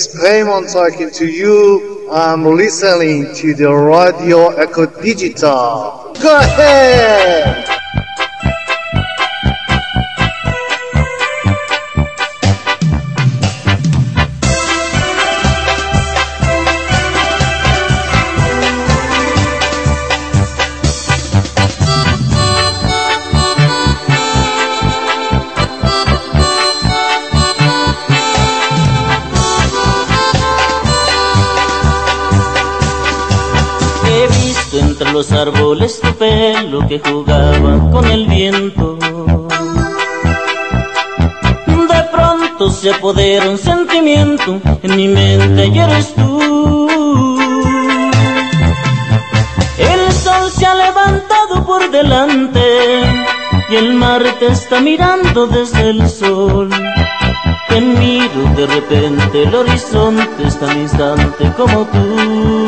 experiment talking to you. I'm listening to the radio Echo Digital. Go ahead! Árboles tu pelo que jugaba con el viento. De pronto se apodera un sentimiento en mi mente y eres tú. El sol se ha levantado por delante y el mar te está mirando desde el sol. Te miro de repente el horizonte es tan instante como tú.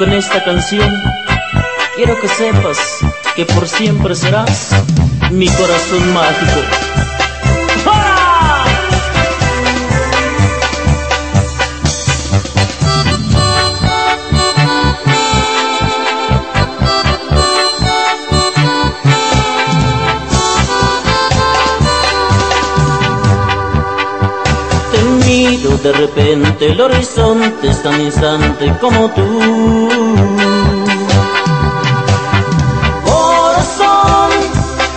Con esta canción quiero que sepas que por siempre serás mi corazón mágico. De repente el horizonte es tan instante como tú. Corazón,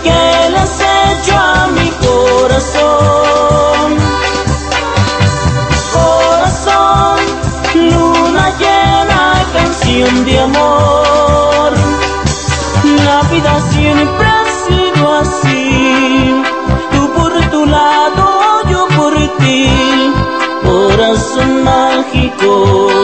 ¿qué le has hecho a mi corazón? Corazón, luna llena, canción de amor. La vida siempre ha sido así, mágico.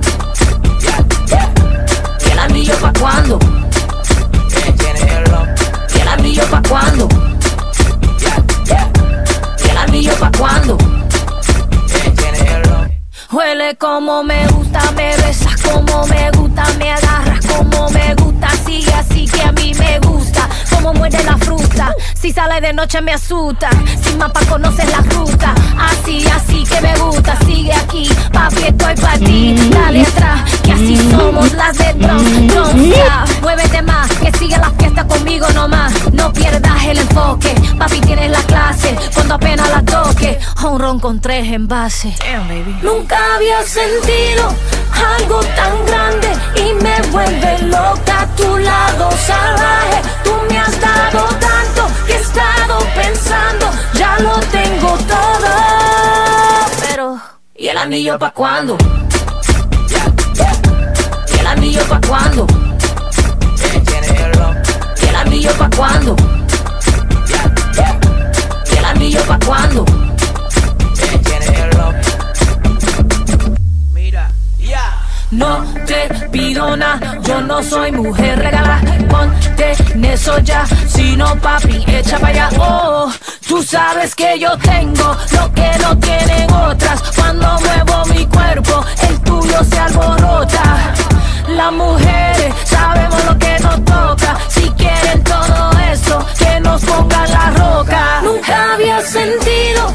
¿Y el anillo pa' cuándo? ¿Y el anillo pa' cuándo? ¿Y el anillo pa' cuándo? Huele como me gusta, me besas como me gusta, me agarras como me gusta, sigue así que a mí me gusta, como muerde la fruta, si sale de noche me asusta, sin mapa conoces la ruta, así, así que me gusta, sigue aquí, papi estoy para ti, dale atrás, que así somos las de don't stop, muévete más, que siga la fiesta conmigo nomás, no pierdas el enfoque, papi tienes la clase, cuando apenas la toque, un ron con tres envases, nunca había sentido algo tan grande y me vuelve loca a tu lado salvaje. Tú me has dado tanto que he estado pensando, ya lo tengo todo. Pero, ¿y el anillo pa' cuándo? ¿Y el anillo pa' cuándo? ¿Y el anillo pa' cuándo? ¿Y el anillo pa' cuándo? No te pido nada, yo no soy mujer regalada. Ponte en eso ya, si no papi, echa para allá. Oh, tú sabes que yo tengo lo que no tienen otras. Cuando muevo mi cuerpo, el tuyo se alborota. Las mujeres sabemos lo que nos toca. Si quieren todo eso, que nos pongan la roca. Nunca había sentido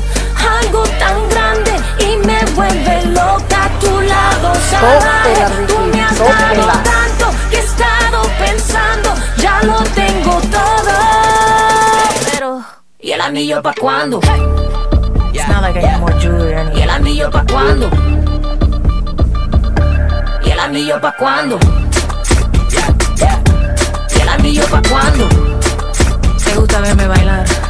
algo tan grande y me vuelve loca a tu lado salvaje. Tú me has dado tanto que he estado pensando, ya lo tengo todo. Pero, anillo pa' cuándo? It's not like I need more jewelry. ¿Y el anillo pa' cuándo? ¿Y el anillo pa' cuándo? ¿Y el anillo pa' cuándo? ¿Te gusta verme bailar?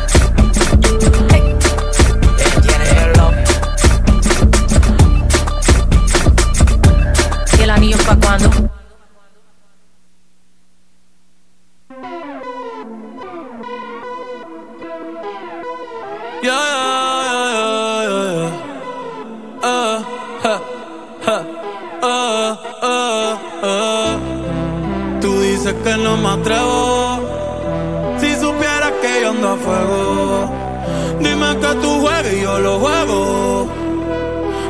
Tú dices que no me atrevo. Si supieras que yo ando a fuego, dime que tú juegas y yo lo juego.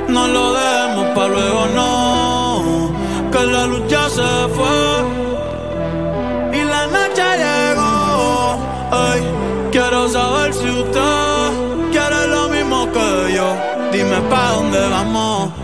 No lo dejemos para luego, no. Que la luz ya se fue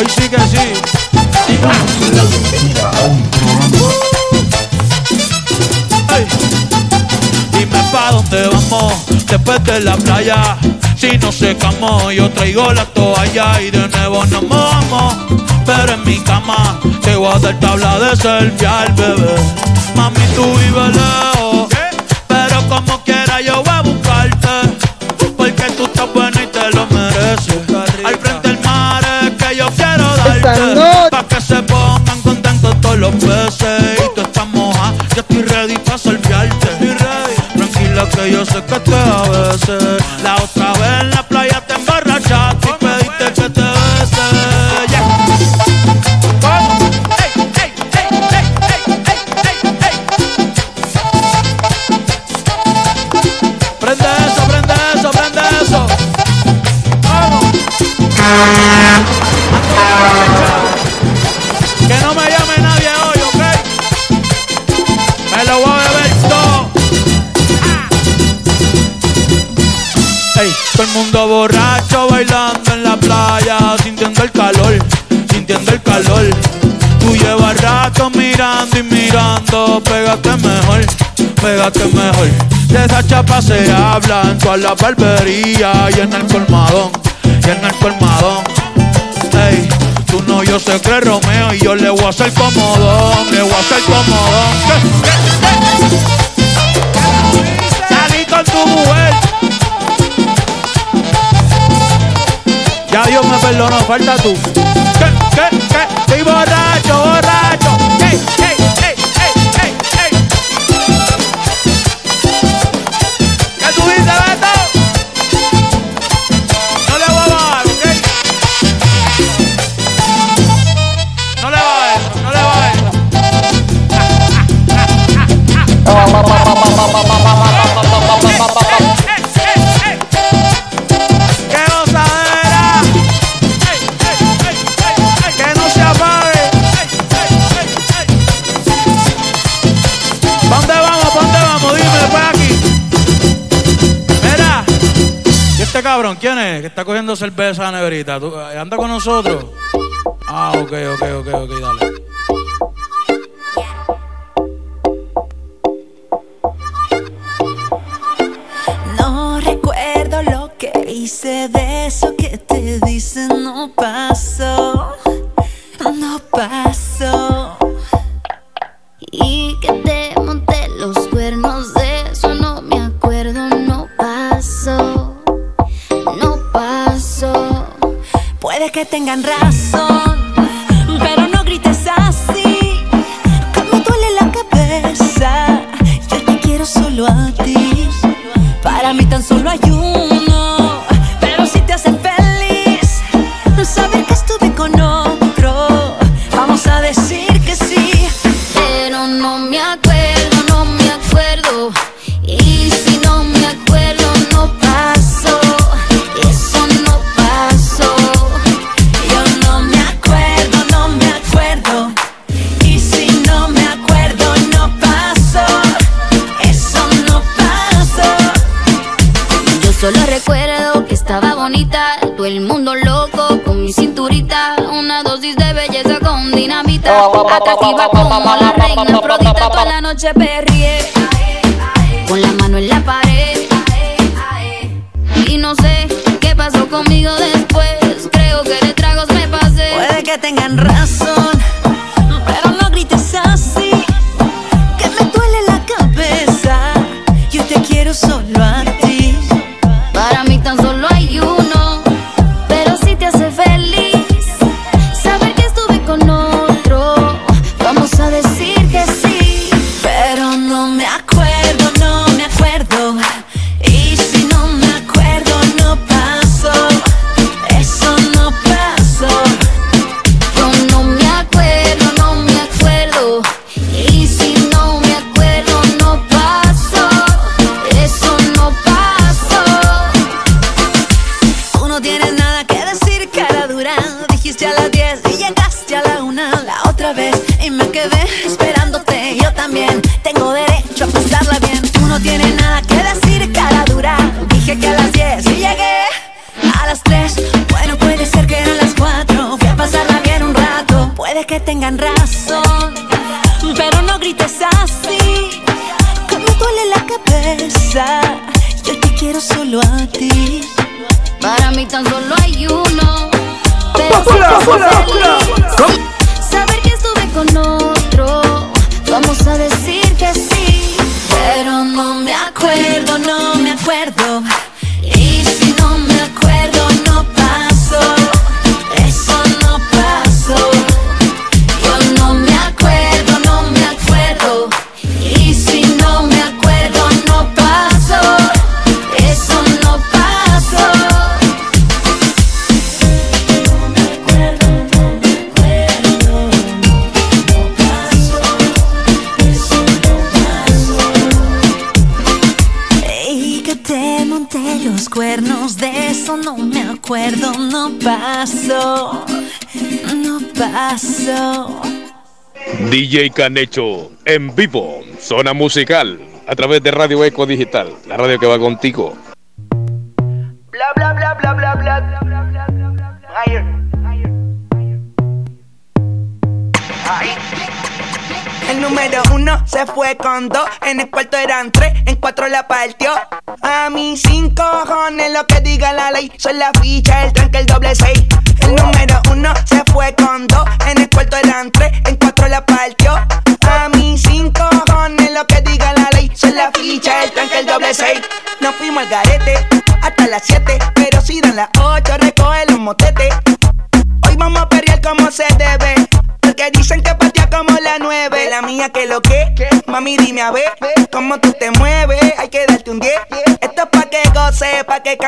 Hoy sí que sí. Ey. Dime pa' dónde vamos después de la playa. Si no secamos, yo traigo la toalla y de nuevo nos mojamos. Pero en mi cama te voy a dar tabla de selfie al bebé. Mami, tú vives lejos, pero como quiera yo voy a buscarte. Porque tú estás buena y te lo mereces. Que yo sé que te a veces. La otra vez la pégate mejor. De esa chapa se habla en toda la barbería y en el colmadón, y en el colmadón. Ey, tú no, yo sé que Romeo y yo le voy a hacer comodón, le voy a hacer comodón. Salí con tu mujer. Ya Dios me perdonó, falta tú. ¿Qué? ¿Qué? ¿Qué? Estoy borracho, borracho. Cabrón quién es? Que está cogiendo cerveza a la neverita. ¿Tú- eh, ¿Anda con nosotros? Ah, ok, ok, ok, ok, dale. activa. DJ Canecho, en vivo, zona musical, a través de Radio Eco Digital, la radio que va contigo. Bla bla bla bla bla bla. Higher. Ay. El número uno se fue con dos, en el cuarto eran tres, en cuatro la partió. A mí cinco cojones lo que diga la ley, son la ficha, el tranque, el doble seis.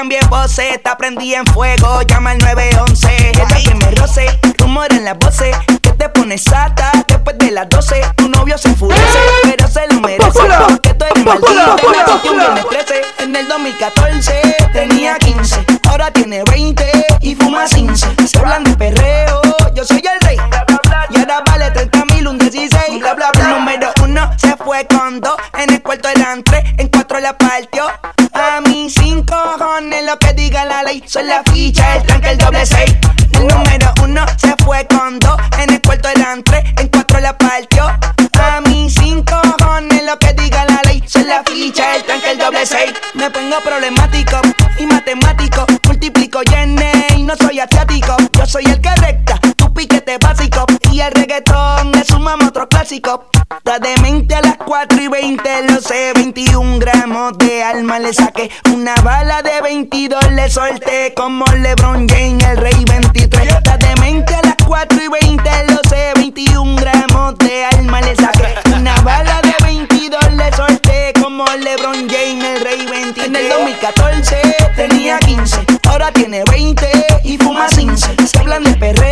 Que voces. Está prendida en fuego, llama al 911. Ella que me roce, rumor en las voces. Que te pones sata después de las 12. Tu novio se enfurece, pero se lo merece. Porque tú eres maldito, viernes 13. En el 2014 tenía 15, ahora tiene 20 y fuma 15. Se hablan de perreo, yo soy el rey. Y ahora vale 30 mil, un 16. Bla, bla, bla. El número uno se fue con dos. En el cuarto eran tres, en cuatro la partió. 6 Son la ficha, el tranque, el doble seis. El número uno se fue con dos. En el cuarto eran 3, en cuatro la partió. A mis 5 cojones lo que diga la ley. Son la ficha, el tranque, el doble seis. Me pongo problemático y matemático. Multiplico y y no soy asiático. Yo soy el que recta, tu piquete básico. Y el reggaetón es un mamá otro clásico. Está demente a las 4 y 20, lo sé. 21 gramos de alma le saqué. Una bala de 22 le solté. Como LeBron James, el rey 23. Está demente a las 4 y 20, lo sé. 21 gramos de alma le saqué. Una bala de 22 le solté. Como LeBron James, el rey 23. En el 2014 tenía 15, ahora tiene 20 y fuma 15. Se hablan de perreo,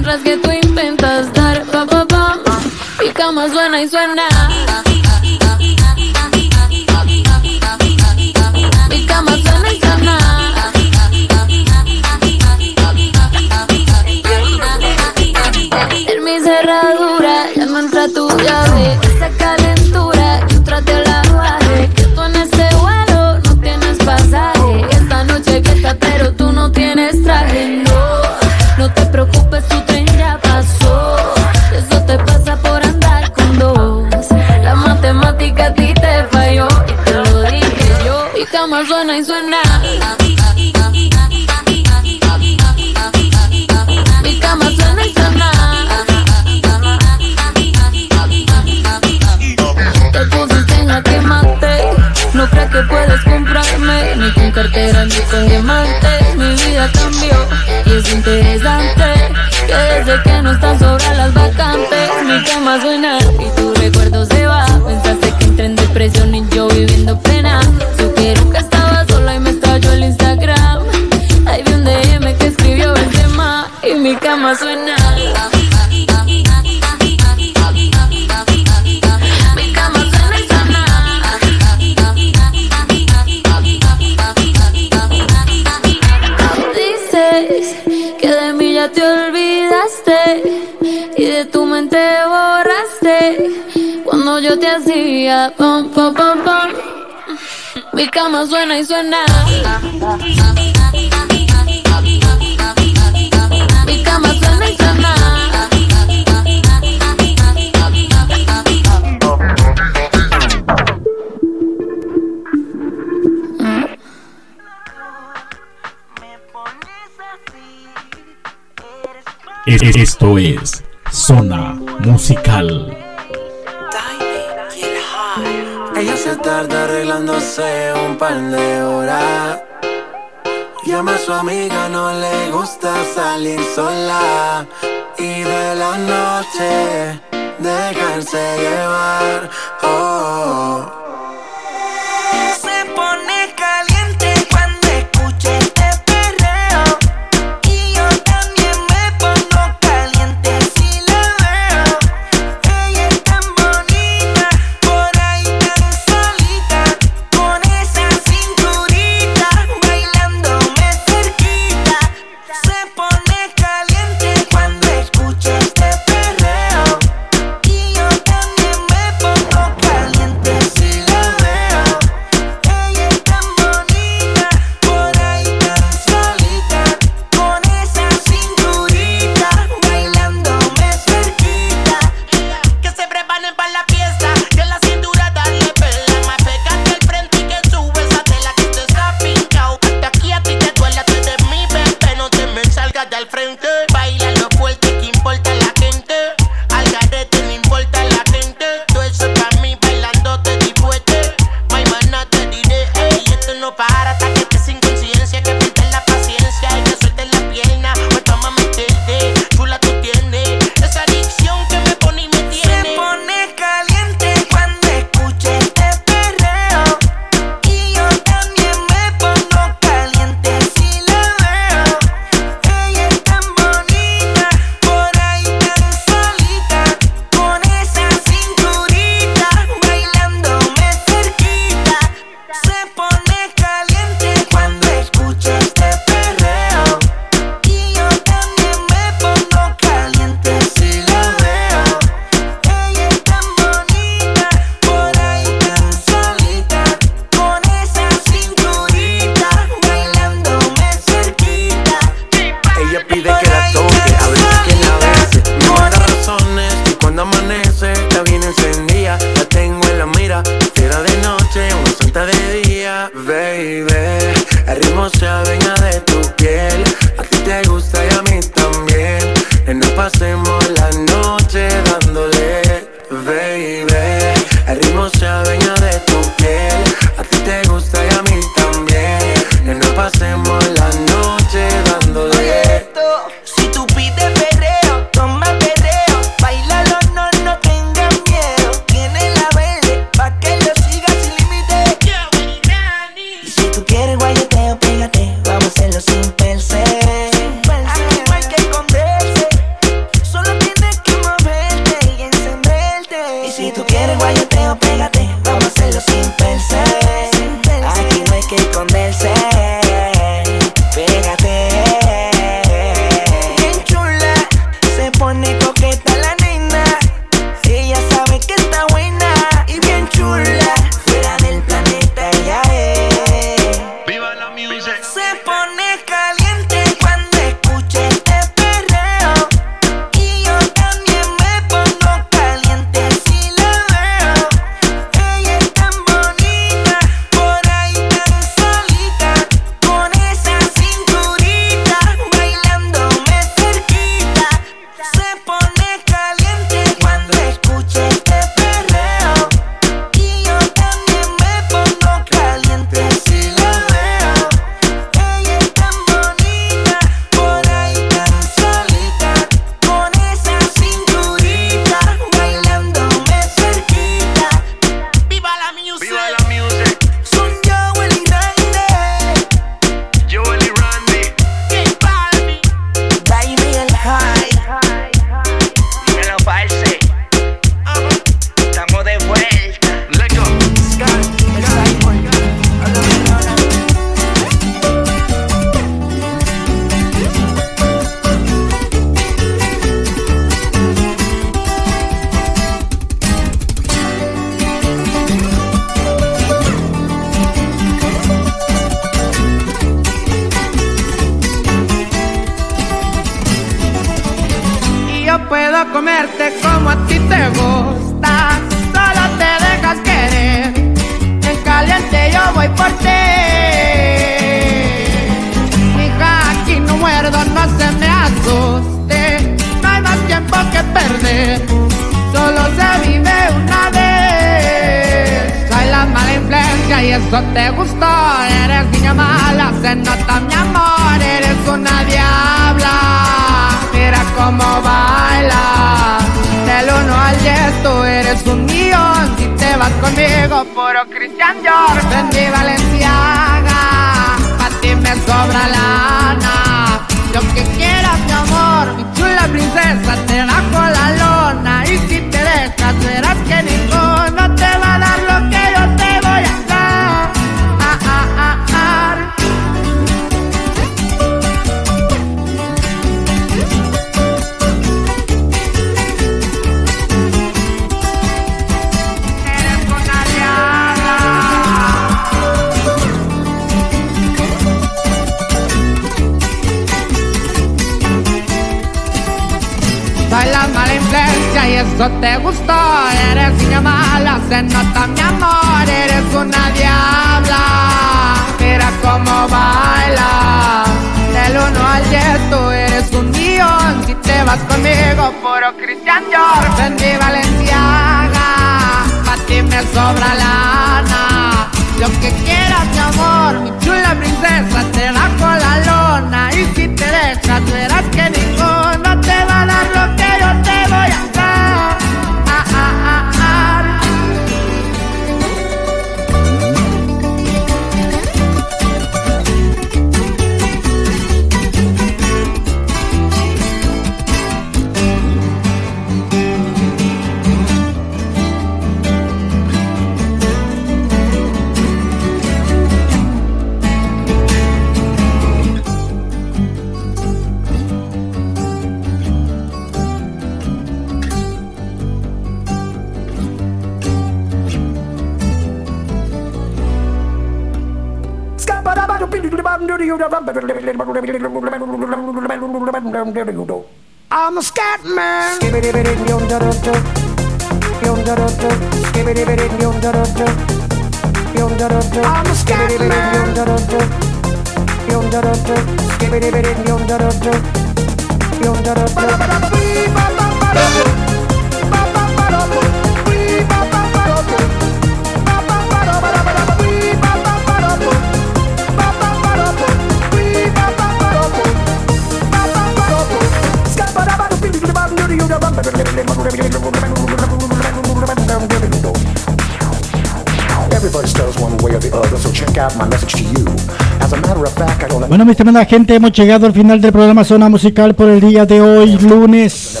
buena gente, hemos llegado al final del programa Zona Musical por el día de hoy, lunes.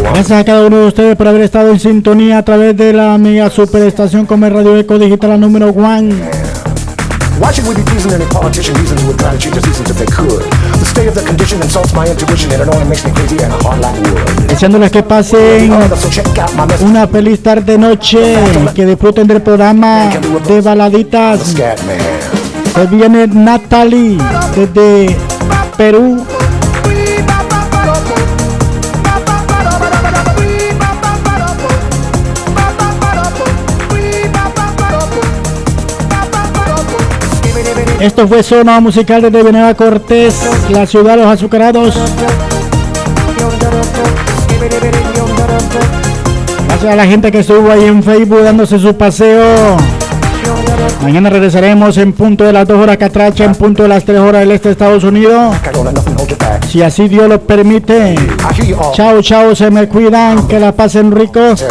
Gracias a cada uno de ustedes por haber estado en sintonía a través de la amiga Superestación Comer Radio Eco Digital número one. Deseándoles que pasen una feliz tarde noche, que disfruten del programa de baladitas. Se viene Natalie desde Perú. Esto fue Zona Musical de Venera Cortés, la ciudad de los azucarados. Gracias a la gente que estuvo ahí en Facebook dándose su paseo. Mañana regresaremos en punto de las 2 horas catracha, en punto de las 3 horas del este de Estados Unidos. Si así Dios lo permite. Chao, chao, se me cuidan, que la pasen ricos.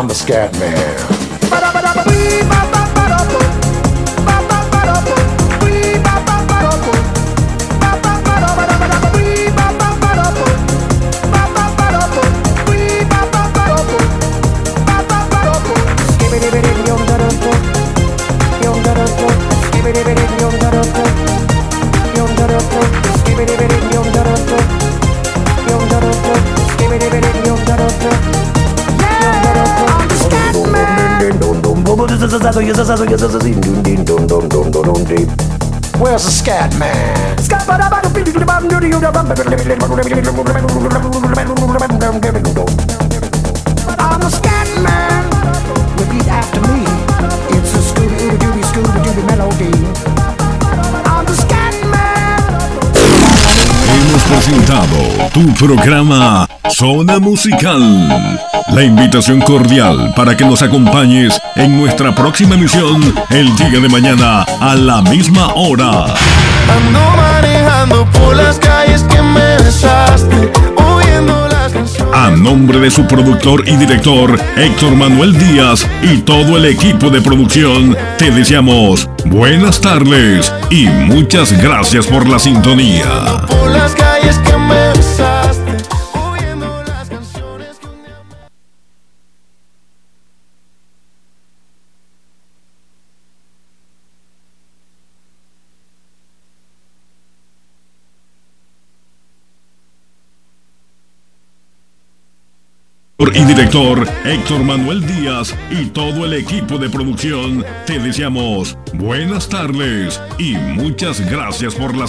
I'm the scat man. Where's the scat man? I'm a scat man. Repeat after me. It's a Scooby Dooby Scooby Dooby melody. I'm the scat man. Hemos presentado tu programa Zona Musical. La invitación cordial para que nos acompañes en nuestra próxima emisión el día de mañana a la misma hora. Ando manejando por las calles que me besaste, oyendo las canciones. A nombre de su productor y director Héctor Manuel Díaz y todo el equipo de producción, te deseamos buenas tardes y muchas gracias por la sintonía. Por las calles que me Héctor Manuel Díaz y todo el equipo de producción, te deseamos buenas tardes y muchas gracias por la